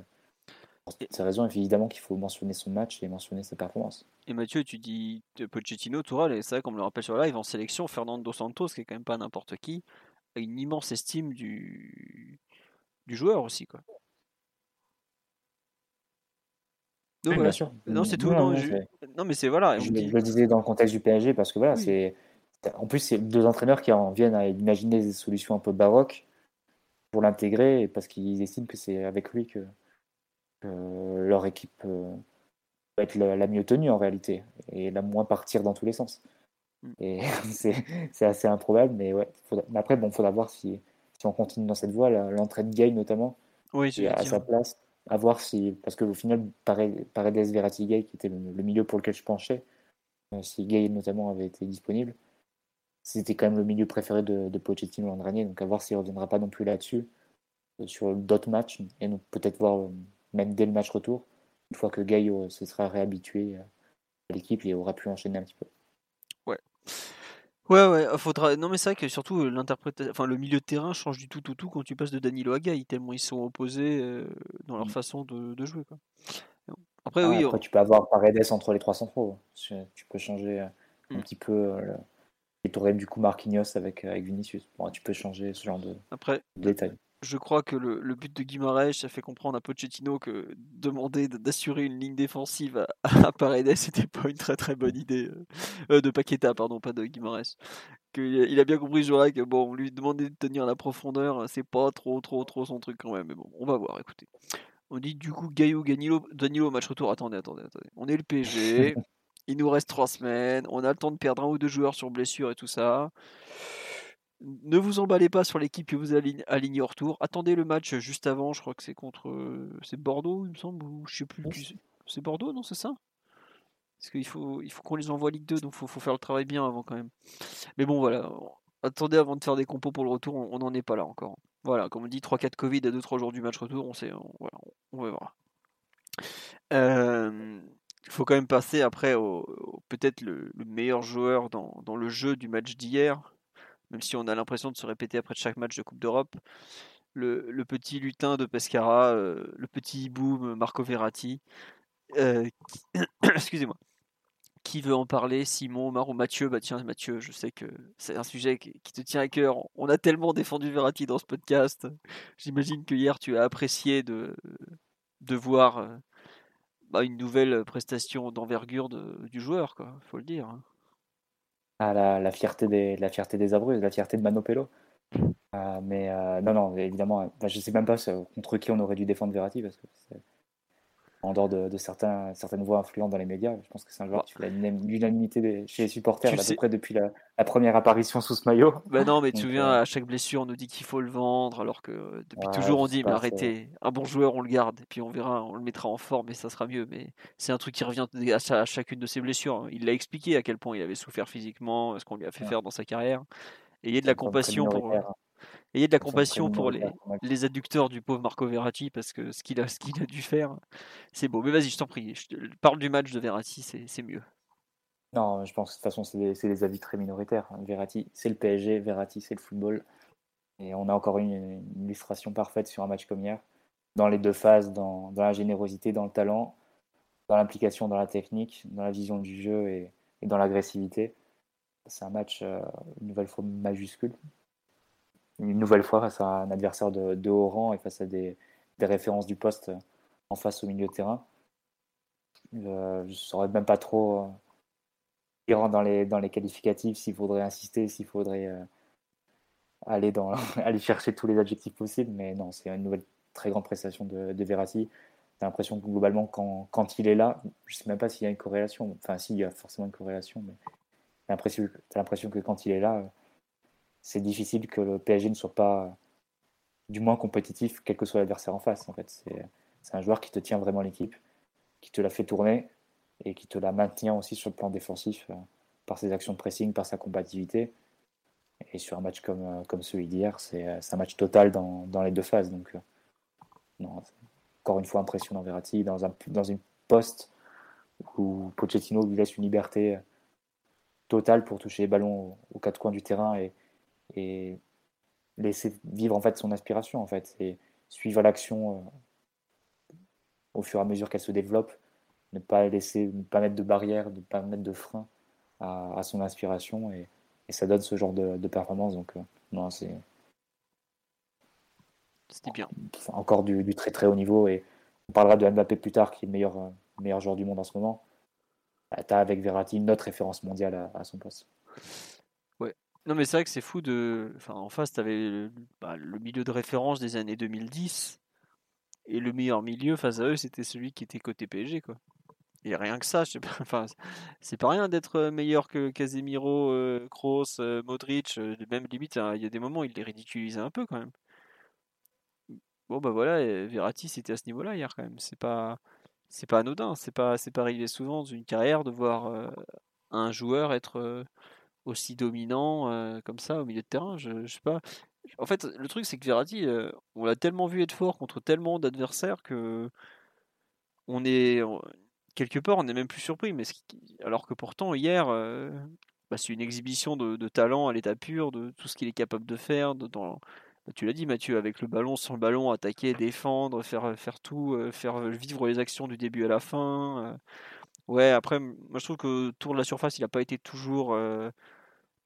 pour ces raisons, évidemment qu'il faut mentionner son match et mentionner sa performance. Et Mathieu, tu dis Pochettino, Toural, et c'est vrai qu'on me le rappelle sur live, en sélection, Fernando Santos, qui est quand même pas n'importe qui, une immense estime du, du joueur aussi. Quoi. Donc, Bien sûr. Non, c'est tout. Non, non, mais c'est voilà. Je, le disais dans le contexte du PSG parce que voilà, c'est. En plus, c'est deux entraîneurs qui en viennent à imaginer des solutions un peu baroques pour l'intégrer parce qu'ils estiment que c'est avec lui que, leur équipe euh, va être la, mieux tenue en réalité et la moins partir dans tous les sens. Et c'est assez improbable, mais ouais. après, bon, il faudra voir si, si on continue dans cette voie. L'entrée de Gay notamment, oui, à sa place, à voir si. Parce qu'au final, Paredes Verratti Gay, qui était le, milieu pour lequel je penchais, euh, si Gay notamment avait été disponible, c'était quand même le milieu préféré de, de Pochettino l'an dernier, donc à voir s'il ne reviendra pas non plus là-dessus, euh, sur d'autres matchs, et donc peut-être voir euh, même dès le match retour, une fois que Gay se sera réhabitué à l'équipe et aura pu enchaîner un petit peu. Ouais. Ouais, faudra. Non, mais c'est vrai que surtout l'interprétation, enfin le milieu de terrain change du tout au tout, quand tu passes de Danilo à Gay, tellement ils sont opposés dans leur mm. façon de, jouer. Quoi. Après, ah, oui. Après, tu peux avoir Paredes entre les trois centraux. Tu peux changer un mm. petit peu et tu aurais du coup Marquinhos avec, avec Vinicius. Bon, tu peux changer ce genre de, Après, détails. Je crois que le, but de Guimaraes, ça fait comprendre à Pochettino que demander d'assurer une ligne défensive à, Paredes, c'était pas une très très bonne idée. Euh, euh, de Paqueta, pardon, pas de Guimaraes. Que, il a bien compris ce que bon, lui demander de tenir la profondeur, c'est pas trop trop trop son truc quand même. Mais bon, on va voir, écoutez. On dit du coup Gaillot, Danilo, Danilo match retour. Attendez, attendez, attendez. On est le PG. Il nous reste trois semaines. On a le temps de perdre un ou deux joueurs sur blessure et tout ça. Ne vous emballez pas sur l'équipe que vous allez aligner au retour. Attendez le match juste avant. Je crois que c'est contre. C'est Bordeaux, il me semble. Ou je sais plus. C'est Bordeaux, non C'est ça? Parce qu'il faut, il faut qu'on les envoie Ligue 2. Donc il faut, faire le travail bien avant quand même. Mais bon, voilà. Attendez avant de faire des compos pour le retour. On n'en est pas là encore. Voilà, comme on dit, 3-4 Covid à 2-3 jours du match retour. On sait. On, on va voir. Euh, il faut quand même passer après au, peut-être le, meilleur joueur dans, le jeu du match d'hier, même si on a l'impression de se répéter après chaque match de Coupe d'Europe. Le, petit lutin de Pescara, euh, le petit hibou Marco Verratti. Euh, excusez-moi. Qui veut en parler Simon, Omar ou Mathieu? Bah tiens, Mathieu, je sais que c'est un sujet qui, te tient à cœur. On a tellement défendu Verratti dans ce podcast. J'imagine que hier tu as apprécié de, voir euh, bah, une nouvelle prestation d'envergure du joueur, quoi, faut le dire. Hein. Ah, la, fierté des, la fierté des Abruzes, la fierté de Manopello. Euh, mais euh, non, non, évidemment, je sais même pas contre qui on aurait dû défendre Verratti parce que en dehors de, certains, certaines voix influentes dans les médias. Je pense que c'est un joueur qui fait l'unanimité chez les supporters à peu près depuis la, première apparition sous ce maillot. Bah non, mais tu te souviens, euh, à chaque blessure, on nous dit qu'il faut le vendre, alors que depuis toujours on dit, mais arrêtez, un bon joueur, on le garde, et puis on verra, on le mettra en forme et ça sera mieux. Mais c'est un truc qui revient à, chacune de ses blessures. Hein. Il l'a expliqué à quel point il avait souffert physiquement, ce qu'on lui a fait faire dans sa carrière. Et il y a de la compassion pour. Ayez de la compassion pour les, les, adducteurs du pauvre Marco Verratti parce que ce qu'il a, ce qu'il a dû faire, c'est beau. Mais vas-y, je t'en prie, je parle du match de Verratti, c'est mieux. Non, je pense que de toute façon, c'est des, avis très minoritaires. Verratti, c'est le PSG, Verratti, c'est le football. Et on a encore une, une, illustration parfaite sur un match comme hier. Dans les deux phases, dans, dans la générosité, dans le talent, dans l'implication, dans la technique, dans la vision du jeu et, et dans l'agressivité. C'est un match, euh, une nouvelle fois, majuscule une nouvelle fois face à un adversaire de, haut rang et face à des, références du poste en face au milieu de terrain. Euh, je ne saurais même pas trop euh, dans les, dans les qualificatifs s'il faudrait insister, s'il faudrait euh, aller, dans, aller chercher tous les adjectifs possibles, mais non, c'est une nouvelle très grande prestation de, de Verratti. J'ai l'impression que globalement, quand, quand, il est là, je ne sais même pas s'il y a une corrélation, enfin, si, il y a forcément une corrélation, mais tu as l'impression que quand il est là, c'est difficile que le PSG ne soit pas du moins compétitif, quel que soit l'adversaire en face. En fait, c'est un joueur qui te tient vraiment l'équipe, qui te la fait tourner et qui te la maintient aussi sur le plan défensif euh, par ses actions de pressing, par sa combativité. Et sur un match comme, euh, comme celui d'hier, c'est un match total dans, dans les deux phases. Donc, encore une fois, impressionnant Verratti dans, un, dans une poste où Pochettino lui laisse une liberté totale pour toucher les ballons aux, quatre coins du terrain et, laisser vivre en fait son aspiration en fait et suivre l'action euh, au fur et à mesure qu'elle se développe ne pas laisser ne pas mettre de barrière ne pas mettre de frein à, son inspiration et, et, ça donne ce genre de, performance donc euh, non c'est c'était bien encore du, du, très très haut niveau et on parlera de Mbappé plus tard qui est le meilleur euh, meilleur joueur du monde en ce moment, bah, tu as avec Verratti notre référence mondiale à, son poste. Non, mais c'est vrai que c'est fou de. Enfin, en face, tu avais bah, le, milieu de référence des années 2010. Et le meilleur milieu face à eux, c'était celui qui était côté PSG, quoi. Et rien que ça, je sais pas, enfin, c'est pas rien d'être meilleur que Casemiro, euh, Kroos, euh, Modric. Euh, même limite, hein, il y a des moments, il les ridiculisait un peu quand même. Bon, bah voilà, Verratti, c'était à ce niveau-là hier quand même. C'est pas c'est pas anodin, c'est pas c'est pas arrivé souvent dans une carrière de voir euh, un joueur être euh, aussi dominant euh, comme ça au milieu de terrain. Je, sais pas. En fait, le truc c'est que Verratti, on l'a tellement vu être fort contre tellement d'adversaires que on est quelque part on est même plus surpris. Mais alors que pourtant hier, bah, c'est une exhibition de, talent à l'état pur, de tout ce qu'il est capable de faire, dans, bah, tu l'as dit Mathieu, avec le ballon, sans le ballon, attaquer, défendre, faire, euh, faire tout, euh, faire euh, vivre les actions du début à la fin. Ouais, après, moi je trouve que tour de la surface, il n'a pas été toujours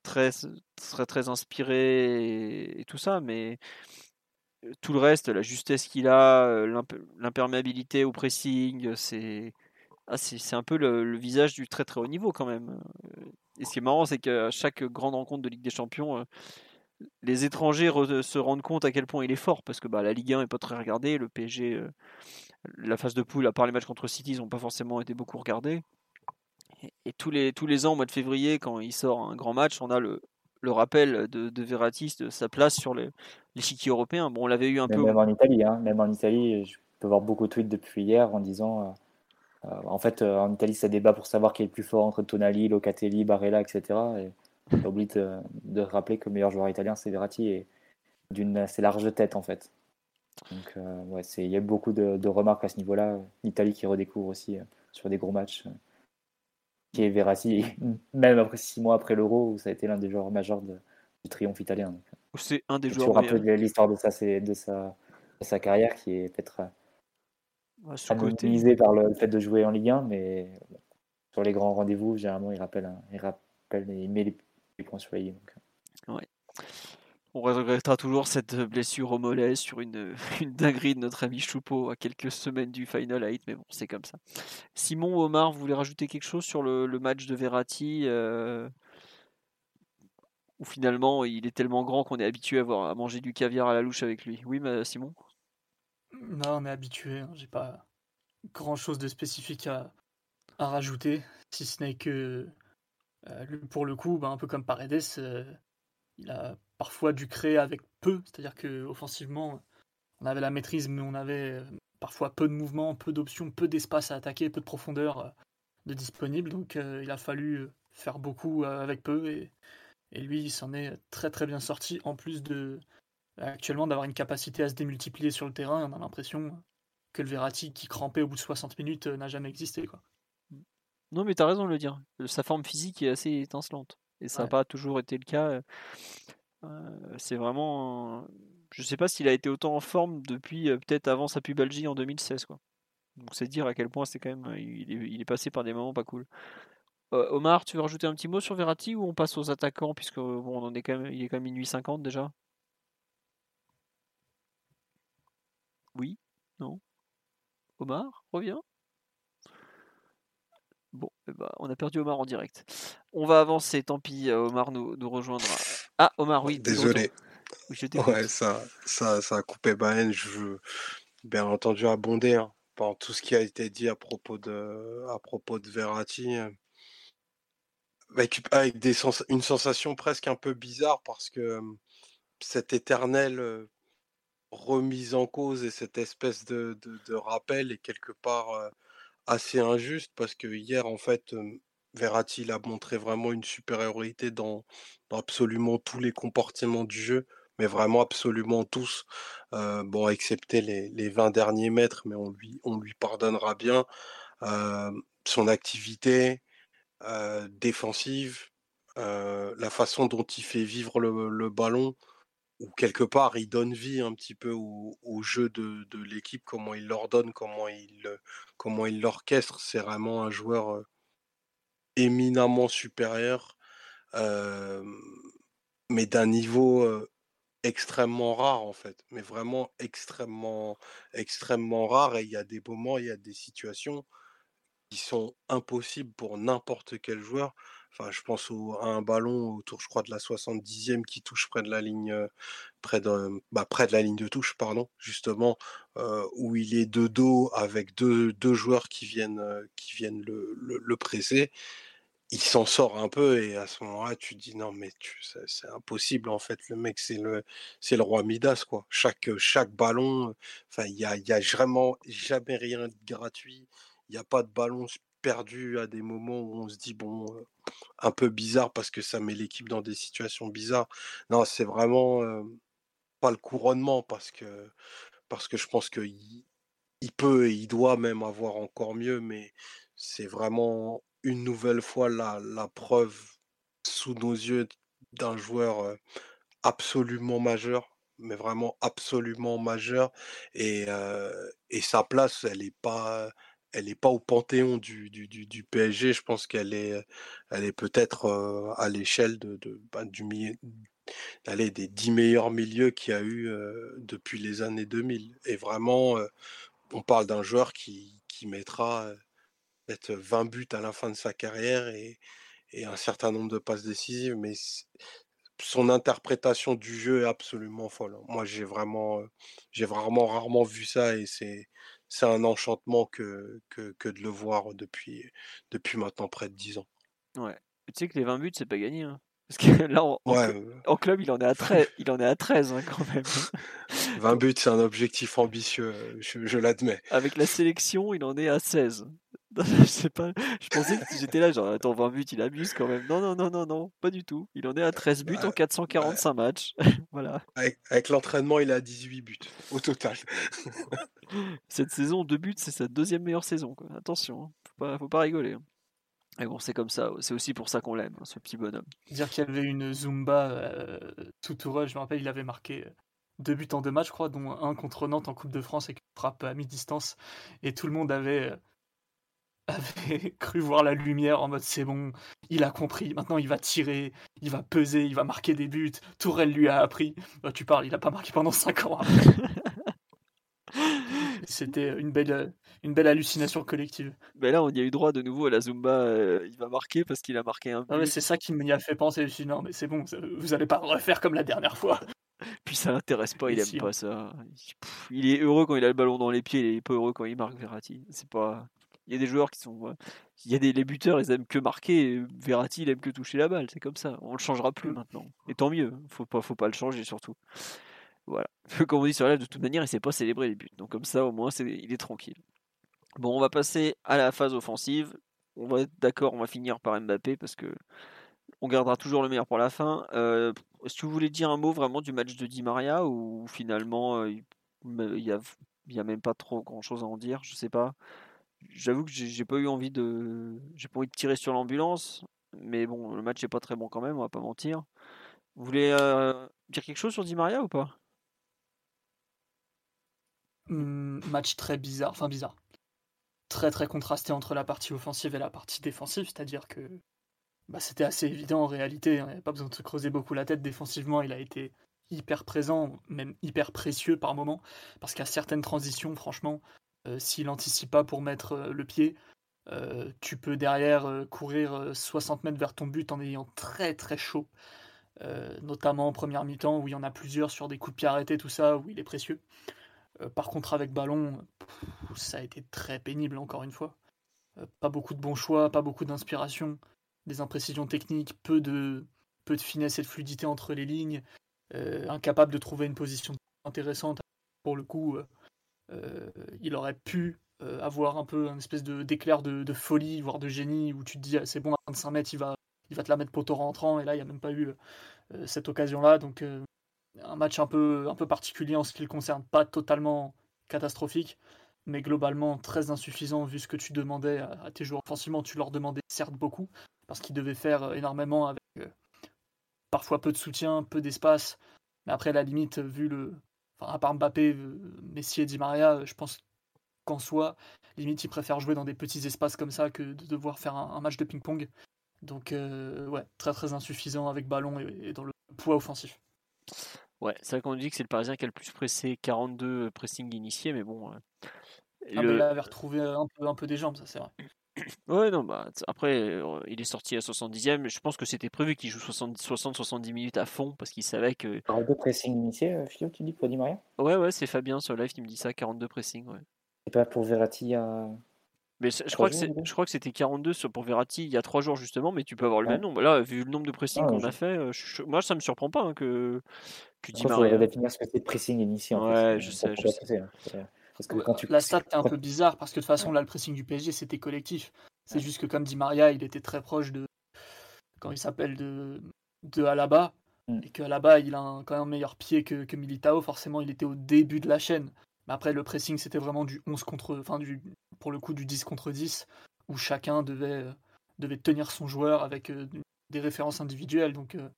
très, très, inspiré et, tout ça, mais tout le reste, la justesse qu'il a, l'imperméabilité au pressing, c'est ah, un peu le, visage du très très haut niveau quand même. Et ce qui est marrant, c'est qu'à chaque grande rencontre de Ligue des Champions, les étrangers se rendent compte à quel point il est fort parce que bah, la Ligue 1 est pas très regardée, le PSG, la phase de poule, à part les matchs contre City, ils n'ont pas forcément été beaucoup regardés. Et, tous, les, tous les ans, au mois de février, quand il sort un grand match, on a le, le rappel de, de Verratti de sa place sur l'échiquier européen. Bon, on l'avait eu un peu. Même en Italie, hein. même en Italie, je peux voir beaucoup de tweets depuis hier en disant. Euh, euh, en fait, en Italie, ça débat pour savoir qui est le plus fort entre Tonali, Locatelli, Barella, etc. Et j'ai oublié de, rappeler que le meilleur joueur italien, c'est Verratti, et d'une assez large tête, en fait. Donc, euh, ouais, il y a beaucoup de, remarques à ce niveau-là. L'Italie qui redécouvre aussi euh, sur des gros matchs, euh, qui est Verratti, même après six mois après l'Euro, où ça a été l'un des joueurs majeurs de, du triomphe italien. C'est un des joueurs. un peu l'histoire de sa, de, sa, de sa carrière, qui est peut-être ouais, par le fait de jouer en Ligue 1, mais sur les grands rendez-vous, généralement, il rappelle, il rappelle, il met les points sur euh. Ouais. On regrettera toujours cette blessure au mollet sur une, une dinguerie de notre ami Choupeau à quelques semaines du Final 8, mais bon, c'est comme ça. Simon Omar, vous voulez rajouter quelque chose sur le, match de Verratti euh, Ou finalement il est tellement grand qu'on est habitué à, à manger du caviar à la louche avec lui? Oui, Simon? Non, on est habitué, hein. j'ai pas grand chose de spécifique à, rajouter, si ce n'est que euh, pour le coup, bah, un peu comme Paredes, euh, il a parfois dû créer avec peu, c'est-à-dire qu'offensivement, on avait la maîtrise, mais on avait euh, parfois peu de mouvements, peu d'options, peu d'espace à attaquer, peu de profondeur de disponible. Donc il a fallu faire beaucoup avec peu et, lui, il s'en est très très bien sorti. En plus de actuellement d'avoir une capacité à se démultiplier sur le terrain, on a l'impression que le Verratti qui crampait au bout de 60 minutes n'a jamais existé. Non, mais tu as raison de le dire. Sa forme physique est assez étincelante. Et ça n'a pas toujours été le cas. Euh, c'est vraiment. Je sais pas s'il a été autant en forme depuis euh, peut-être avant sa pubalgie en 2016. Quoi. Donc c'est dire à quel point c'est quand même. Il est, passé par des moments pas cool. Euh, Omar, tu veux rajouter un petit mot sur Verratti ou on passe aux attaquants puisque bon, on est quand même, il est quand même minuit 50 déjà? Oui? Non? Omar, reviens? Bon, eh ben, on a perdu Omar en direct. On va avancer, tant pis, euh, Omar nous, nous rejoindra. Ah, Omar, oui. Désolé. ouais, ça, ça, ça a coupé. Ben, je veux bien entendu abonder hein, par tout ce qui a été dit à propos de, à propos de Verratti. avec, avec des une sensation presque un peu bizarre parce que cette éternelle remise en cause et cette espèce de, de, rappel est quelque part assez injuste parce que hier, en fait, Verratti a montré vraiment une supériorité dans, absolument tous les comportements du jeu, mais vraiment absolument tous. bon, excepté les, les, 20 derniers mètres, mais on lui, on lui pardonnera bien. son activité défensive, la façon dont il fait vivre le ballon, ou quelque part il donne vie un petit peu au, jeu de, l'équipe, comment il l'ordonne, comment il il l'orchestre. C'est vraiment un joueur éminemment supérieur, mais d'un niveau extrêmement rare en fait, mais vraiment extrêmement extrêmement rare. Et il y a des moments, il y a des situations qui sont impossibles pour n'importe quel joueur. Enfin, je pense à un ballon autour, je crois, de la 70e qui touche près de la ligne, de, bah, près de la ligne de touche, pardon, justement, où il est de dos avec deux, joueurs qui viennent, qui viennent le, presser. Il s'en sort un peu et à ce moment-là, tu te dis non, mais c'est impossible en fait. Le mec, c'est le, roi Midas quoi. Chaque, ballon, enfin, il y a, a vraiment jamais rien de gratuit. Il n'y a pas de ballon perdu à des moments où on se dit bon un peu bizarre parce que ça met l'équipe dans des situations bizarres. Non, c'est vraiment pas le couronnement parce que parce que je pense qu'il il peut et il doit même avoir encore mieux, mais c'est vraiment une nouvelle fois la, la preuve sous nos yeux d'un joueur absolument majeur, mais vraiment absolument majeur. Et, et sa place, elle n'est pas, elle n'est pas au panthéon du, PSG. Je pense qu'elle est, elle est peut-être à l'échelle de, de bah, du allez, des dix meilleurs milieux qu'il y a eu depuis les années 2000. Et vraiment, on parle d'un joueur qui, qui mettra peut-être 20 buts à la fin de sa carrière et, et un certain nombre de passes décisives. Mais son interprétation du jeu est absolument folle. Hein. Moi, j'ai vraiment, j'ai vraiment rarement vu ça et c'est un enchantement que, que, de le voir depuis, depuis maintenant près de 10 ans. Ouais. Tu sais que les 20 buts, c'est pas gagné. Hein. Parce que là, en, club, il en est à 13, il en est à 13 hein, quand même. 20 buts, c'est un objectif ambitieux, je, l'admets. Avec la sélection, il en est à 16. je sais pas, je pensais que j'étais là, genre, attends, 20 buts, il abuse quand même. Non, non, non, non, non, pas du tout. Il en est à 13 buts en 445 matchs. voilà. Avec, l'entraînement, il a 18 buts au total. Cette saison, deux buts, c'est sa deuxième meilleure saison. Attention, hein. faut, pas, faut pas rigoler. Hein. Et bon, c'est comme ça. C'est aussi pour ça qu'on l'aime, hein, ce petit bonhomme. Dire qu'il y avait une Zumba euh, tout heureux, je me rappelle, il avait marqué euh, deux buts en deux matchs, dont un contre Nantes en Coupe de France et une frappe à mi-distance. Et tout le monde avait, euh, avait cru voir la lumière en mode c'est bon, il a compris, maintenant il va tirer, il va peser, il va marquer des buts. Tourelle lui a appris. Bah, tu parles, il n'a pas marqué pendant cinq ans. C'était une belle, une belle hallucination collective. Mais là, on y a eu droit de nouveau à la Zumba. Euh, il va marquer parce qu'il a marqué un but. c'est ça qui m'y a fait penser. Je me suis dit, non, mais c'est bon, vous allez pas refaire comme la dernière fois. Puis ça l'intéresse pas, il aime pas ça. il est heureux quand il a le ballon dans les pieds, il est pas heureux quand il marque Verratti. C'est pas. Il y a des joueurs qui sont. Il y a des les buteurs, ils aiment que marquer. Verratti, il aime que toucher la balle. C'est comme ça. On le changera plus mm. maintenant. Et tant mieux. Faut pas, faut pas le changer surtout. Voilà. Comme on dit sur la de toute manière, il sait pas célébrer les buts. Donc comme ça, au moins, il est tranquille. Bon, on va passer à la phase offensive. On va être d'accord, on va finir par Mbappé parce que on gardera toujours le meilleur pour la fin. Euh, est-ce que vous voulez dire un mot vraiment du match de Di Maria ou finalement euh, il y a, a même pas trop grand chose à en dire? Je sais pas. J'avoue que j'ai pas eu envie de, j'ai pas envie de tirer sur l'ambulance, mais bon, le match est pas très bon quand même, on va pas mentir. Vous voulez euh, dire quelque chose sur Di Maria ou pas? Match très bizarre, enfin bizarre. Très très contrasté entre la partie offensive et la partie défensive, c'est-à-dire que bah, c'était assez évident en réalité, on n'avait pas besoin de se creuser beaucoup la tête. Défensivement, il a été hyper présent, même hyper précieux par moment, parce qu'à certaines transitions, franchement, euh, s'il anticipe pas pour mettre euh, le pied, euh, tu peux derrière courir 60 mètres vers ton but en ayant très très chaud, notamment en première mi-temps où il y en a plusieurs sur des coups de pied arrêtés, tout ça, où il est précieux. Euh, par contre, avec ballon, ça a été très pénible, encore une fois. Euh, pas beaucoup de bons choix, pas beaucoup d'inspiration. des imprécisions techniques, peu de, peu de finesse et de fluidité entre les lignes, incapable de trouver une position intéressante. Pour le coup, il aurait pu avoir un peu un espèce d'éclair de, folie, voire de génie, où tu te dis ah, c'est bon, à 25 mètres, il va, il va te la mettre poteau rentrant, et là, il n'y a même pas eu cette occasion-là. Donc, un match un peu, particulier en ce qui le concerne, pas totalement catastrophique, mais globalement très insuffisant vu ce que tu demandais à, tes joueurs offensivement. Tu leur demandais certes beaucoup, parce qu'ils devaient faire énormément avec parfois peu de soutien, peu d'espace. Mais après, la limite, vu le. Enfin, à part Mbappé, Messi et Di Maria, je pense qu'en soi, limite, ils préfèrent jouer dans des petits espaces comme ça que de devoir faire un, match de ping-pong. Donc, ouais, très très insuffisant avec ballon et dans le poids offensif. Ouais, c'est vrai qu'on dit que c'est le Parisien qui a le plus pressé, 42 pressing initiés, mais bon. Ah, il avait retrouvé un peu, un peu des jambes, ça c'est vrai. Ouais, non, bah, après, il est sorti à 70e. Je pense que c'était prévu qu'il joue 60-70 minutes à fond parce qu'il savait que. 42 pressing initiés, Philo, tu dis pour Di Maria? Ouais, ouais, c'est Fabien sur live qui me dit ça, 42 pressing, ouais. Et pas pour Verratti à. Mais je crois, que je crois que c'était 42 pour Verratti il y a 3 jours justement, mais tu peux avoir le même nombre. Là, vu le nombre de pressing qu'on a fait, moi ça me surprend pas hein, que, que Di Maria. Il faudrait définir ce que c'est pressing initié. En ouais, je sais. Je sais. Hein. Parce que quand tu... La stat est un peu bizarre parce que de toute façon, là, le pressing du PSG, c'était collectif. C'est juste que comme dit Maria, il était très proche de. Quand il s'appelle de, de Alaba. Mm. Et que Alaba, il a un, quand même un meilleur pied que, que Militao. Forcément, il était au début de la chaîne. Après, le pressing, c'était vraiment du 11 contre. Enfin, du, pour le coup, du 10 contre 10. Où chacun devait, devait tenir son joueur avec euh, des références individuelles. Donc euh,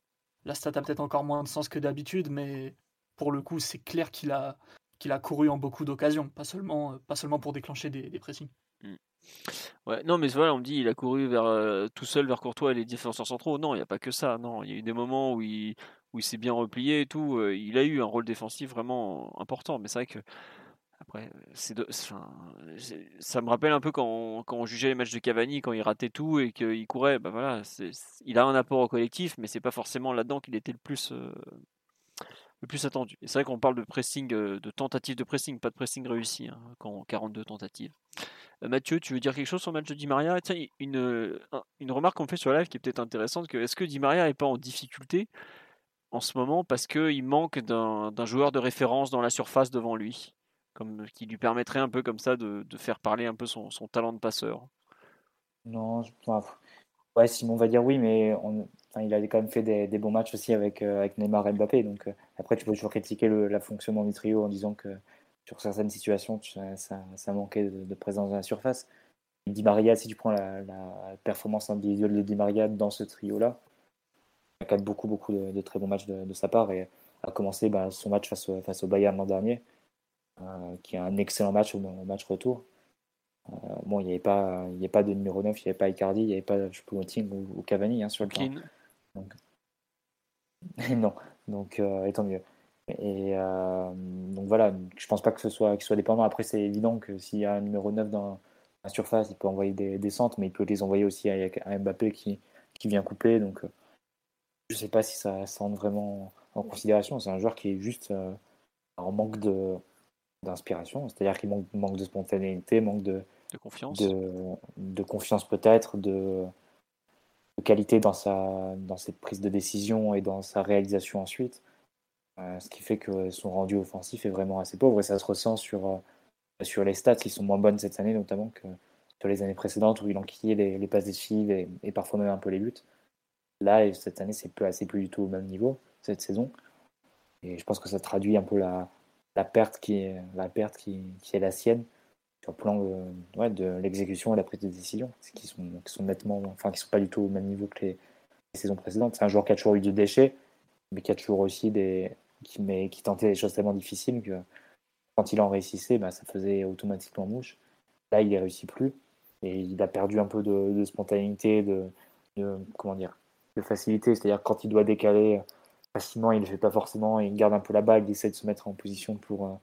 la stat a peut-être encore moins de sens que d'habitude. Mais pour le coup, c'est clair qu'il a qu'il a couru en beaucoup d'occasions, pas seulement, euh, pas seulement pour déclencher des, pressings. Mm. Ouais, non, mais voilà, on me dit il a couru vers euh, tout seul vers Courtois et les défenseurs centraux. Non, il n'y a pas que ça. Non, il y a eu des moments où il, où il s'est bien replié et tout. Euh, il a eu un rôle défensif vraiment important. Mais c'est vrai que c'est ça me rappelle un peu quand, on jugeait les matchs de Cavani, quand il ratait tout et qu'il courait. Bah voilà, il a un apport au collectif, mais c'est pas forcément là-dedans qu'il était le plus le plus attendu. C'est vrai qu'on parle de pressing, euh, de tentative de pressing, pas de pressing réussi, hein, quand 42 tentatives. Euh, Mathieu, tu veux dire quelque chose sur le match de Di Maria? Une, euh, une remarque qu'on fait sur la live qui est peut-être intéressante, que est-ce que Di Maria n'est pas en difficulté en ce moment parce qu'il manque d'un joueur de référence dans la surface devant lui, comme, qui lui permettrait un peu comme ça de, de faire parler un peu son, son talent de passeur Non, je, ouais, Simon va dire oui, mais il a quand même fait des, bons matchs aussi avec, euh, avec Neymar et Mbappé. Donc, euh, après, tu peux toujours critiquer le la fonctionnement du trio en disant que sur certaines situations, ça, ça, manquait de, présence dans la surface. Di Maria, si tu prends la, performance individuelle de Di Maria dans ce trio-là, il a quand beaucoup, beaucoup de, très bons matchs de, sa part et a commencé bah, son match face au, face au Bayern l'an dernier, euh, qui est un excellent match au, match retour. bon, il n'y avait, pas, avait pas de numéro 9, il n'y avait pas Icardi, il n'y avait pas Choupo-Moting ou, Cavani hein, sur le terrain. Donc, non, donc euh, tant mieux. Et euh, donc voilà, je pense pas que ce soit, qu'il soit dépendant. Après, c'est évident que s'il y a un numéro 9 dans la surface, il peut envoyer des, centres, mais il peut les envoyer aussi à, à Mbappé qui, qui vient couper. Donc, euh, je sais pas si ça, ça rentre vraiment en considération. C'est un joueur qui est juste euh, en manque de d'inspiration, c'est-à-dire qu'il manque, manque de spontanéité, manque de, de confiance, de, de confiance peut-être, de qualité dans, sa, dans cette prise de décision et dans sa réalisation ensuite. Euh, ce qui fait que son rendu offensif est vraiment assez pauvre et ça se ressent sur, euh, sur les stats qui sont moins bonnes cette année, notamment que sur les années précédentes où il enquillait les, les passes décisives et, et, parfois même un peu les buts. Là, cette année, c'est assez plus du tout au même niveau cette saison. Et je pense que ça traduit un peu la, la perte, qui est, la perte qui, qui est la sienne sur le plan ouais, de l'exécution et la prise de décision, qui sont, qui sont nettement, enfin, qui sont pas du tout au même niveau que les, saisons précédentes. C'est un joueur qui a toujours eu du déchet, mais qui a toujours aussi des, qui, mais, qui tentait des choses tellement difficiles que quand il en réussissait, bah, ça faisait automatiquement mouche. Là, il ne réussit plus et il a perdu un peu de, spontanéité, de, comment dire, de facilité. C'est-à-dire quand il doit décaler facilement, il ne le fait pas forcément, il garde un peu la balle, il essaie de se mettre en position pour, euh,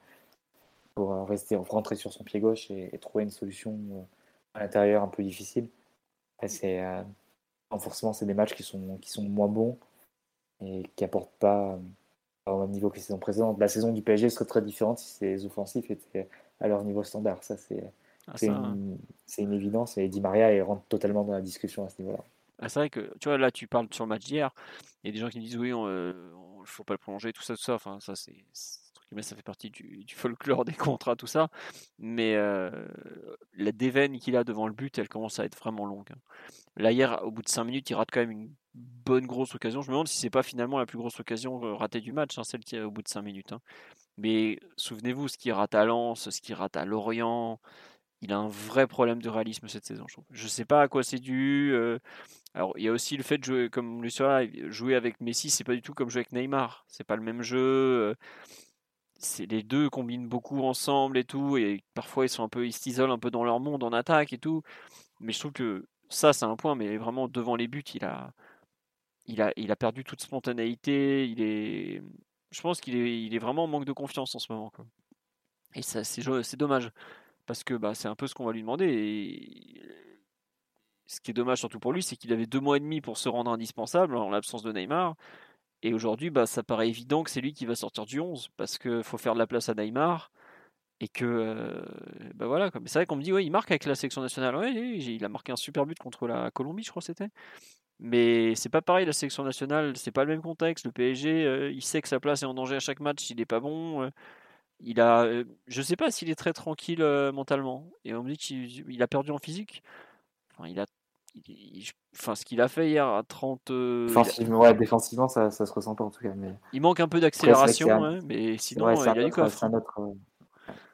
pour euh, rester, rentrer sur son pied gauche et, trouver une solution euh, à l'intérieur un peu difficile. c'est euh, forcément c'est des matchs qui sont, qui sont moins bons et qui apportent pas au même niveau que les saisons précédentes. La saison du PSG serait très différente si ses offensifs étaient à leur niveau standard. Ça, c'est ah, une, une, évidence. Et Di Maria il rentre totalement dans la discussion à ce niveau-là. Ah, c'est vrai que, tu vois, là, tu parles sur le match d'hier. Il y a des gens qui me disent, oui, il ne faut pas le prolonger, tout ça, tout ça. Enfin, ça, c'est ça fait partie du, folklore des contrats, tout ça. Mais la déveine qu'il a devant le but, elle commence à être vraiment longue. Hein. Là, hier, au bout de 5 minutes, il rate quand même une bonne grosse occasion. Je me demande si c'est pas finalement la plus grosse occasion ratée du match, hein, celle qui est au bout de 5 minutes. Hein. Mais souvenez-vous, ce qu'il rate à Lens, ce qu'il rate à Lorient, il a un vrai problème de réalisme cette saison. Je ne sais pas à quoi c'est dû. Alors, il y a aussi le fait de jouer, comme le jouer avec Messi, c'est pas du tout comme jouer avec Neymar. C'est pas le même jeu c'est les deux combinent beaucoup ensemble et tout, et parfois ils sont un peu, ils s'isolent un peu dans leur monde en attaque et tout. Mais je trouve que ça, c'est un point, mais vraiment devant les buts, il a, il a, il a perdu toute spontanéité. Il est, je pense qu'il est, il est vraiment en manque de confiance en ce moment. Quoi. Et ça, c'est, dommage parce que bah, c'est un peu ce qu'on va lui demander. Ce qui est dommage surtout pour lui, c'est qu'il avait deux mois et demi pour se rendre indispensable en l'absence de Neymar. Et aujourd'hui, bah, ça paraît évident que c'est lui qui va sortir du 11 parce qu'il faut faire de la place à Neymar. Et que, euh, bah voilà, c'est vrai qu'on me dit, ouais, il marque avec la sélection nationale. Ouais, il a marqué un super but contre la Colombie, je crois que c'était. Mais c'est pas pareil, la sélection nationale, c'est pas le même contexte. Le PSG, euh, il sait que sa place est en danger à chaque match, il est pas bon. Euh, il a, je sais pas s'il est très tranquille mentalement. Et on me dit qu'il a perdu en physique. Il a enfin, ce qu'il a fait hier à 30. Euh, défensivement, ouais, défensivement ça, ça, se ressent pas en tout cas. Mais... Il manque un peu d'accélération, hein, mais sinon, il y a du coffre. C'est un autre,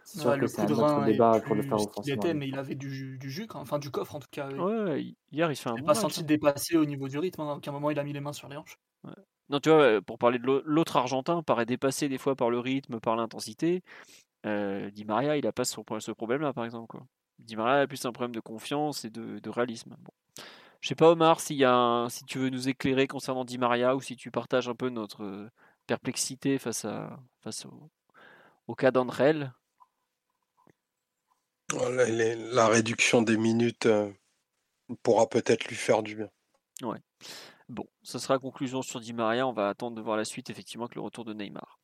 c'est sûr que c'est un autre débat pour le faire offensivement. Il était, mais il avait du, du jus, enfin du coffre en tout cas. Ouais, hier il fait un bon pas senti hein. dépasser au niveau du rythme, hein, à aucun moment il a mis les mains sur les hanches. Ouais. Non, tu vois, pour parler de l'autre Argentin, paraît dépassé des fois par le rythme, par l'intensité. Euh, Di Maria, il a pas ce, ce problème-là, par exemple. Quoi. Di Maria a plus un problème de confiance et de, de réalisme. Bon. Je sais pas Omar si, y a si tu veux nous éclairer concernant Di Maria ou si tu partages un peu notre euh, perplexité face, à, face au, au cas d'Andrel. La réduction des minutes euh, pourra peut-être lui faire du bien. Ouais. Bon, ce sera la conclusion sur Di Maria. On va attendre de voir la suite, effectivement, que le retour de Neymar.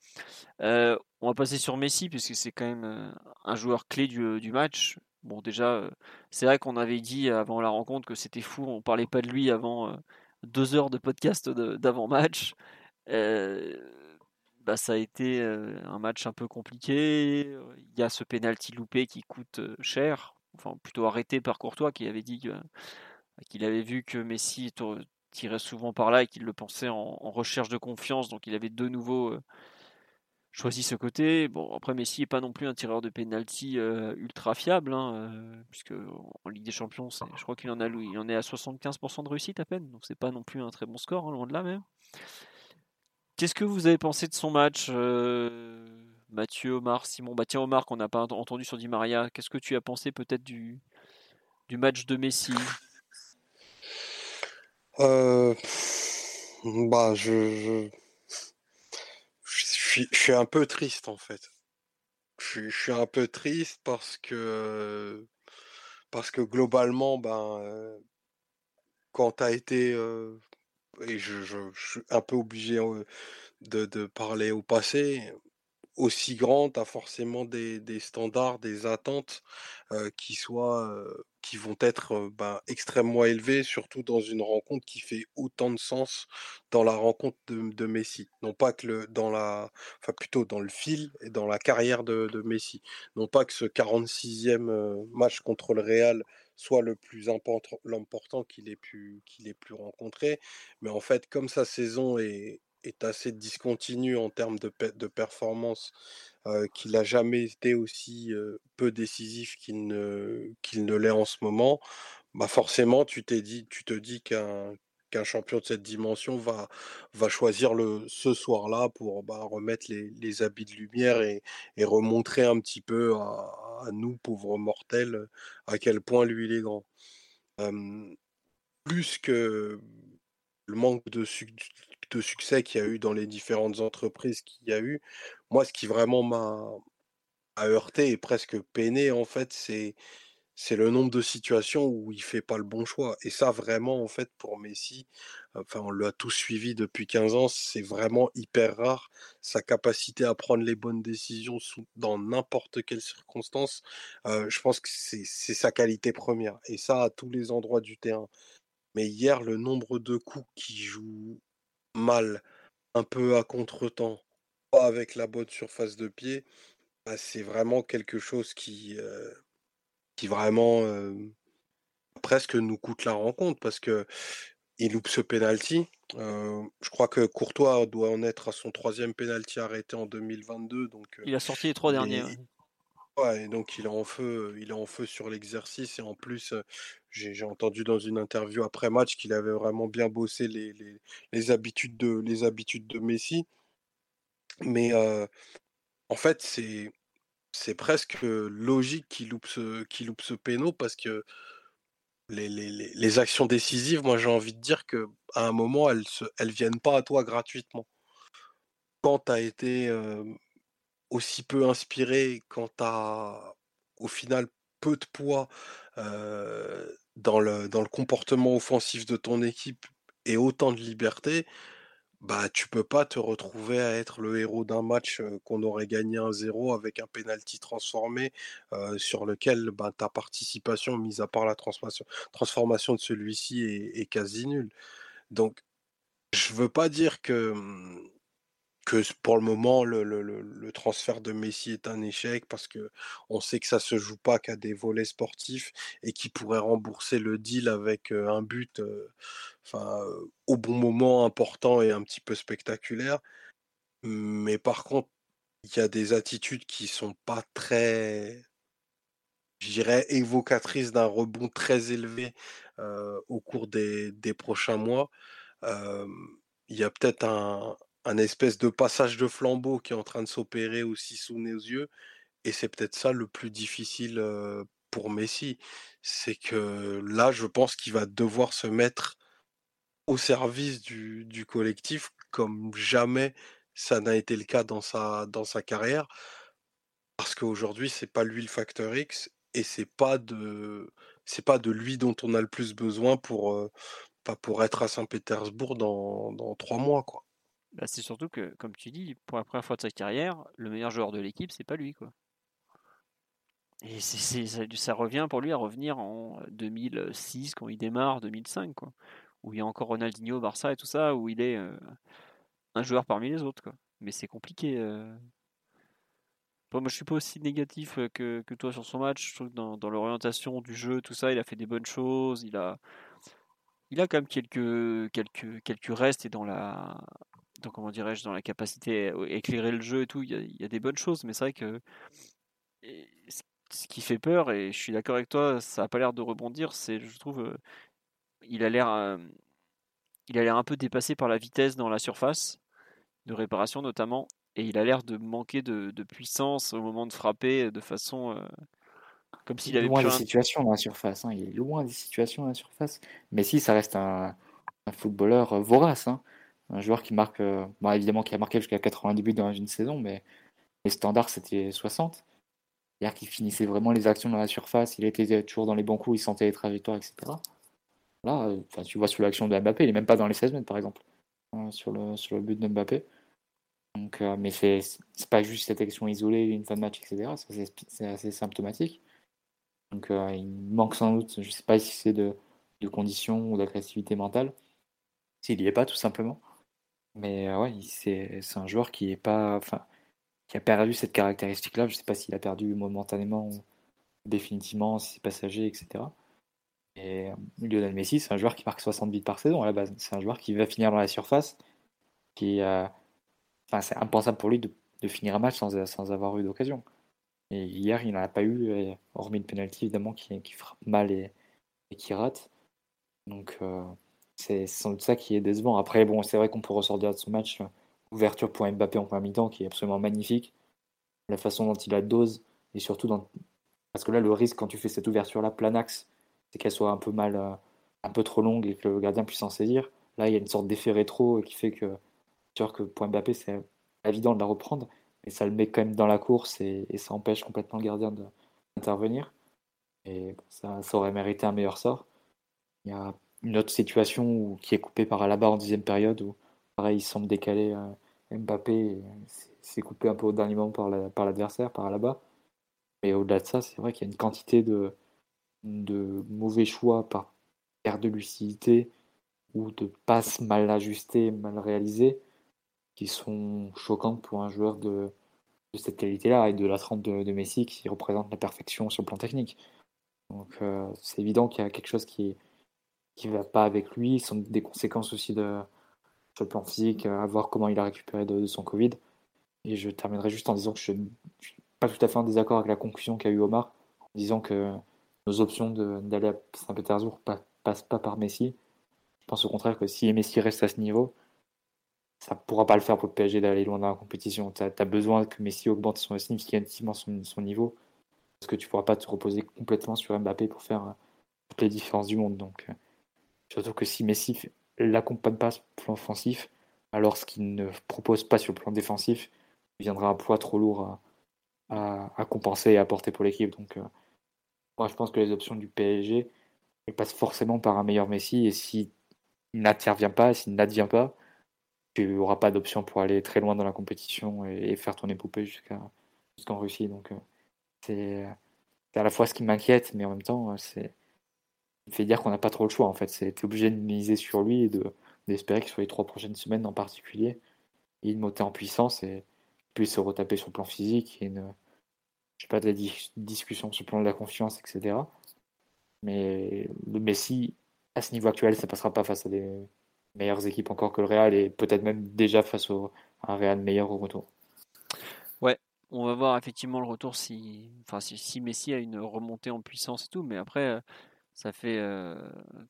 Euh, on va passer sur Messi, puisque c'est quand même un joueur clé du, du match. Bon, déjà, euh, c'est vrai qu'on avait dit avant la rencontre que c'était fou, on parlait pas de lui avant euh, deux heures de podcast d'avant-match. Euh, bah, ça a été un match un peu compliqué. Il y a ce penalty loupé qui coûte cher, enfin plutôt arrêté par Courtois qui avait dit qu'il avait vu que Messi tirait souvent par là et qu'il le pensait en, en, recherche de confiance, donc il avait de nouveau choisi ce côté. Bon, après, Messi n'est pas non plus un tireur de penalty euh, ultra fiable, hein, euh, puisque en Ligue des Champions, je crois qu'il en, a, en est à 75% de réussite à peine, donc c'est pas non plus un très bon score, hein, loin de là même. Qu'est-ce que vous avez pensé de son match, euh, Mathieu, Omar, Simon? Bah tiens, Omar, qu'on n'a pas entendu sur Di Maria, qu'est-ce que tu as pensé peut-être du, match de Messi? Bah, je je suis un peu triste en fait. Je suis un peu triste parce que parce que globalement, ben, quand tu as été, et je, suis un peu obligé de, de parler au passé, aussi grand, tu as forcément des, des, standards, des attentes qui soient qui vont être ben, extrêmement élevés, surtout dans une rencontre qui fait autant de sens dans la rencontre de, Messi. Non pas que le dans la enfin plutôt dans le fil et dans la carrière de, Messi. Non pas que ce 46e match contre le Real soit le plus important qu'il ait pu qu'il ait pu rencontrer, mais en fait comme sa saison est, est assez discontinu en termes de, de performance, qu'il n'a jamais été aussi peu décisif qu'il ne, qu'il l'est en ce moment, bah forcément tu dit, tu te dis qu'un qu'un champion de cette dimension va, va choisir le, ce soir-là pour bah, remettre les, les, habits de lumière et, et remontrer un petit peu à, nous, pauvres mortels, à quel point lui il est grand. plus que le manque de, de succès qu'il y a eu dans les différentes entreprises qu'il y a eu. Moi, ce qui vraiment m'a heurté et presque peiné, en fait, c'est c'est le nombre de situations où il fait pas le bon choix. Et ça, vraiment, en fait, pour Messi, enfin, on l'a tous suivi depuis 15 ans, c'est vraiment hyper rare. Sa capacité à prendre les bonnes décisions dans n'importe quelle circonstance, je pense que c'est sa qualité première. Et ça, à tous les endroits du terrain Mais hier, le nombre de coups qui jouent mal, un peu à contre-temps, pas avec la bonne surface de pied, bah, c'est vraiment quelque chose qui, euh, qui vraiment euh, presque nous coûte la rencontre parce que il loupe ce penalty. Euh, je crois que Courtois doit en être à son troisième penalty arrêté en 2022. Donc, il a sorti les trois derniers. Ouais, donc il est en feu, il est en feu sur l'exercice et en plus, j'ai entendu dans une interview après match qu'il avait vraiment bien bossé les, les, habitudes de les habitudes de Messi. Mais en fait, c'est presque logique qu'il loupe ce loupe ce péno parce que les, les, les actions décisives, moi j'ai envie de dire que à un moment elles se, elles viennent pas à toi gratuitement. Quand tu as été aussi peu inspiré, quand tu as au final peu de poids dans, le, dans le comportement offensif de ton équipe et autant de liberté, bah tu peux pas te retrouver à être le héros d'un match qu'on aurait gagné 1-0 avec un penalty transformé sur lequel bah, ta participation, mise à part la transformation, transformation de celui-ci, est, est, quasi nulle. Donc je veux pas dire que mmh, que pour le moment, le, transfert de Messi est un échec parce que on sait que ça se joue pas qu'à des volets sportifs et qu'il pourrait rembourser le deal avec un but enfin, au bon moment, important et un petit peu spectaculaire. Mais par contre, il y a des attitudes qui sont pas très, je dirais, évocatrices d'un rebond très élevé au cours des, des prochains mois. il y a peut-être un, un espèce de passage de flambeau qui est en train de s'opérer aussi sous nos yeux. Et c'est peut-être ça le plus difficile pour Messi. C'est que là, je pense qu'il va devoir se mettre au service du, collectif comme jamais ça n'a été le cas dans sa, carrière. Parce qu'aujourd'hui, c'est pas lui le facteur X et c'est pas de pas de lui dont on a le plus besoin pour, pas pour être à Saint-Pétersbourg dans, dans trois mois. quoi. Bah, c'est surtout que, comme tu dis, pour la première fois de sa carrière, le meilleur joueur de l'équipe, c'est pas lui, quoi. Et ça, revient pour lui à revenir en 2006, quand il démarre, 2005, quoi. Où il y a encore Ronaldinho, Barça et tout ça, où il est euh, un joueur parmi les autres, quoi. Mais c'est compliqué. Euh. moi, je suis pas aussi négatif euh, que, que, toi sur son match. Je trouve que dans, dans l'orientation du jeu, tout ça, il a fait des bonnes choses. Il a, il a quand même quelques, quelques, quelques restes et dans la, donc comment dirais-je, dans la capacité à éclairer le jeu et tout, il y, a, des bonnes choses, mais c'est vrai que ce qui fait peur, et je suis d'accord avec toi, ça n'a pas l'air de rebondir, c'est, je trouve, euh, il a l'air, euh, il a l'air un peu dépassé par la vitesse dans la surface de réparation notamment, et il a l'air de manquer de, puissance au moment de frapper de façon euh, comme s'il avait loin des situations dans la surface. Hein. Il est loin des situations dans la surface. Mais si, ça reste un, footballeur vorace. Hein un joueur qui marque, euh, évidemment qui a marqué jusqu'à 90 buts dans une saison, mais les standards c'était 60. C'est-à-dire qu'il finissait vraiment les actions dans la surface, il était toujours dans les bons coups, il sentait les trajectoires, etc. Là, euh, tu vois sur l'action de Mbappé, il est même pas dans les 16 mètres par exemple, hein, sur, le, sur le but de Mbappé. Donc, euh, mais c'est pas juste cette action isolée, une fin de match, etc. C'est assez symptomatique. Donc il manque sans doute, je sais pas si c'est de, de conditions ou d'agressivité mentale, s'il n'y est pas tout simplement. Mais ouais, c'est un joueur qui est pas, enfin, qui a perdu cette caractéristique-là. Je sais pas s'il a perdu momentanément ou définitivement, si c'est passager, etc. Et Lionel Messi, c'est un joueur qui marque 60 buts par saison à la base. C'est un joueur qui va finir dans la surface, qui, enfin, c'est impensable pour lui de, finir un match sans, avoir eu d'occasion. Et hier, il n'en a pas eu, hormis le penalty évidemment qui, frappe mal et qui rate. Donc c'est sans doute ça qui est décevant. Après, bon, c'est vrai qu'on peut ressortir de ce match ouverture pour Mbappé en premier mi-temps qui est absolument magnifique. La façon dont il a dose et surtout dans... parce que là, le risque quand tu fais cette ouverture-là plein axe, c'est qu'elle soit un peu mal, euh, un peu trop longue et que le gardien puisse en saisir. Là, il y a une sorte d'effet rétro qui fait que, sûr que pour Mbappé, c'est évident de la reprendre, mais ça le met quand même dans la course et, ça empêche complètement le gardien d'intervenir. Et ça, ça aurait mérité un meilleur sort. Il y a une autre situation où, qui est coupée par Alaba en dixième période où pareil il semble décaler euh, Mbappé c'est coupé un peu au dernier moment par l'adversaire la, par, par Alaba mais au-delà de ça c'est vrai qu'il y a une quantité de, de mauvais choix par perte de lucidité ou de passes mal ajustées, mal réalisées, qui sont choquantes pour un joueur de, cette qualité-là et de la trempe de, Messi qui représente la perfection sur le plan technique. Donc euh, c'est évident qu'il y a quelque chose qui qui va pas avec lui, sont des conséquences aussi de, sur le plan physique, à voir comment il a récupéré de, son Covid. Et je terminerai juste en disant que je ne suis pas tout à fait en désaccord avec la conclusion qu'a eu Omar, en disant que nos options d'aller à Saint-Pétersbourg ne passent pas par Messi. Je pense au contraire que si Messi reste à ce niveau, ça ne pourra pas le faire pour le PSG d'aller loin dans la compétition. Tu as, besoin que Messi augmente son, significativement son, son niveau, parce que tu ne pourras pas te reposer complètement sur Mbappé pour faire euh, toutes les différences du monde. Donc, euh, surtout que si Messi l'accompagne pas sur le plan offensif, alors ce qu'il ne propose pas sur le plan défensif, viendra un poids trop lourd à, compenser et à porter pour l'équipe. Donc, euh, moi, je pense que les options du PSG elles passent forcément par un meilleur Messi. Et s'il n'intervient pas, s'il n'advient pas, tu n'auras pas d'option pour aller très loin dans la compétition et, faire ton épopée jusqu'en Russie. Donc, euh, c'est à la fois ce qui m'inquiète, mais en même temps, c'est il fait dire qu'on n'a pas trop le choix en fait. C'est obligé de miser sur lui et d'espérer que sur les trois prochaines semaines en particulier, il monter en puissance et puisse se retaper sur le plan physique et une, je sais pas, des discussions sur le plan de la confiance, etc. Mais le Messi, à ce niveau actuel, ça passera pas face à des meilleures équipes encore que le Real et peut-être même déjà face au, à un Real meilleur au retour. Ouais, on va voir effectivement le retour si, enfin, si, si Messi a une remontée en puissance et tout, mais après, euh, ça fait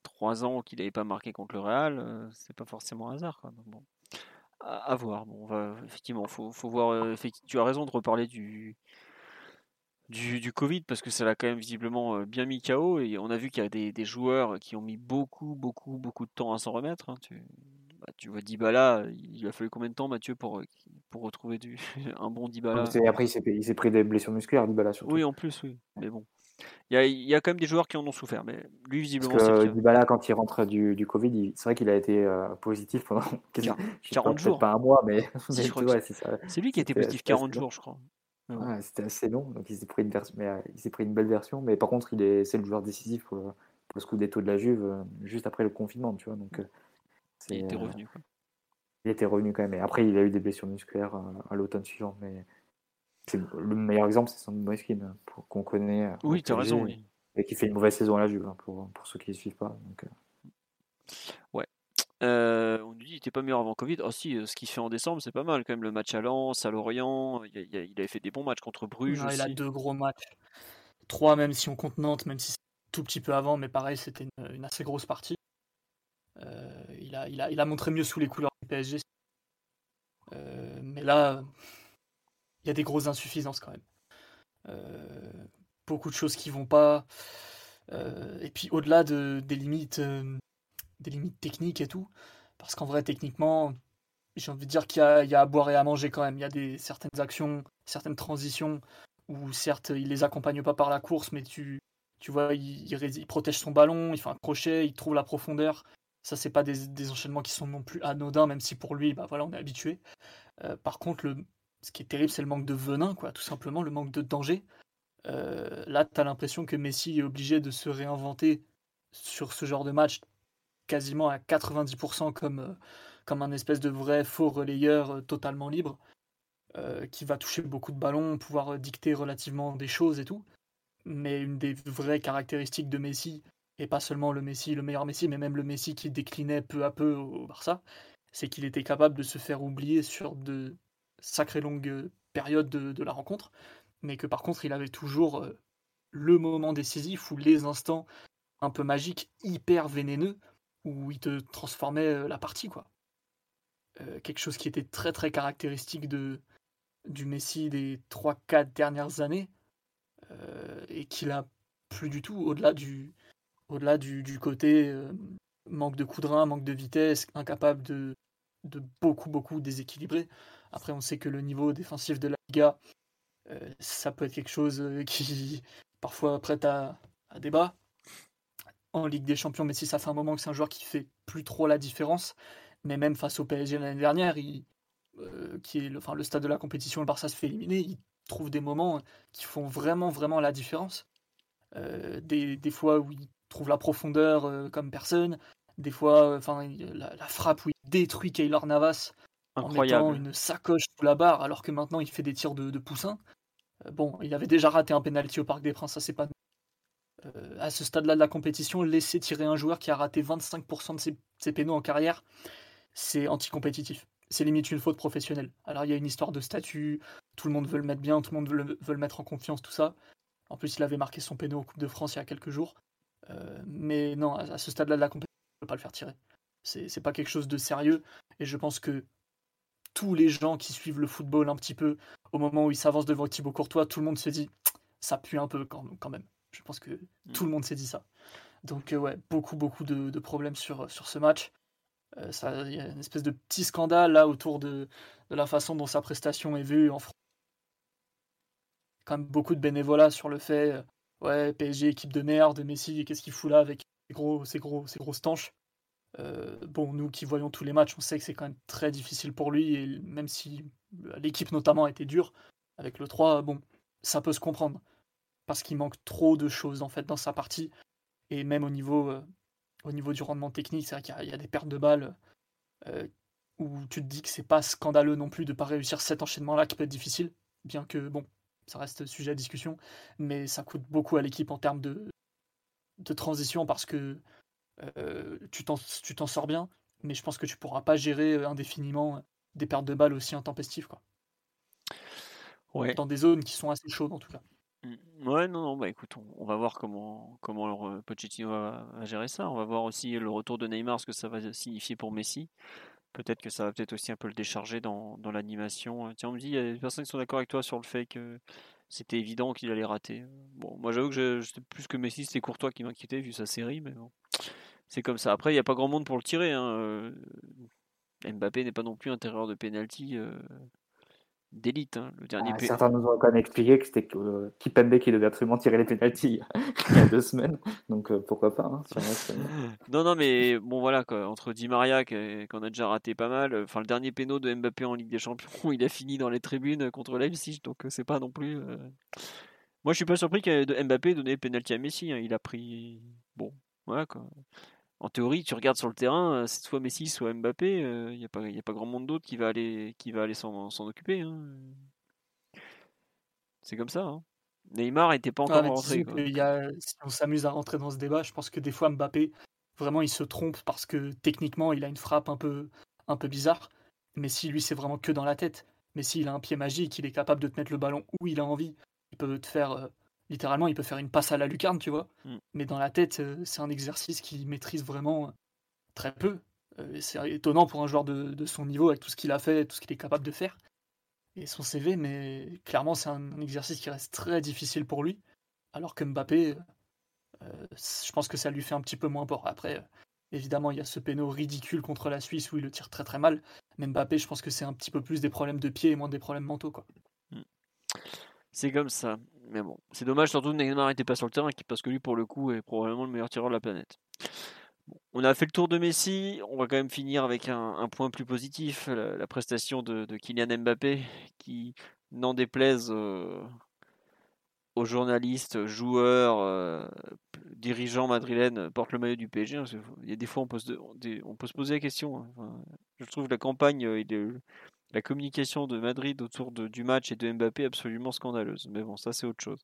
trois ans qu'il n'avait pas marqué contre le Real, c'est pas forcément un hasard. bon, à, voir. Bon, va, effectivement, faut, faut voir. tu as raison de reparler du, du, du, Covid parce que ça l'a quand même visiblement bien mis KO et on a vu qu'il y a des, des, joueurs qui ont mis beaucoup, beaucoup, beaucoup de temps à s'en remettre. Hein. Tu, bah, tu vois Dybala, il a fallu combien de temps, Mathieu, pour, pour retrouver du, un bon Dybala? Après, il s'est pris des blessures musculaires, Dybala surtout. Oui, en plus, oui. Mais bon. Il y, a, quand même des joueurs qui en ont souffert, mais lui, visiblement, c'est Dybala, quand il rentre du, du Covid, c'est vrai qu'il a été euh, positif pendant 40 jours. Pas un mois, mais, c'est lui qui a été positif 40 jours, je crois. c'était assez long, donc il s'est pris, une euh, pris une belle version, mais par contre, il est, c'est le joueur décisif pour le, pour le scudetto de la Juve euh, juste après le confinement, tu vois. Donc, il était revenu. Il était revenu quand même. Et après, il a eu des blessures musculaires à l'automne suivant, mais le meilleur exemple, c'est Sandy Moiskin, hein, qu'on connaît. Euh, oui, tu as raison. Oui. Et qui fait une mauvaise saison à la Juve, hein, pour, pour ceux qui ne suivent pas. Donc, euh. Ouais. Euh, on nous dit qu'il n'était pas meilleur avant Covid. Oh si, ce qu'il fait en décembre, c'est pas mal quand même. Le match à Lens, à Lorient, il, il, avait fait des bons matchs contre Bruges. il a deux gros matchs. Trois même si on compte Nantes, même si c'est tout petit peu avant, mais pareil, c'était une, assez grosse partie. il, a, il, a, il, a, montré mieux sous les couleurs du PSG. mais là, il y a des grosses insuffisances quand même. Euh, beaucoup de choses qui vont pas. Euh, et puis au-delà de, des limites, euh, des limites techniques et tout, parce qu'en vrai techniquement, j'ai envie de dire qu'il y, a à boire et à manger quand même. Il y a des certaines actions, certaines transitions où certes il les accompagne pas par la course, mais tu, tu vois, il, il, protège son ballon, il fait un crochet, il trouve la profondeur. Ça, c'est pas des, des, enchaînements qui sont non plus anodins, même si pour lui, bah voilà, on est habitué. par contre, le, ce qui est terrible, c'est le manque de venin, quoi, tout simplement, le manque de danger. Euh, là, tu as l'impression que Messi est obligé de se réinventer sur ce genre de match quasiment à 90% comme, euh, comme un espèce de vrai faux relayeur euh, totalement libre, qui va toucher beaucoup de ballons, pouvoir dicter relativement des choses et tout. Mais une des vraies caractéristiques de Messi, et pas seulement le Messi, le meilleur Messi, mais même le Messi qui déclinait peu à peu au Barça, c'est qu'il était capable de se faire oublier sur de sacrée longue euh, période de, la rencontre, mais que par contre il avait toujours euh, le moment décisif ou les instants un peu magiques, hyper vénéneux, où il te transformait euh, la partie, quoi. quelque chose qui était très très caractéristique de, du Messi des 3-4 dernières années, et qu'il a plus du tout, au-delà du, côté manque de coup de rein, manque de vitesse, incapable de, de beaucoup beaucoup déséquilibrer. Après, on sait que le niveau défensif de la Liga, euh, ça peut être quelque chose euh, qui parfois prête à, débat. En Ligue des Champions, mais si ça fait un moment que c'est un joueur qui fait plus trop la différence, mais même face au PSG l'année dernière, euh, qui est le, enfin, le stade de la compétition, le Barça se fait éliminer, il trouve des moments qui font vraiment, vraiment la différence. des, des, fois où il trouve la profondeur comme personne. Des fois, enfin, la, frappe où il détruit Kaylor Navas Incroyable. en mettant une sacoche sous la barre, alors que maintenant il fait des tirs de, poussin. bon, il avait déjà raté un penalty au Parc des Princes, ça c'est pas à ce stade-là de la compétition, laisser tirer un joueur qui a raté 25% de ses, ses pénaux en carrière, c'est anticompétitif. C'est limite une faute professionnelle. Alors il y a une histoire de statut, tout le monde veut le mettre bien, tout le monde veut le, mettre en confiance, tout ça. En plus, il avait marqué son péno au Coupe de France il y a quelques jours. Euh, mais non, à, ce stade-là de la compétition, on ne peut pas le faire tirer. C'est pas quelque chose de sérieux. Et je pense que tous les gens qui suivent le football un petit peu, au moment où il s'avance devant Thibaut Courtois, tout le monde se dit ça pue un peu quand, même. Je pense que mm. tout le monde s'est dit ça. Donc, euh, ouais, beaucoup, beaucoup de, problèmes sur, sur ce match. Euh, il y a une espèce de petit scandale là autour de, de la façon dont sa prestation est vue en France. Quand même beaucoup de bénévolat sur le fait, euh, ouais, PSG, équipe de merde, Messi, qu'est-ce qu'il fout là avec ses gros, ses gros, ses grosses tanches. Euh, bon, nous qui voyons tous les matchs, on sait que c'est quand même très difficile pour lui, et même si l'équipe notamment été dure, avec le 3, bon, ça peut se comprendre. Parce qu'il manque trop de choses en fait dans sa partie, et même au niveau au niveau du rendement technique, c'est vrai qu'il y, a des pertes de balles euh, où tu te dis que c'est pas scandaleux non plus de pas réussir cet enchaînement-là qui peut être difficile, bien que bon, ça reste sujet à discussion, mais ça coûte beaucoup à l'équipe en termes de transition parce que euh, tu t'en sors bien, mais je pense que tu pourras pas gérer indéfiniment des pertes de balles aussi intempestives. Quoi. Ouais. Dans des zones qui sont assez chaudes en tout cas. Mmh. Ouais, non, non, bah écoute, on, va voir comment, comment Pochettino va, gérer ça. On va voir aussi le retour de Neymar, ce que ça va signifier pour Messi. Peut-être que ça va peut-être aussi un peu le décharger dans, dans l'animation. Tiens, on me dit, il y a des personnes qui sont d'accord avec toi sur le fait que c'était évident qu'il allait rater. Bon, moi j'avoue que je, plus que Messi, c'était Courtois qui m'inquiétait vu sa série, mais bon, c'est comme ça. Après, il n'y a pas grand monde pour le tirer. Hein. Euh, Mbappé n'est pas non plus intérieur de penalty. Euh, d'élite. Hein, le dernier ah, certains nous ont quand même expliqué que c'était euh, Kipembe qui devait absolument tirer les pénalties il y a deux semaines. Donc euh, pourquoi pas hein, Non, non, mais bon voilà, quoi, entre Di Maria qu'on a déjà raté pas mal, enfin le dernier péno de Mbappé en Ligue des Champions, il a fini dans les tribunes contre Leipzig, donc euh, c'est pas non plus. Moi je suis pas surpris que Mbappé donné le pénalty à Messi, hein, il a pris. Bon, voilà quoi en théorie, tu regardes sur le terrain, euh, c'est soit Messi, soit Mbappé, il euh, n'y a, pas, a pas grand monde d'autre qui va aller, qui va aller s'en, occuper. Hein. C'est comme ça. Hein. Neymar n'était pas encore rentré. si on s'amuse à rentrer dans ce débat, je pense que des fois Mbappé, vraiment, il se trompe parce que techniquement, il a une frappe un peu, un peu bizarre. Mais si lui, c'est vraiment que dans la tête. Mais s'il a un pied magique, il est capable de te mettre le ballon où il a envie. Il peut te faire euh, littéralement, il peut faire une passe à la lucarne, tu vois. Mm. Mais dans la tête, euh, c'est un exercice qu'il maîtrise vraiment euh, très peu. Euh, c'est étonnant pour un joueur de, son niveau, avec tout ce qu'il a fait, tout ce qu'il est capable de faire. Et son CV, mais clairement, c'est un, exercice qui reste très difficile pour lui. Alors que Mbappé, je pense que ça lui fait un petit peu moins peur. Après, évidemment, il y a ce péno ridicule contre la Suisse où il le tire très très mal. Mais Mbappé, je pense que c'est un petit peu plus des problèmes de pied et moins des problèmes mentaux. Quoi. Mm. C'est comme ça. Mais bon, c'est dommage surtout que Neymar n'était pas sur le terrain parce que lui, pour le coup, est probablement le meilleur tireur de la planète. on a fait le tour de Messi. On va quand même finir avec un, point plus positif la, prestation de, Kylian Mbappé qui, n'en déplaise euh, aux journalistes, joueurs, euh, dirigeants madrilènes, porte le maillot du PSG. Hein, il y a des fois, on peut se, poser la question. Hein. je trouve que la campagne, euh, il est la communication de Madrid autour de, du match et de Mbappé est absolument scandaleuse. Mais bon, ça c'est autre chose.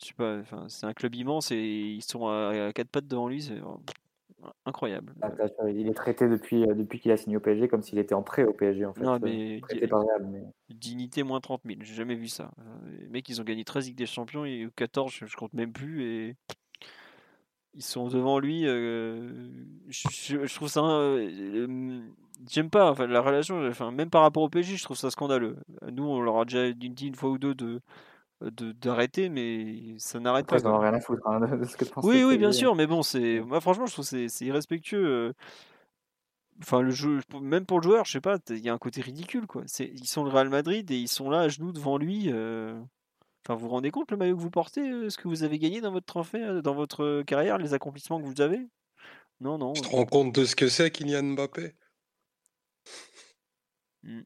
Je sais pas, enfin, c'est un club immense et ils sont à, quatre pattes devant lui, c'est incroyable. Ah, il est traité depuis, euh, depuis qu'il a signé au PSG comme s'il était en prêt au PSG en fait. Non, mais, dignité moins 30 000, j'ai jamais vu ça. Euh, les mecs, ils ont gagné 13 Ligues des Champions et 14, je, compte même plus et ils sont devant lui. Euh, je, trouve ça j'aime pas enfin, la relation, enfin, même par rapport au PSG, je trouve ça scandaleux. Nous, on leur a déjà dit une fois ou deux de d'arrêter, mais ça n'arrête pas. rien à foutre hein, de ce que Oui, oui, bien sûr, mais bon, c'est moi franchement, je trouve c'est c'est irrespectueux. Euh. Enfin, le jeu, même pour le joueur, je sais pas, il y a un côté ridicule, quoi. C'est, ils sont le Real Madrid et ils sont là à genoux devant lui. Euh. Enfin, vous vous rendez compte le maillot que vous portez, euh, ce que vous avez gagné dans votre trophée, dans votre carrière, les accomplissements que vous avez? Non, non. Tu te rends compte de ce que c'est Kylian Mbappé? Mmh.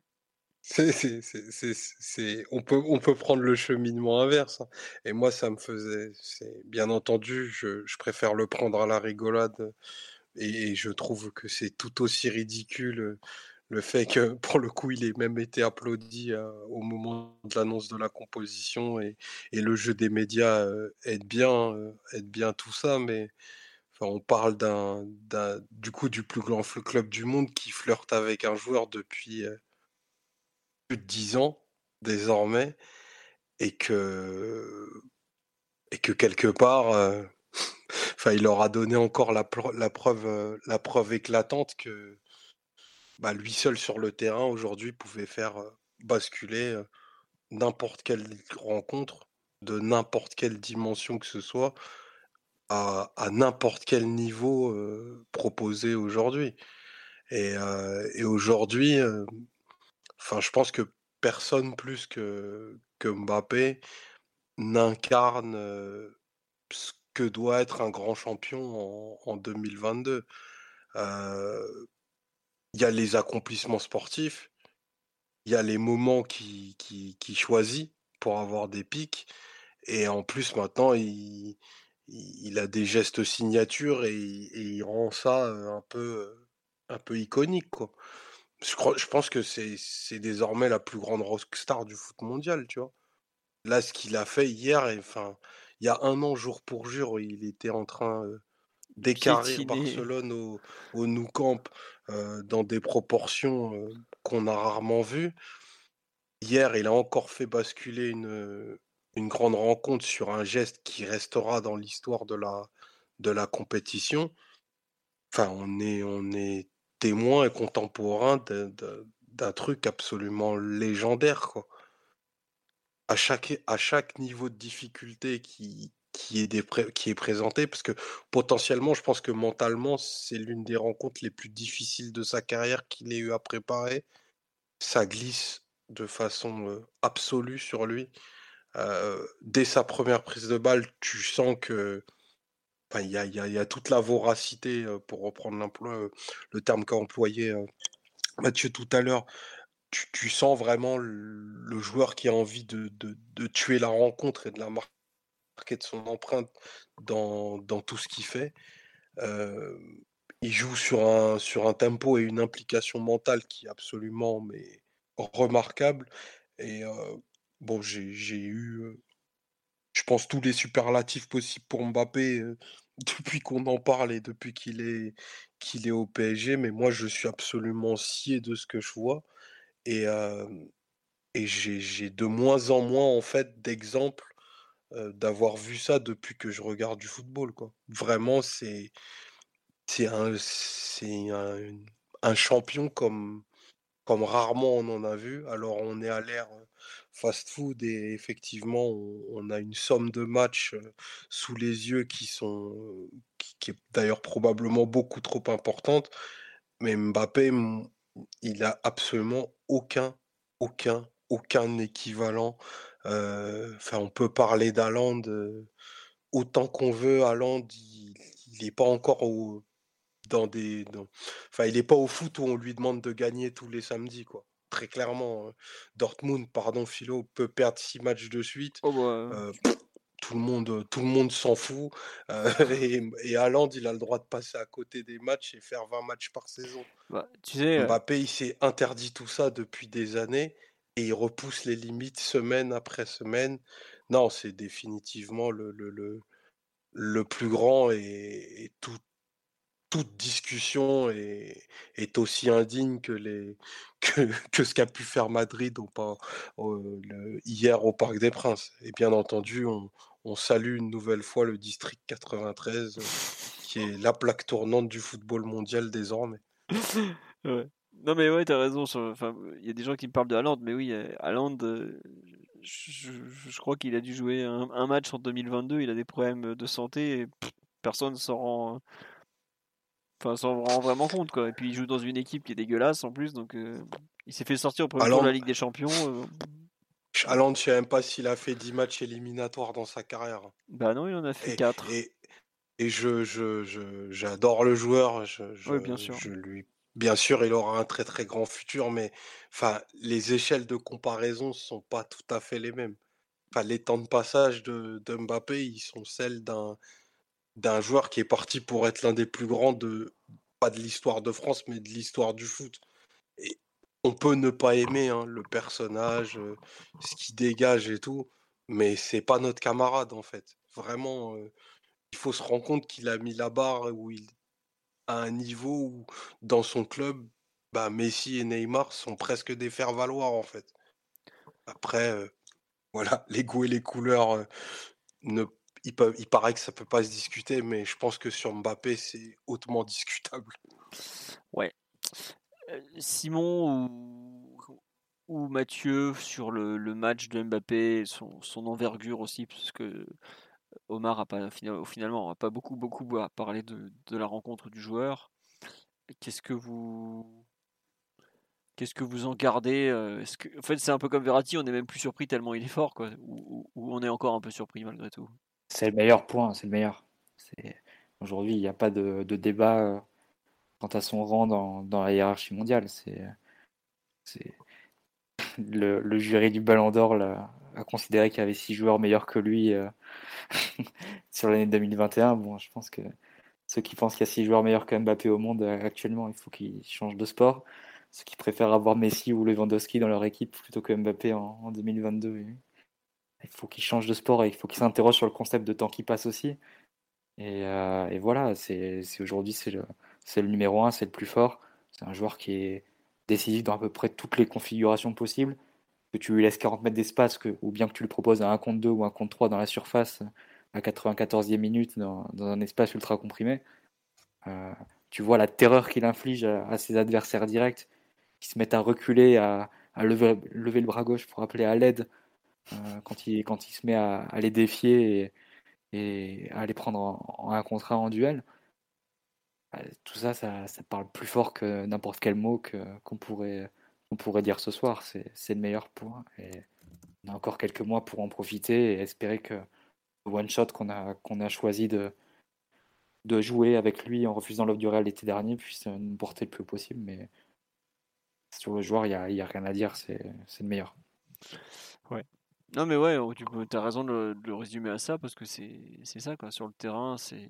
On, peut, prendre le cheminement inverse. Hein. Et moi, ça me faisait. C'est, bien entendu, je, préfère le prendre à la rigolade. Et, je trouve que c'est tout aussi ridicule le fait que, pour le coup, il ait même été applaudi au moment de l'annonce de la composition. Et, le jeu des médias aide, bien, aide bien tout ça. Mais on parle d'un, du coup du plus grand club du monde qui flirte avec un joueur depuis plus de 10 ans désormais et que et que quelque part enfin il leur a donné encore la, preuve la preuve éclatante que bah, lui seul sur le terrain aujourd'hui pouvait faire basculer n'importe quelle rencontre de n'importe quelle dimension que ce soit à, n'importe quel niveau proposé aujourd'hui. Et aujourd'hui Enfin, je pense que personne plus que, Mbappé n'incarne ce que doit être un grand champion en, 2022. Il y a les accomplissements sportifs, il y a les moments qu'il qui, qui choisit pour avoir des pics, et en plus maintenant il, il a des gestes signatures et, et il rend ça un peu, un peu iconique quoi. Je, crois, je pense que c'est, désormais la plus grande rockstar du foot mondial, tu vois. Là, ce qu'il a fait hier, enfin, il y a un an, jour pour jour, il était en train euh, d'écarrer Barcelone au, au Nou Camp euh, dans des proportions euh, qu'on a rarement vues. Hier, il a encore fait basculer une, une grande rencontre sur un geste qui restera dans l'histoire de la, de la compétition. Enfin, on est, on est témoin et contemporain d'un truc absolument légendaire, quoi. À chaque, à chaque niveau de difficulté qui, qui, est, des, qui est présenté, parce que potentiellement, je pense que mentalement, c'est l'une des rencontres les plus difficiles de sa carrière qu'il ait eu à préparer. Ça glisse de façon absolue sur lui. dès sa première prise de balle, tu sens que il y a, toute la voracité, pour reprendre le terme qu'a employé Mathieu tout à l'heure. Tu, sens vraiment le, joueur qui a envie de, tuer la rencontre et de la marquer de son empreinte dans, tout ce qu'il fait. il joue sur un, sur un tempo et une implication mentale qui est absolument mais, remarquable. Et bon, j'ai eu je pense, tous les superlatifs possibles pour Mbappé depuis qu'on en parle et depuis qu'il est, est au PSG. Mais moi, je suis absolument scié de ce que je vois. Et, et j'ai de moins en moins, en fait, d'exemples d'avoir vu ça depuis que je regarde du football. Quoi. Vraiment, c'est un, un, un champion comme, comme rarement on en a vu. Alors, on est à l'ère fast-food et effectivement, on, a une somme de matchs sous les yeux qui sont, qui, est d'ailleurs probablement beaucoup trop importante. Mais Mbappé, il a absolument aucun, aucun, aucun équivalent. On peut parler d'Aland autant qu'on veut. Aland, il n'est pas encore dans des. Enfin, il n'est pas au foot où on lui demande de gagner tous les samedis, quoi très clairement. Hein. Dortmund, pardon Philo, peut perdre six matchs de suite. Oh bah, tout le monde, tout le monde s'en fout. et, et Haaland, il a le droit de passer à côté des matchs et faire 20 matchs par saison. Bah, tu sais, Mbappé, il s'est interdit tout ça depuis des années et il repousse les limites semaine après semaine. Non, c'est définitivement le, le, le, le, plus grand et, et tout, toute discussion est, aussi indigne que, les, que, ce qu'a pu faire Madrid au, le, hier au Parc des Princes. Et bien entendu, on, salue une nouvelle fois le district 93, qui est la plaque tournante du football mondial désormais. Non mais ouais, t'as raison. Il y a des gens qui me parlent de Haaland, mais oui, Haaland, euh, je, crois qu'il a dû jouer un, un, match en 2022. Il a des problèmes de santé et personne ne s'en rend Enfin, s'en rend vraiment compte, quoi. Et puis, il joue dans une équipe qui est dégueulasse en plus, donc euh, il s'est fait sortir au premier tour de la Ligue des Champions. Euh... je sais même pas s'il a fait 10 matchs éliminatoires dans sa carrière. Bah non, il en a fait 4. Et, et je, je, je, j'adore le joueur, je, je, bien sûr. je lui bien sûr, il aura un très très grand futur, mais enfin, les échelles de comparaison sont pas tout à fait les mêmes. Enfin, les temps de passage de, de Mbappé, ils sont celles d'un d'un joueur qui est parti pour être l'un des plus grands de pas de l'histoire de France, mais de l'histoire du foot. Et on peut ne pas aimer hein, le personnage, euh, ce qu'il dégage et tout, mais c'est pas notre camarade en fait. Vraiment, euh, il faut se rendre compte qu'il a mis la barre où il à un niveau où dans son club, bah, Messi et Neymar sont presque des faire-valoir en fait. Après, euh, voilà, les goûts et les couleurs, ne, il, paraît que ça peut pas se discuter, mais je pense que sur Mbappé, c'est hautement discutable. Ouais. Simon ou, Mathieu sur le, match de Mbappé, son, envergure aussi, parce que Omar a pas finalement a pas beaucoup beaucoup parlé de, la rencontre du joueur. Qu'est-ce que vous qu'est-ce que vous en gardez que en fait c'est un peu comme Verratti, on est même plus surpris tellement il est fort ou, on est encore un peu surpris malgré tout. C'est le meilleur point, c'est le meilleur. Aujourd'hui il n'y a pas de, débat quant à son rang dans, la hiérarchie mondiale. Le, jury du Ballon d'Or a considéré qu'il y avait six joueurs meilleurs que lui sur l'année 2021. Bon, je pense que ceux qui pensent qu'il y a six joueurs meilleurs que Mbappé au monde euh, actuellement, il faut qu'ils changent de sport. Ceux qui préfèrent avoir Messi ou Lewandowski dans leur équipe plutôt que Mbappé en, 2022, il faut qu'ils changent de sport et il faut qu'ils s'interrogent sur le concept de temps qui passe aussi. Et, euh, voilà, c'est aujourd'hui c'est le, numéro un, c'est le plus fort. C'est un joueur qui est décisif dans à peu près toutes les configurations possibles que tu lui laisses 40 mètres d'espace, ou bien que tu lui proposes un contre 2 ou un contre 3 dans la surface à 94e minute dans, un espace ultra comprimé, euh, tu vois la terreur qu'il inflige à, ses adversaires directs qui se mettent à reculer, à, lever, le bras gauche pour appeler à l'aide quand, il, quand il se met à, les défier et, à les prendre en, un contre un en duel. Euh, tout ça, ça, parle plus fort que n'importe quel mot qu'on pourrait pourrait dire ce soir. C'est le meilleur point. On a encore quelques mois pour en profiter et espérer que le one-shot qu'on a, qu'on a choisi de, de jouer avec lui en refusant l'offre du Real l'été dernier puisse nous porter le plus possible. Mais sur le joueur, il n'y a, y a, rien à dire. C'est le meilleur. Ouais. Non mais ouais, tu as raison de, le résumer à ça parce que c'est ça quoi. Sur le terrain, c'est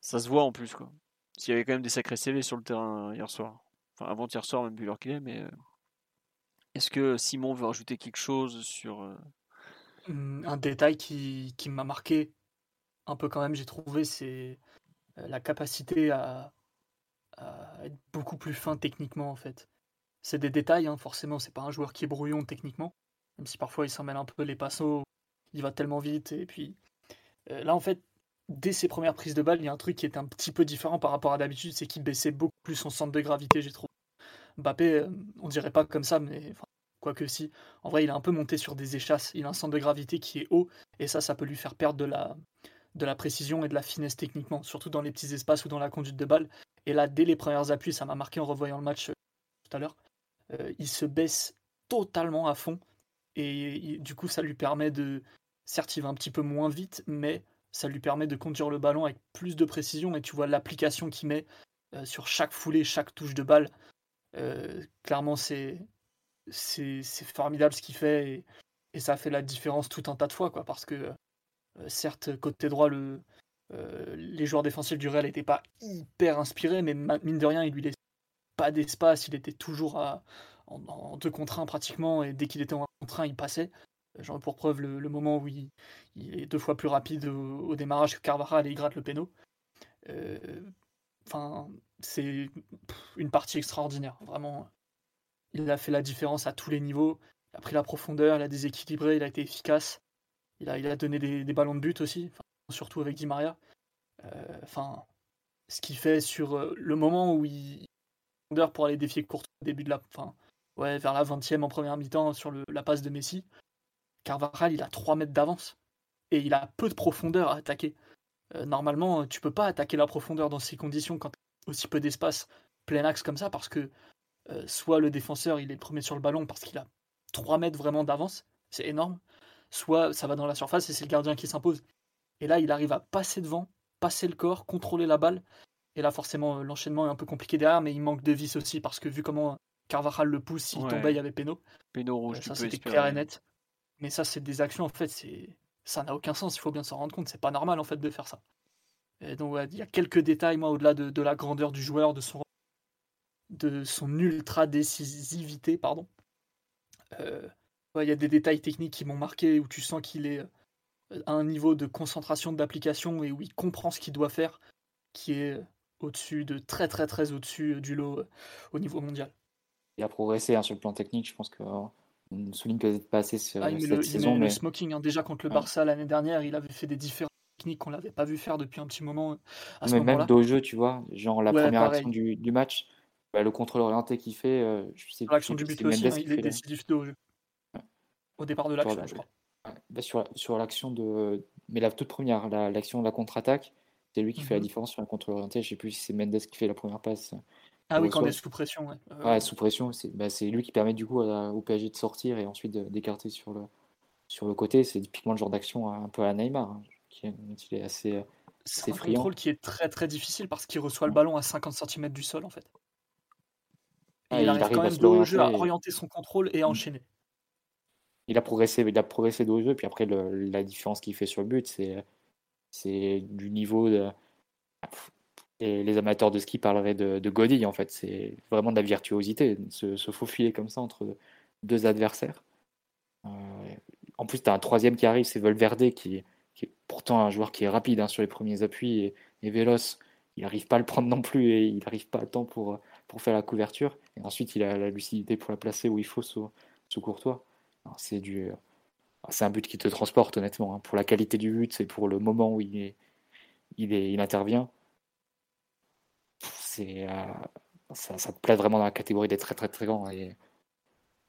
ça se voit en plus quoi. S'il y avait quand même des sacrés CV sur le terrain hier soir avant-hier soir, même vu l'heure qu'il est, mais euh, est-ce que Simon veut rajouter quelque chose sur. Euh, mmh, un détail qui, qui m'a marqué un peu quand même, j'ai trouvé, c'est euh, la capacité à, être beaucoup plus fin techniquement en fait. C'est des détails, hein, forcément, c'est pas un joueur qui est brouillon techniquement, même si parfois il s'en mêle un peu les passos, il va tellement vite, et puis là en fait, dès ses premières prises de balle, il y a un truc qui est un petit peu différent par rapport à d'habitude, c'est qu'il baissait beaucoup plus son centre de gravité, j'ai trouvé. Mbappé, euh, on dirait pas comme ça, mais quoi que si. En vrai, il a un peu monté sur des échasses. Il a un centre de gravité qui est haut, et ça, ça peut lui faire perdre de la, de la précision et de la finesse techniquement, surtout dans les petits espaces ou dans la conduite de balle. Et là, dès les premières appuis, ça m'a marqué en revoyant le match euh, tout à l'heure. Euh, il se baisse totalement à fond, et du coup, ça lui permet de. Certes, il va un petit peu moins vite, mais ça lui permet de conduire le ballon avec plus de précision, et tu vois l'application qu'il met sur chaque foulée, chaque touche de balle. Euh, clairement, c'est formidable ce qu'il fait et, et, ça fait la différence tout un tas de fois, quoi, parce que euh, certes, côté droit, le, euh, les joueurs défensifs du Real n'étaient pas hyper inspirés, mais mine de rien, il lui laissait pas d'espace, il était toujours à, en, deux contre un pratiquement, et dès qu'il était en un contre un, il passait. J'en pour preuve le, moment où il, est deux fois plus rapide au, démarrage que Carvajal et il gratte le péno. Enfin, c'est une partie extraordinaire. Vraiment, il a fait la différence à tous les niveaux. Il a pris la profondeur, il a déséquilibré, il a été efficace. Il a, il a donné des, ballons de but aussi, surtout avec Di Maria. Euh, ce qu'il fait sur euh, le moment où il pour aller défier Courtois au début de la, enfin, ouais, vers la 20e en première mi-temps sur la passe de Messi. Carvajal, il a 3 mètres d'avance et il a peu de profondeur à attaquer. Euh, normalement, tu peux pas attaquer la profondeur dans ces conditions quand aussi peu d'espace plein axe comme ça parce que euh, soit le défenseur il est premier sur le ballon parce qu'il a 3 mètres vraiment d'avance, c'est énorme, soit ça va dans la surface et c'est le gardien qui s'impose. Et là, il arrive à passer devant, passer le corps, contrôler la balle Et là, forcément, l'enchaînement est un peu compliqué derrière, mais il manque de vis aussi, parce que vu comment Carvajal le pousse, s'il tombait, il y avait Péno. Péno rouge, ça c'était clair et net. Mais ça, c'est des actions, en fait, c'est ça n'a aucun sens, il faut bien s'en rendre compte, c'est pas normal en fait de faire ça. Et donc il y a quelques détails, moi, au-delà de, la grandeur du joueur, de son, de son ultra décisivité, pardon. Euh, il y a des détails techniques qui m'ont marqué, où tu sens qu'il est euh, à un niveau de concentration d'application et où il comprend ce qu'il doit faire, qui est au-dessus de très très très au-dessus du lot au niveau mondial. Il a progressé hein, sur le plan technique, je pense que on souligne peut-être pas assez ah, cette le, saison. mais... le smoking, hein. déjà contre le Barça l'année dernière, il avait fait des différences techniques qu'on l'avait pas vu faire depuis un petit moment. À mais même le jeu, tu vois, genre la première action du, du match, bah, le contrôle orienté qu'il fait, euh, je sais L'action du but aussi, hein, il est décisif de au jeu. Au départ de l'action, je crois. Bah, sur, sur l'action de. Mais la toute première, l'action de la contre-attaque, c'est lui qui fait la mhm. différence sur un contrôle orienté. Je sais plus si c'est Mendes qui fait la première passe. Ah oui, quand on est sous pression. Ouais, ouais sous pression, bah, c'est lui qui permet du coup au PSG de sortir et ensuite d'écarter sur le, sur le côté. C'est typiquement le genre d'action un peu à Neymar, hein, qui est, assez. C'est un contrôle qui est très très difficile parce qu'il reçoit le ballon à 50 cm du sol en fait. Et il, arrive quand même de jeu à orienter son contrôle et à mm. enchaîner. Il a progressé, il a progressé de jeu, puis après la différence qu'il fait sur le but, c'est du niveau de les amateurs de ski parleraient de, de godille, en fait. C'est vraiment de la virtuosité, se, faufiler comme ça entre deux adversaires. Euh, en plus, tu as un troisième qui arrive, c'est Volverde, qui, qui, est pourtant un joueur qui est rapide hein, sur les premiers appuis et, et véloce. Il n'arrive pas à le prendre non plus et il n'arrive pas à temps pour, pour faire la couverture. Et ensuite, il a la lucidité pour la placer où il faut sous, sous Courtois. C'est du. C'est un but qui te transporte, honnêtement. Hein. Pour la qualité du but, c'est pour le moment où il, est, il, est, il intervient euh, ça, te plaît vraiment dans la catégorie des très très très grands. Et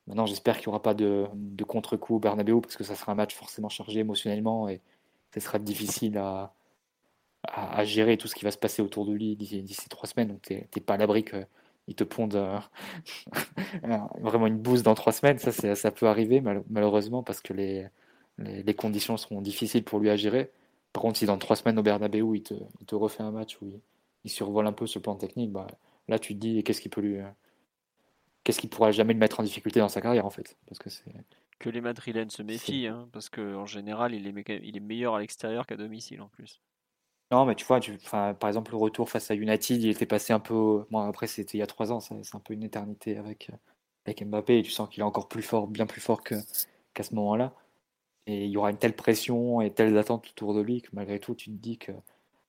maintenant, j'espère qu'il n'y aura pas de, contre-coup au Bernabeu parce que ça sera un match forcément chargé émotionnellement et ce sera difficile à, gérer tout ce qui va se passer autour de lui d'ici trois semaines. Donc, tu n'es pas à l'abri qu'il te pondent euh, vraiment une bouse dans trois semaines. Ça, ça peut arriver malheureusement parce que les, les, conditions seront difficiles pour lui à gérer. Par contre, si dans trois semaines au Bernabeu, il te, il te refait un match où il, il survole un peu ce plan technique, bah, là tu te dis qu'est-ce qui peut lui. Qu'est-ce qui pourra jamais le mettre en difficulté dans sa carrière en fait parce que c'est que les Madrilènes se méfient hein, parce qu'en général il est, il est meilleur à l'extérieur qu'à domicile en plus. Non mais tu vois, tu, par exemple le retour face à United, il était passé un peu. Bon après c'était il y a trois ans, c'est un peu une éternité avec, avec Mbappé et tu sens qu'il est encore plus fort, bien plus fort que qu'à ce moment-là. Et il y aura une telle pression et telles attentes autour de lui que malgré tout tu te dis que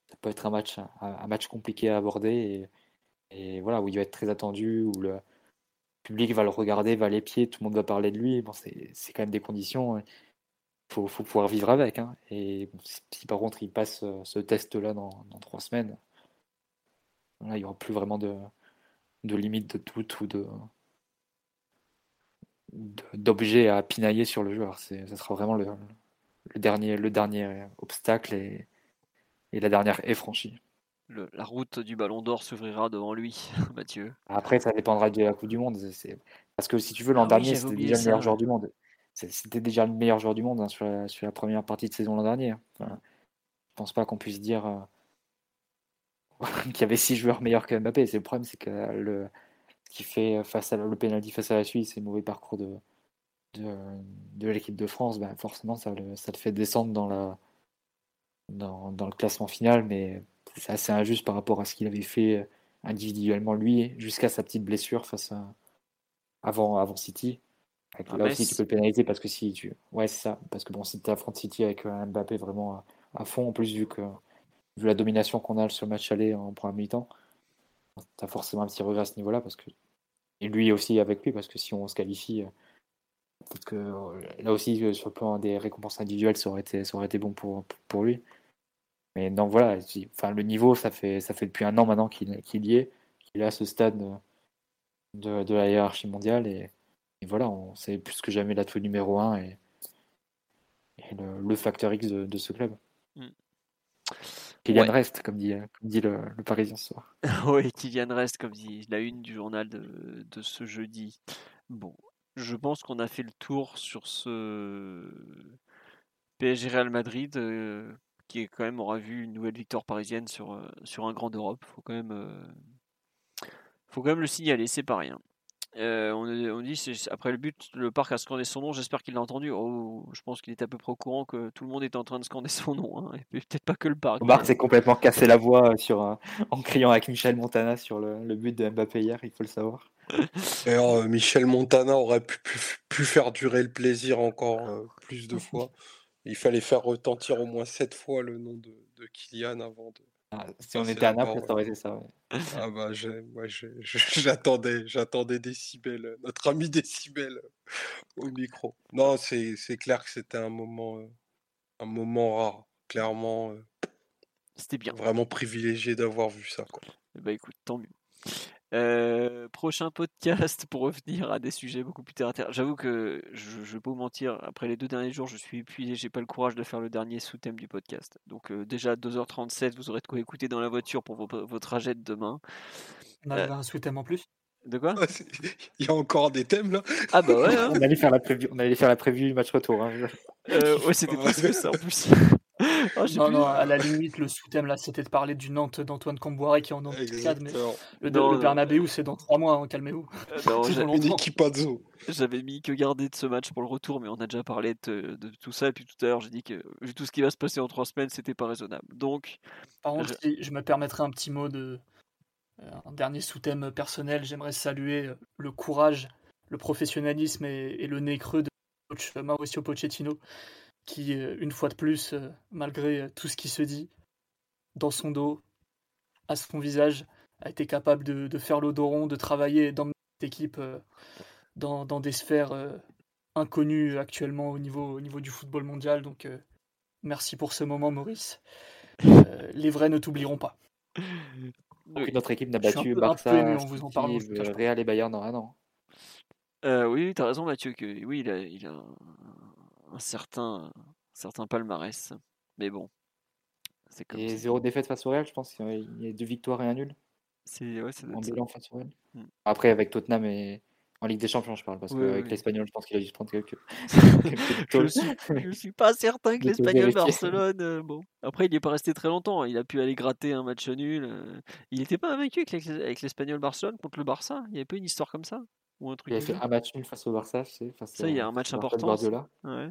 ça peut être un match, un, match compliqué à aborder et, voilà, où il va être très attendu, où le public va le regarder, va les pieds, tout le monde va parler de lui. Bon, c'est quand même des conditions. Il faut, faut, pouvoir vivre avec. Hein. Et si, par contre il passe euh, ce test-là dans, trois semaines, là, il n'y aura plus vraiment de, de limite de doute ou de d'objets à pinailler sur le joueur. Ça sera vraiment le, le, dernier, le dernier obstacle et, et la dernière est franchie. la route du Ballon d'Or s'ouvrira devant lui, Mathieu. Après, ça dépendra de la Coupe du Monde. Parce que si tu veux, l'an ah dernier, c'était déjà le meilleur joueur du monde. C'était déjà le meilleur joueur du monde hein, sur, la, première partie de saison l'an dernier. Je ne pense pas qu'on puisse dire euh, qu'il y avait six joueurs meilleurs que Mbappé. C'est le problème, c'est que le, ce qui fait face à le penalty face à la Suisse et le mauvais parcours de, de, l'équipe de France, ben forcément, ça ça le fait descendre dans la, dans, le classement final, mais c'est assez injuste par rapport à ce qu'il avait fait euh, individuellement lui, jusqu'à sa petite blessure face à avant, avant City. Ah, là aussi, tu peux pénaliser parce que si tu. Ouais, c'est ça. Parce que bon, si tu affrontes City avec un Mbappé vraiment à, fond, en plus, vu que vu la domination qu'on a sur le match aller en première mi-temps, tu as forcément un petit regret à ce niveau-là. parce que Et lui aussi avec lui, parce que si on se qualifie, euh, peut-être que euh, là aussi, sur le plan des récompenses individuelles, ça aurait été, ça aurait été bon pour, pour lui. Mais donc voilà, enfin, le niveau, ça fait, ça fait depuis un an maintenant qu'il y est, qu'il est à ce stade de, de la hiérarchie mondiale. Et, voilà, on sait plus que jamais l'atout numéro un et, le, facteur X de, ce club. Mm. Kylian reste, comme dit, comme dit le, Parisien ce soir. oui, Kylian reste, comme dit la une du journal de, de ce jeudi. Bon, je pense qu'on a fait le tour sur ce PSG Real Madrid qui quand même aura vu une nouvelle victoire parisienne sur, sur un grand d'Europe. Faut quand même, faut quand même le signaler, c'est pas rien. Euh, on, dit après le but, le parc a scandé son nom. J'espère qu'il l'a entendu. Oh, je pense qu'il était à peu près au courant que tout le monde était en train de scander son nom. Hein, et peut-être pas que le parc. Le parc s'est complètement cassé la voix euh, sur, en criant avec Michel Montana sur le, but de Mbappé hier. Il faut le savoir. D'ailleurs, euh, Michel Montana aurait pu, pu, faire durer le plaisir encore plus de fois. Il fallait faire retentir au moins sept fois le nom de, de Kylian avant de, ah, si on était à Naples, ça aurait été ça. Ah bah, j'attendais, j'attendais Décibel, notre ami Décibel au micro. Non, c'est clair que c'était un moment, euh, un moment rare. Clairement, euh, c'était bien. Vraiment privilégié d'avoir vu ça. Quoi. Bah écoute, tant mieux. Euh, prochain podcast pour revenir à des sujets beaucoup plus terre à terre. J'avoue que je, je vais pas vous mentir, après les deux derniers jours, je suis épuisé, j'ai pas le courage de faire le dernier sous-thème du podcast. Donc euh, déjà 2h37, vous aurez de quoi écouter dans la voiture pour vos, trajets de demain. On a euh, un sous-thème en plus? de quoi? Il y a encore des thèmes là Ah bah ouais hein. On allait faire la prévue, on allait faire la prévue du match retour. Hein. ouais, c'était presque ça en plus. Oh, non, non, à la limite, le sous-thème là, c'était de parler du Nantes d'Antoine Comboiré qui est en Nantes mais le, le Bernabeu, c'est dans trois mois, hein, calmez-vous. Euh, une équipe à zoo. J'avais mis que garder de ce match pour le retour, mais on a déjà parlé de, tout ça. Et puis tout à l'heure, j'ai dit que vu tout ce qui va se passer en trois semaines, c'était pas raisonnable. Donc, par contre, je... me permettrai un petit mot de. Euh, un dernier sous-thème personnel. J'aimerais saluer euh, le courage, le professionnalisme et, et le nez creux de coach Mauricio Pochettino qui, euh, une fois de plus, euh, malgré euh, tout ce qui se dit, dans son dos, à son visage, a été capable de, faire l'odoron, de travailler dans cette équipe dans, des sphères inconnues actuellement au niveau, au niveau du football mondial. Donc, merci pour ce moment, Maurice. les vrais ne t'oublieront pas. notre équipe n'a battu Barça, vous en Real et Bayern dans un an. oui, tu as raison, Mathieu. Que, oui, il a, il a un certain, certain palmarès. Mais bon, c'est comme Et zéro défaite face au Real, je pense qu'il y a deux victoires et un nul. C'est ouais, en bilan face au Real. Hmm. Après, avec Tottenham et en Ligue des Champions, je parle, parce qu'avec l'Espagnol, je pense qu'il a dû se prendre quelques. je, suis, suis pas certain que l'Espagnol Barcelone. Euh, bon, après, il n'y est pas resté très longtemps. Hein. Il a pu aller gratter un match nul. Euh. Il n'était pas invaincu avec l'Espagnol Barcelone contre le Barça? Il n'y avait pas une histoire comme ça? Un truc il a fait un match nul face au Barça, face Ça, il y a un match important. Ouais.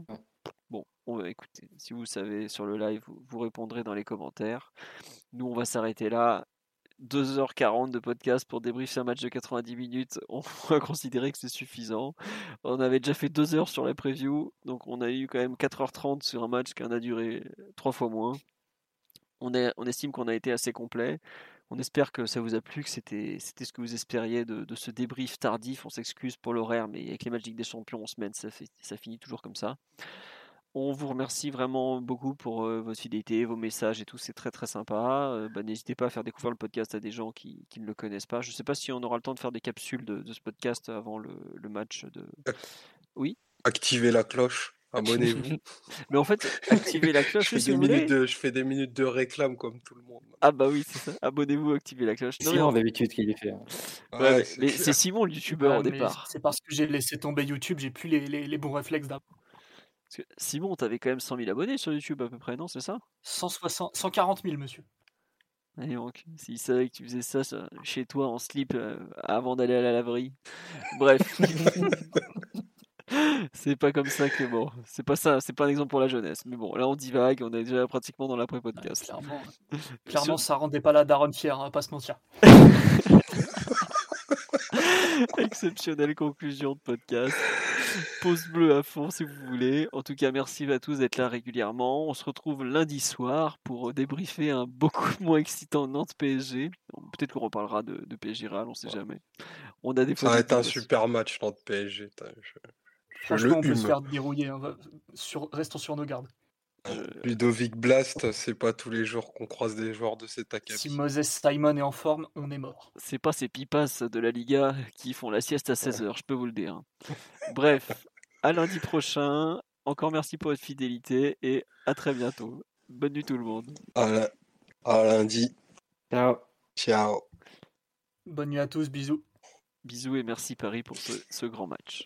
Bon, on va écouter. Si vous savez sur le live, vous, répondrez dans les commentaires. Nous, on va s'arrêter là. 2h40 de podcast pour débriefer un match de 90 minutes, on va considérer que c'est suffisant. On avait déjà fait 2 heures sur la preview, donc on a eu quand même 4h30 sur un match qui en a duré 3 fois moins. On, est, on estime qu'on a été assez complet. On espère que ça vous a plu, que c'était ce que vous espériez de, ce débrief tardif. On s'excuse pour l'horaire, mais avec les Magic des Champions en semaine, ça, ça finit toujours comme ça. On vous remercie vraiment beaucoup pour euh, votre fidélité, vos messages et tout, c'est très très sympa. Euh, bah, n'hésitez pas à faire découvrir le podcast à des gens qui, ne le connaissent pas. Je ne sais pas si on aura le temps de faire des capsules de, ce podcast avant le, le match de. Oui? Activez la cloche. Abonnez-vous. Mais en fait, activez la cloche. je, fais des minutes de, je fais des minutes de réclame comme tout le monde. Ah bah oui, c'est ça. Abonnez-vous, activez la cloche. C'est Simon d'habitude qui les fait. Hein. c'est Simon le youtubeur au départ. C'est parce que j'ai laissé tomber YouTube, j'ai plus les, les, les bons réflexes d'avant. Simon, t'avais quand même 100 000 abonnés sur YouTube à peu près, non C'est ça? 160, 140 000, monsieur. Allez, donc, s'il savait que tu faisais ça, chez toi en slip euh, avant d'aller à la laverie. Bref. c'est pas comme ça que bon, c'est pas ça, c'est pas un exemple pour la jeunesse. Mais bon, là on divague, on est déjà pratiquement dans l'après-podcast. clairement, clairement ça rendait pas la daronne fière, hein, pas se mentir. Exceptionnelle conclusion de podcast. Pause bleu à fond si vous voulez. En tout cas, merci à tous d'être là régulièrement. On se retrouve lundi soir pour débriefer un beaucoup moins excitant Nantes PSG. Peut-être qu'on reparlera de, PSG Real, on sait jamais. On a des Ça va être un super match Nantes PSG. Franchement, on peut se faire dérouiller. Hein. Sur... Restons sur nos gardes. Euh, Ludovic Blast, c'est pas tous les jours qu'on croise des joueurs de cet acabit. Si Moses Simon est en forme, on est mort. C'est pas ces pipas de la Liga qui font la sieste à 16h, je peux vous le dire. Bref, à lundi prochain. Encore merci pour votre fidélité et à très bientôt. Bonne nuit tout le monde. À, lundi. Ciao. Ciao. Bonne nuit à tous, bisous. Bisous et merci Paris pour ce grand match.